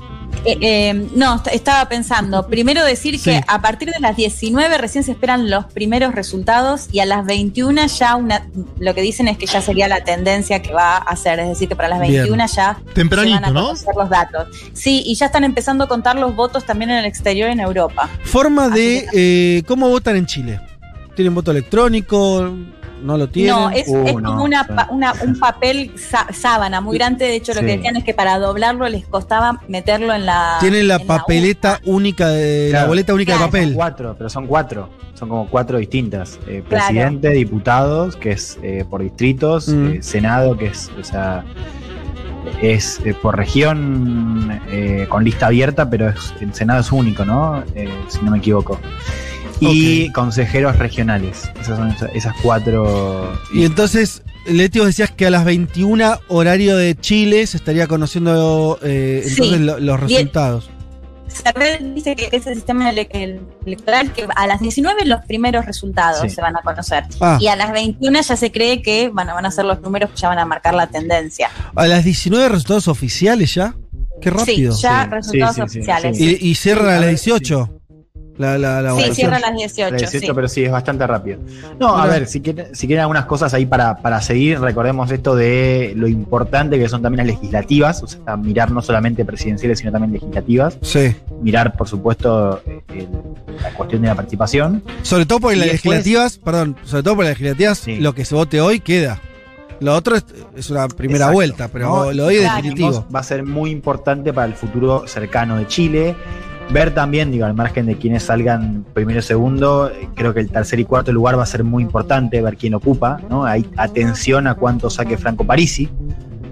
Eh, eh, no, est- estaba pensando. Primero decir Sí. que a partir de las 19 recién se esperan los primeros resultados y a las 21 ya una, lo que dicen es que ya sería la tendencia que va a hacer. Es decir, que para las Bien. 21 ya Tempranito, se van a ¿no? los datos. Sí, y ya están empezando a contar los votos también en el exterior en Europa. Forma de eh, cómo votan en Chile. ¿Tienen voto electrónico? ¿No lo tienen? No, es, Uh, es no, como una, una- un papel sá- sábana muy grande. De hecho, lo Sí. que decían es que para doblarlo les costaba meterlo en la. Tienen la papeleta única de la boleta única Claro. de papel. Son cuatro, pero son cuatro. Son como cuatro distintas. Eh, Claro. presidente, diputados, que es eh, por distritos, Mm. eh, Senado, que es, o sea, es eh, por región eh, con lista abierta, pero es- el Senado es único, ¿no? Eh, si no me equivoco. Y consejeros regionales. Esas son esa- esas cuatro. Y entonces, Leti, vos decías que a las 21 horario de Chile se estaría conociendo eh, Sí. entonces lo- los resultados. Cerré dice que ese sistema ele- el- electoral que a las 19 los primeros resultados Sí. se van a conocer. Ah. Y a las 21 ya se cree que bueno, van a ser los números que ya van a marcar la tendencia. A las 19 resultados oficiales ya. Qué rápido. Sí, ya Sí, resultados sí, sí, sí, oficiales. sí. Y, y cierran Sí, a las ver, 18. La, la, la Sí, votación. cierran a las 18. La 18, sí. pero sí, es bastante rápido. No, a ver, si quieren, si quieren algunas cosas ahí para, para seguir, recordemos esto de lo importante que son también las legislativas, o sea, mirar no solamente presidenciales, sino también legislativas. Sí. Mirar, por supuesto, el- la cuestión de la participación. Sobre todo porque Y las después- legislativas, perdón, sobre todo porque las legislativas, Sí. lo que se vote hoy queda. Lo otro es, es una primera Exacto, vuelta, pero ¿no? lo doy Claro. definitivo. Va a ser muy importante para el futuro cercano de Chile. Ver también, digo, al margen de quienes salgan primero y segundo, creo que el tercer y cuarto lugar va a ser muy importante, ver quién ocupa, ¿no? Hay atención a cuánto saque Franco Parisi,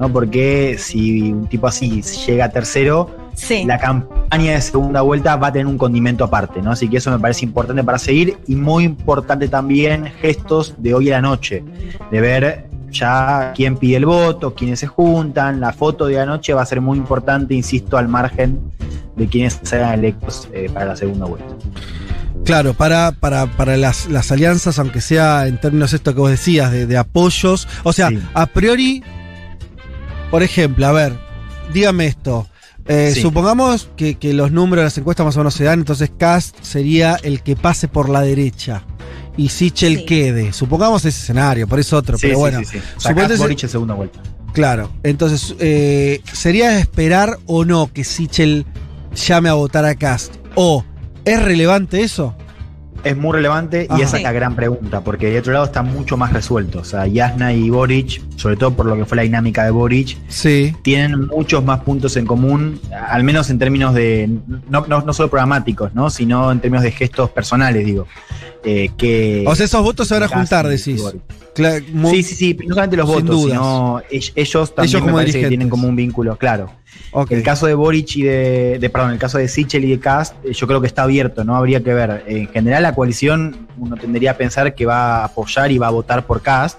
¿no? Porque si un tipo así llega a tercero, Sí. la campaña de segunda vuelta va a tener un condimento aparte, ¿no? Así que eso me parece importante para seguir y muy importante también gestos de hoy a la noche, de ver ya quién pide el voto, quiénes se juntan, la foto de anoche va a ser muy importante, insisto, al margen de quienes sean electos eh, para la segunda vuelta. Claro, para, para, para las, las alianzas, aunque sea en términos esto que vos decías, de, de apoyos. O sea, Sí. a priori, por ejemplo, a ver, dígame esto. Eh, Sí. Supongamos que, que los números de las encuestas más o menos se dan, entonces Cast sería el que pase por la derecha y Sichel Sí. quede. Supongamos ese escenario, por eso otro, Sí, pero bueno. sí, sí. Sacás suponete- Boric en segunda vuelta. Claro, entonces, eh, ¿sería esperar o no que Sichel llame a votar a Cast? ¿O es relevante eso? Es muy relevante Ajá. y esa es la gran pregunta, porque de otro lado está mucho más resuelto. O sea, Yasna y Boric, sobre todo por lo que fue la dinámica de Boric, Sí. tienen muchos más puntos en común, al menos en términos de, no, no, no solo programáticos, ¿no? sino en términos de gestos personales, digo. Eh, que O sea, esos votos se van a juntar, decís. Sí, sí, sí, no solamente los Sin votos, dudas. sino ell- ellos también Ellos me parece que tienen como un vínculo, claro. El caso de Boric y de, de- perdón, el caso de Sichel y de Cast, eh, yo creo que está abierto, ¿no? Habría que ver. En general, la coalición, uno tendería a pensar que va a apoyar y va a votar por Cast.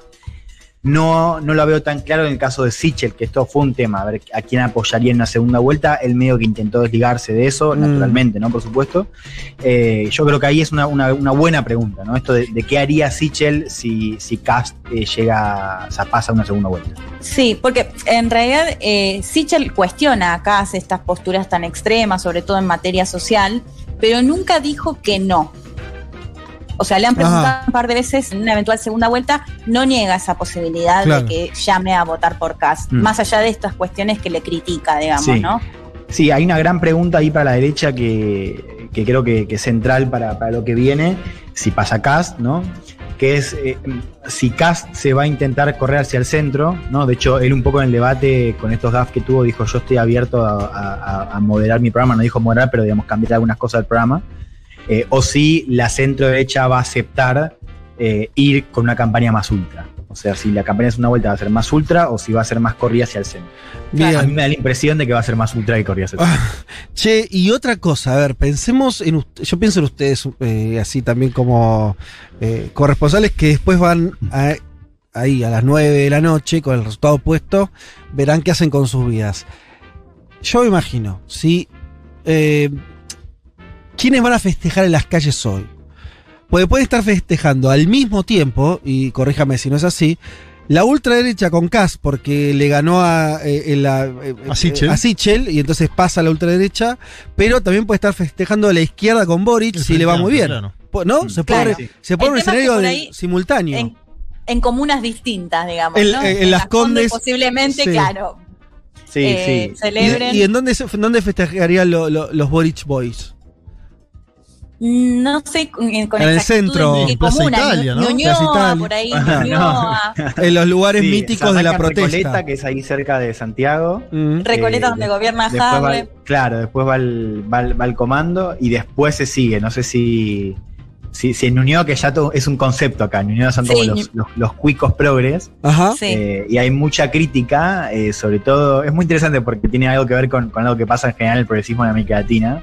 No, no lo veo tan claro en el caso de Sichel, que esto fue un tema, a ver a quién apoyaría en una segunda vuelta. El medio que intentó desligarse de eso, Mm. naturalmente, ¿no? Por supuesto. Eh, yo creo que ahí es una, una- una buena pregunta, ¿no? Esto de, de qué haría Sichel si, si Cast eh, llega, o sea, pasa a una segunda vuelta. Sí, porque en realidad eh, Sichel cuestiona acá estas posturas tan extremas, sobre todo en materia social, pero nunca dijo que no. O sea, le han preguntado Ajá. un par de veces en una eventual segunda vuelta, no niega esa posibilidad Claro. de que llame a votar por Cast, Mm. más allá de estas cuestiones que le critica, digamos, Sí. ¿no? Sí, hay una gran pregunta ahí para la derecha que, que creo que, que es central para, para lo que viene, si pasa Cast, ¿no? Que es eh, si Cast se va a intentar correr hacia el centro, ¿no? De hecho, él un poco en el debate con estos gaffes que tuvo dijo yo estoy abierto a, a- a moderar mi programa, no dijo moderar, pero digamos cambiar algunas cosas del programa. Eh, o si la centro derecha va a aceptar eh, ir con una campaña más ultra. O sea, si la campaña es una vuelta va a ser más ultra o si va a ser más corrida hacia el centro. Bien. A mí me da la impresión de que va a ser más ultra que corrida hacia el centro. Che, y otra cosa, a ver, pensemos en yo pienso en ustedes eh, así también como eh, corresponsales que después van a- ahí a las 9 de la noche con el resultado puesto, verán qué hacen con sus vidas. Yo me imagino, si eh, ¿quiénes van a festejar en las calles hoy? Porque pueden estar festejando al mismo tiempo, y corríjame si no es así, la ultraderecha con Kass, porque le ganó a, eh, en la- eh, A Sichel. a Sichel, y entonces pasa a la ultraderecha, pero también puede estar festejando a la izquierda con Boric, si le va muy bien. Claro. ¿No? Se pone, Claro. se pone un tema es que escenario simultáneo. En, en comunas distintas, digamos, En- ¿no? en- en Las Las Condes Condes, posiblemente, sí. claro, Sí, eh, sí. celebren. ¿Y, y en dónde, dónde festejarían lo- lo- los Boric Boys? No sé con, con En el centro. en qué En Plaza comuna, Italia, ¿no? Ñuñoa, Plaza Italia. por ahí, Ñuñoa. En los lugares Sí, míticos de la protesta. Recoleta, que es ahí cerca de Santiago. Mm. Recoleta Eh, donde de- gobierna el- claro, después va el, va, el, va el comando y después se sigue. No sé si, si, si en Ñuñoa, que ya to- es un concepto acá. En Ñuñoa son Sí, como los, los, los cuicos progres. Ajá. Sí. eh, y hay mucha crítica, eh, sobre todo. Es muy interesante porque tiene algo que ver con, con algo que pasa en general en el progresismo en América Latina.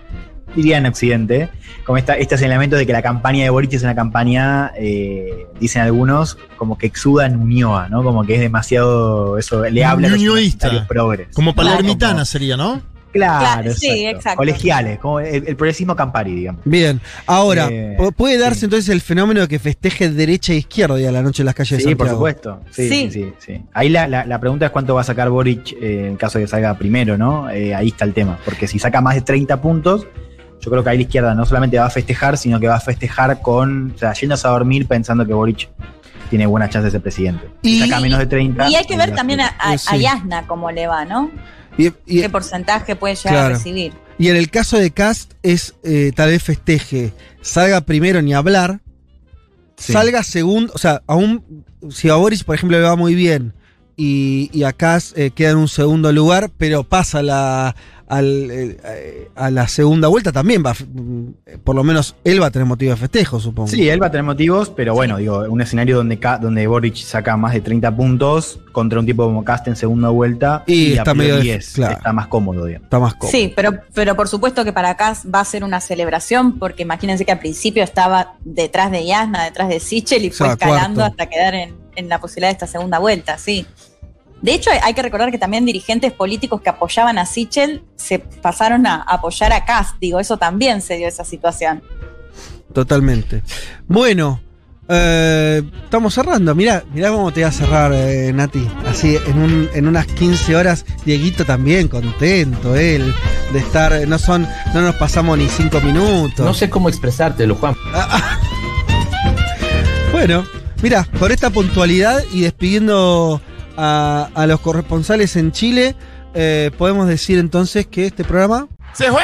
Diría en Occidente, como esta, este señalamiento de que la campaña de Boric es una campaña, eh, dicen algunos, como que exuda Ñuñoa, ¿no? Como que es demasiado, eso, le habla a los progres. Como palermitana Claro, sería, ¿no? Claro, Claro, sí, exacto. exacto. Colegiales, como el, el progresismo Campari, digamos. Bien, ahora, Eh, pu- ¿puede darse sí. entonces el fenómeno de que festeje derecha e izquierda y a la noche en las calles de Sí, por Santiago? supuesto. Sí, Sí. sí, sí. sí. Ahí la, la- la pregunta es cuánto va a sacar Boric eh, en caso de que salga primero, ¿no? Eh, ahí está el tema. Porque si saca más de 30 puntos, yo creo que ahí la izquierda no solamente va a festejar, sino que va a festejar con, o sea, yéndose a dormir pensando que Boric tiene buenas chances de ser presidente. Si Y- saca menos de 30. Y hay que ver también a, a, Sí. a Yasna cómo le va, ¿no? Y, y- ¿Qué porcentaje puede llegar Claro. a recibir? y en el caso de Cast es eh, tal vez festeje, salga primero ni hablar, Sí. salga segundo, o sea, aún si a Boris, por ejemplo, le va muy bien y, y a Cast eh, queda en un segundo lugar, pero pasa la, al, eh, a la segunda vuelta también va, mm, por lo menos él va a tener motivo de festejo, supongo. Sí, él va a tener motivos, pero bueno, digo, un escenario donde, donde Boric saca más de 30 puntos contra un tipo como Cast en segunda vuelta Y está a priori medio de- es- claro. está más cómodo, digamos. Está más cómodo. Sí, pero, pero por supuesto que para acá va a ser una celebración, porque imagínense que al principio estaba detrás de Yasna, detrás de Sichel y fue O sea, escalando cuarto. hasta quedar en, en la posibilidad de esta segunda vuelta, sí. De hecho, hay, que recordar que también dirigentes políticos que apoyaban a Sichel se pasaron a apoyar a Cast, digo, eso también se dio esa situación. Totalmente. Bueno, eh, estamos cerrando. Mirá, mirá cómo te va a cerrar, eh, Nati. Así, en, un- en unas 15 horas, Dieguito también, contento él de estar. No son, no nos pasamos ni 5 minutos. No sé cómo expresártelo, Juan. Bueno, mira, con esta puntualidad y despidiendo a, a los corresponsales en Chile, eh, podemos decir entonces que este programa. ¡Se fue!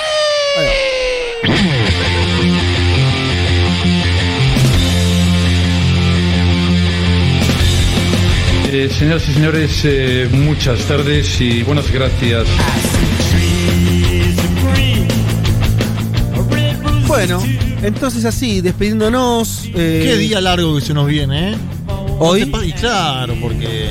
Eh, señoras y señores, eh, muchas tardes y buenas gracias. Bueno, entonces así, despidiéndonos. eh, Qué día largo que se nos viene, ¿eh? Hoy. Y claro, porque.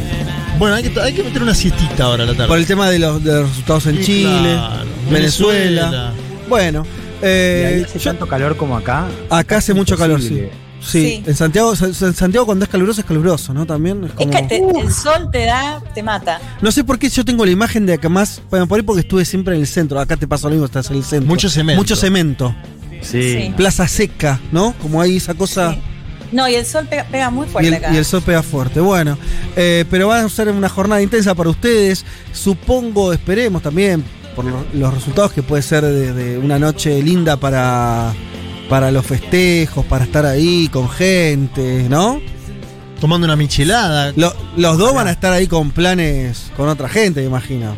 Bueno, hay que, hay que meter una siestita ahora a la tarde. Por el tema de los, de los resultados en Sí, Chile, claro. Venezuela. Venezuela. Bueno, ¿Y eh, ahí hace tanto calor como acá? acá hace mucho calor, sí. Sí, Sí. en Santiago, en Santiago cuando es caluroso es caluroso, ¿no? También es Es como... que te- el sol te da, te mata. No sé por qué yo tengo la imagen de acá más, bueno, por ahí porque estuve siempre en el centro, acá te pasa lo mismo, estás en el centro. Mucho cemento. Mucho cemento. Sí. Sí. Plaza seca, ¿no? Como ahí esa cosa... Sí. No, y el sol pega, pega muy Y fuerte el, acá. y el sol pega fuerte. Bueno, eh, pero va a ser una jornada intensa para ustedes. Supongo, esperemos también, por lo- los resultados que puede ser de, de una noche linda para, para los festejos, para estar ahí con gente, ¿no? Tomando una michelada. Lo- los dos van a estar ahí con planes con otra gente, me imagino.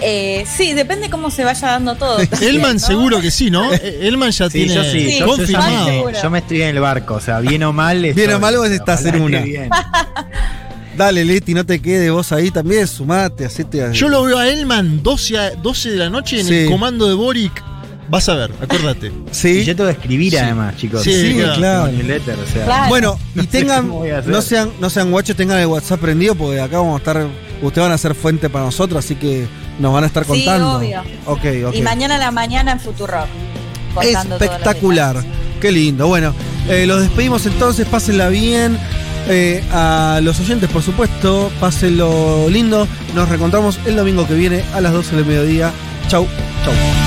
Eh, sí, depende cómo se vaya dando todo. Elman ¿no? seguro que sí, ¿no? Eh, Elman ya Sí, tiene yo sí. Sí, yo, me, Seguro. yo me estoy en el barco, o sea, bien o mal. Bien estoy, o mal, vos estás en una. bien. Dale, Leti, no te quedes vos ahí también, sumate, hacete. a- Yo lo veo a Elman 12, a- 12 de la noche en Sí. el comando de Boric. Vas a ver, acuérdate. Sí. Y yo tengo que escribir Sí. además, chicos. Sí, Sí, claro. claro. Newsletter, o sea. Claro. Bueno, y No sé tengan, no sean, no sean guachos, tengan el WhatsApp prendido porque acá vamos a estar, ustedes van a ser fuente para nosotros, así que nos van a estar Sí, contando. obvio. Ok, ok. Y mañana a la mañana en los Espectacular. Qué lindo. Bueno, eh, los despedimos entonces, pásenla bien. Eh, a los oyentes, por supuesto, pásenlo lindo. Nos reencontramos el domingo que viene a las 12 del mediodía. Chau, chau.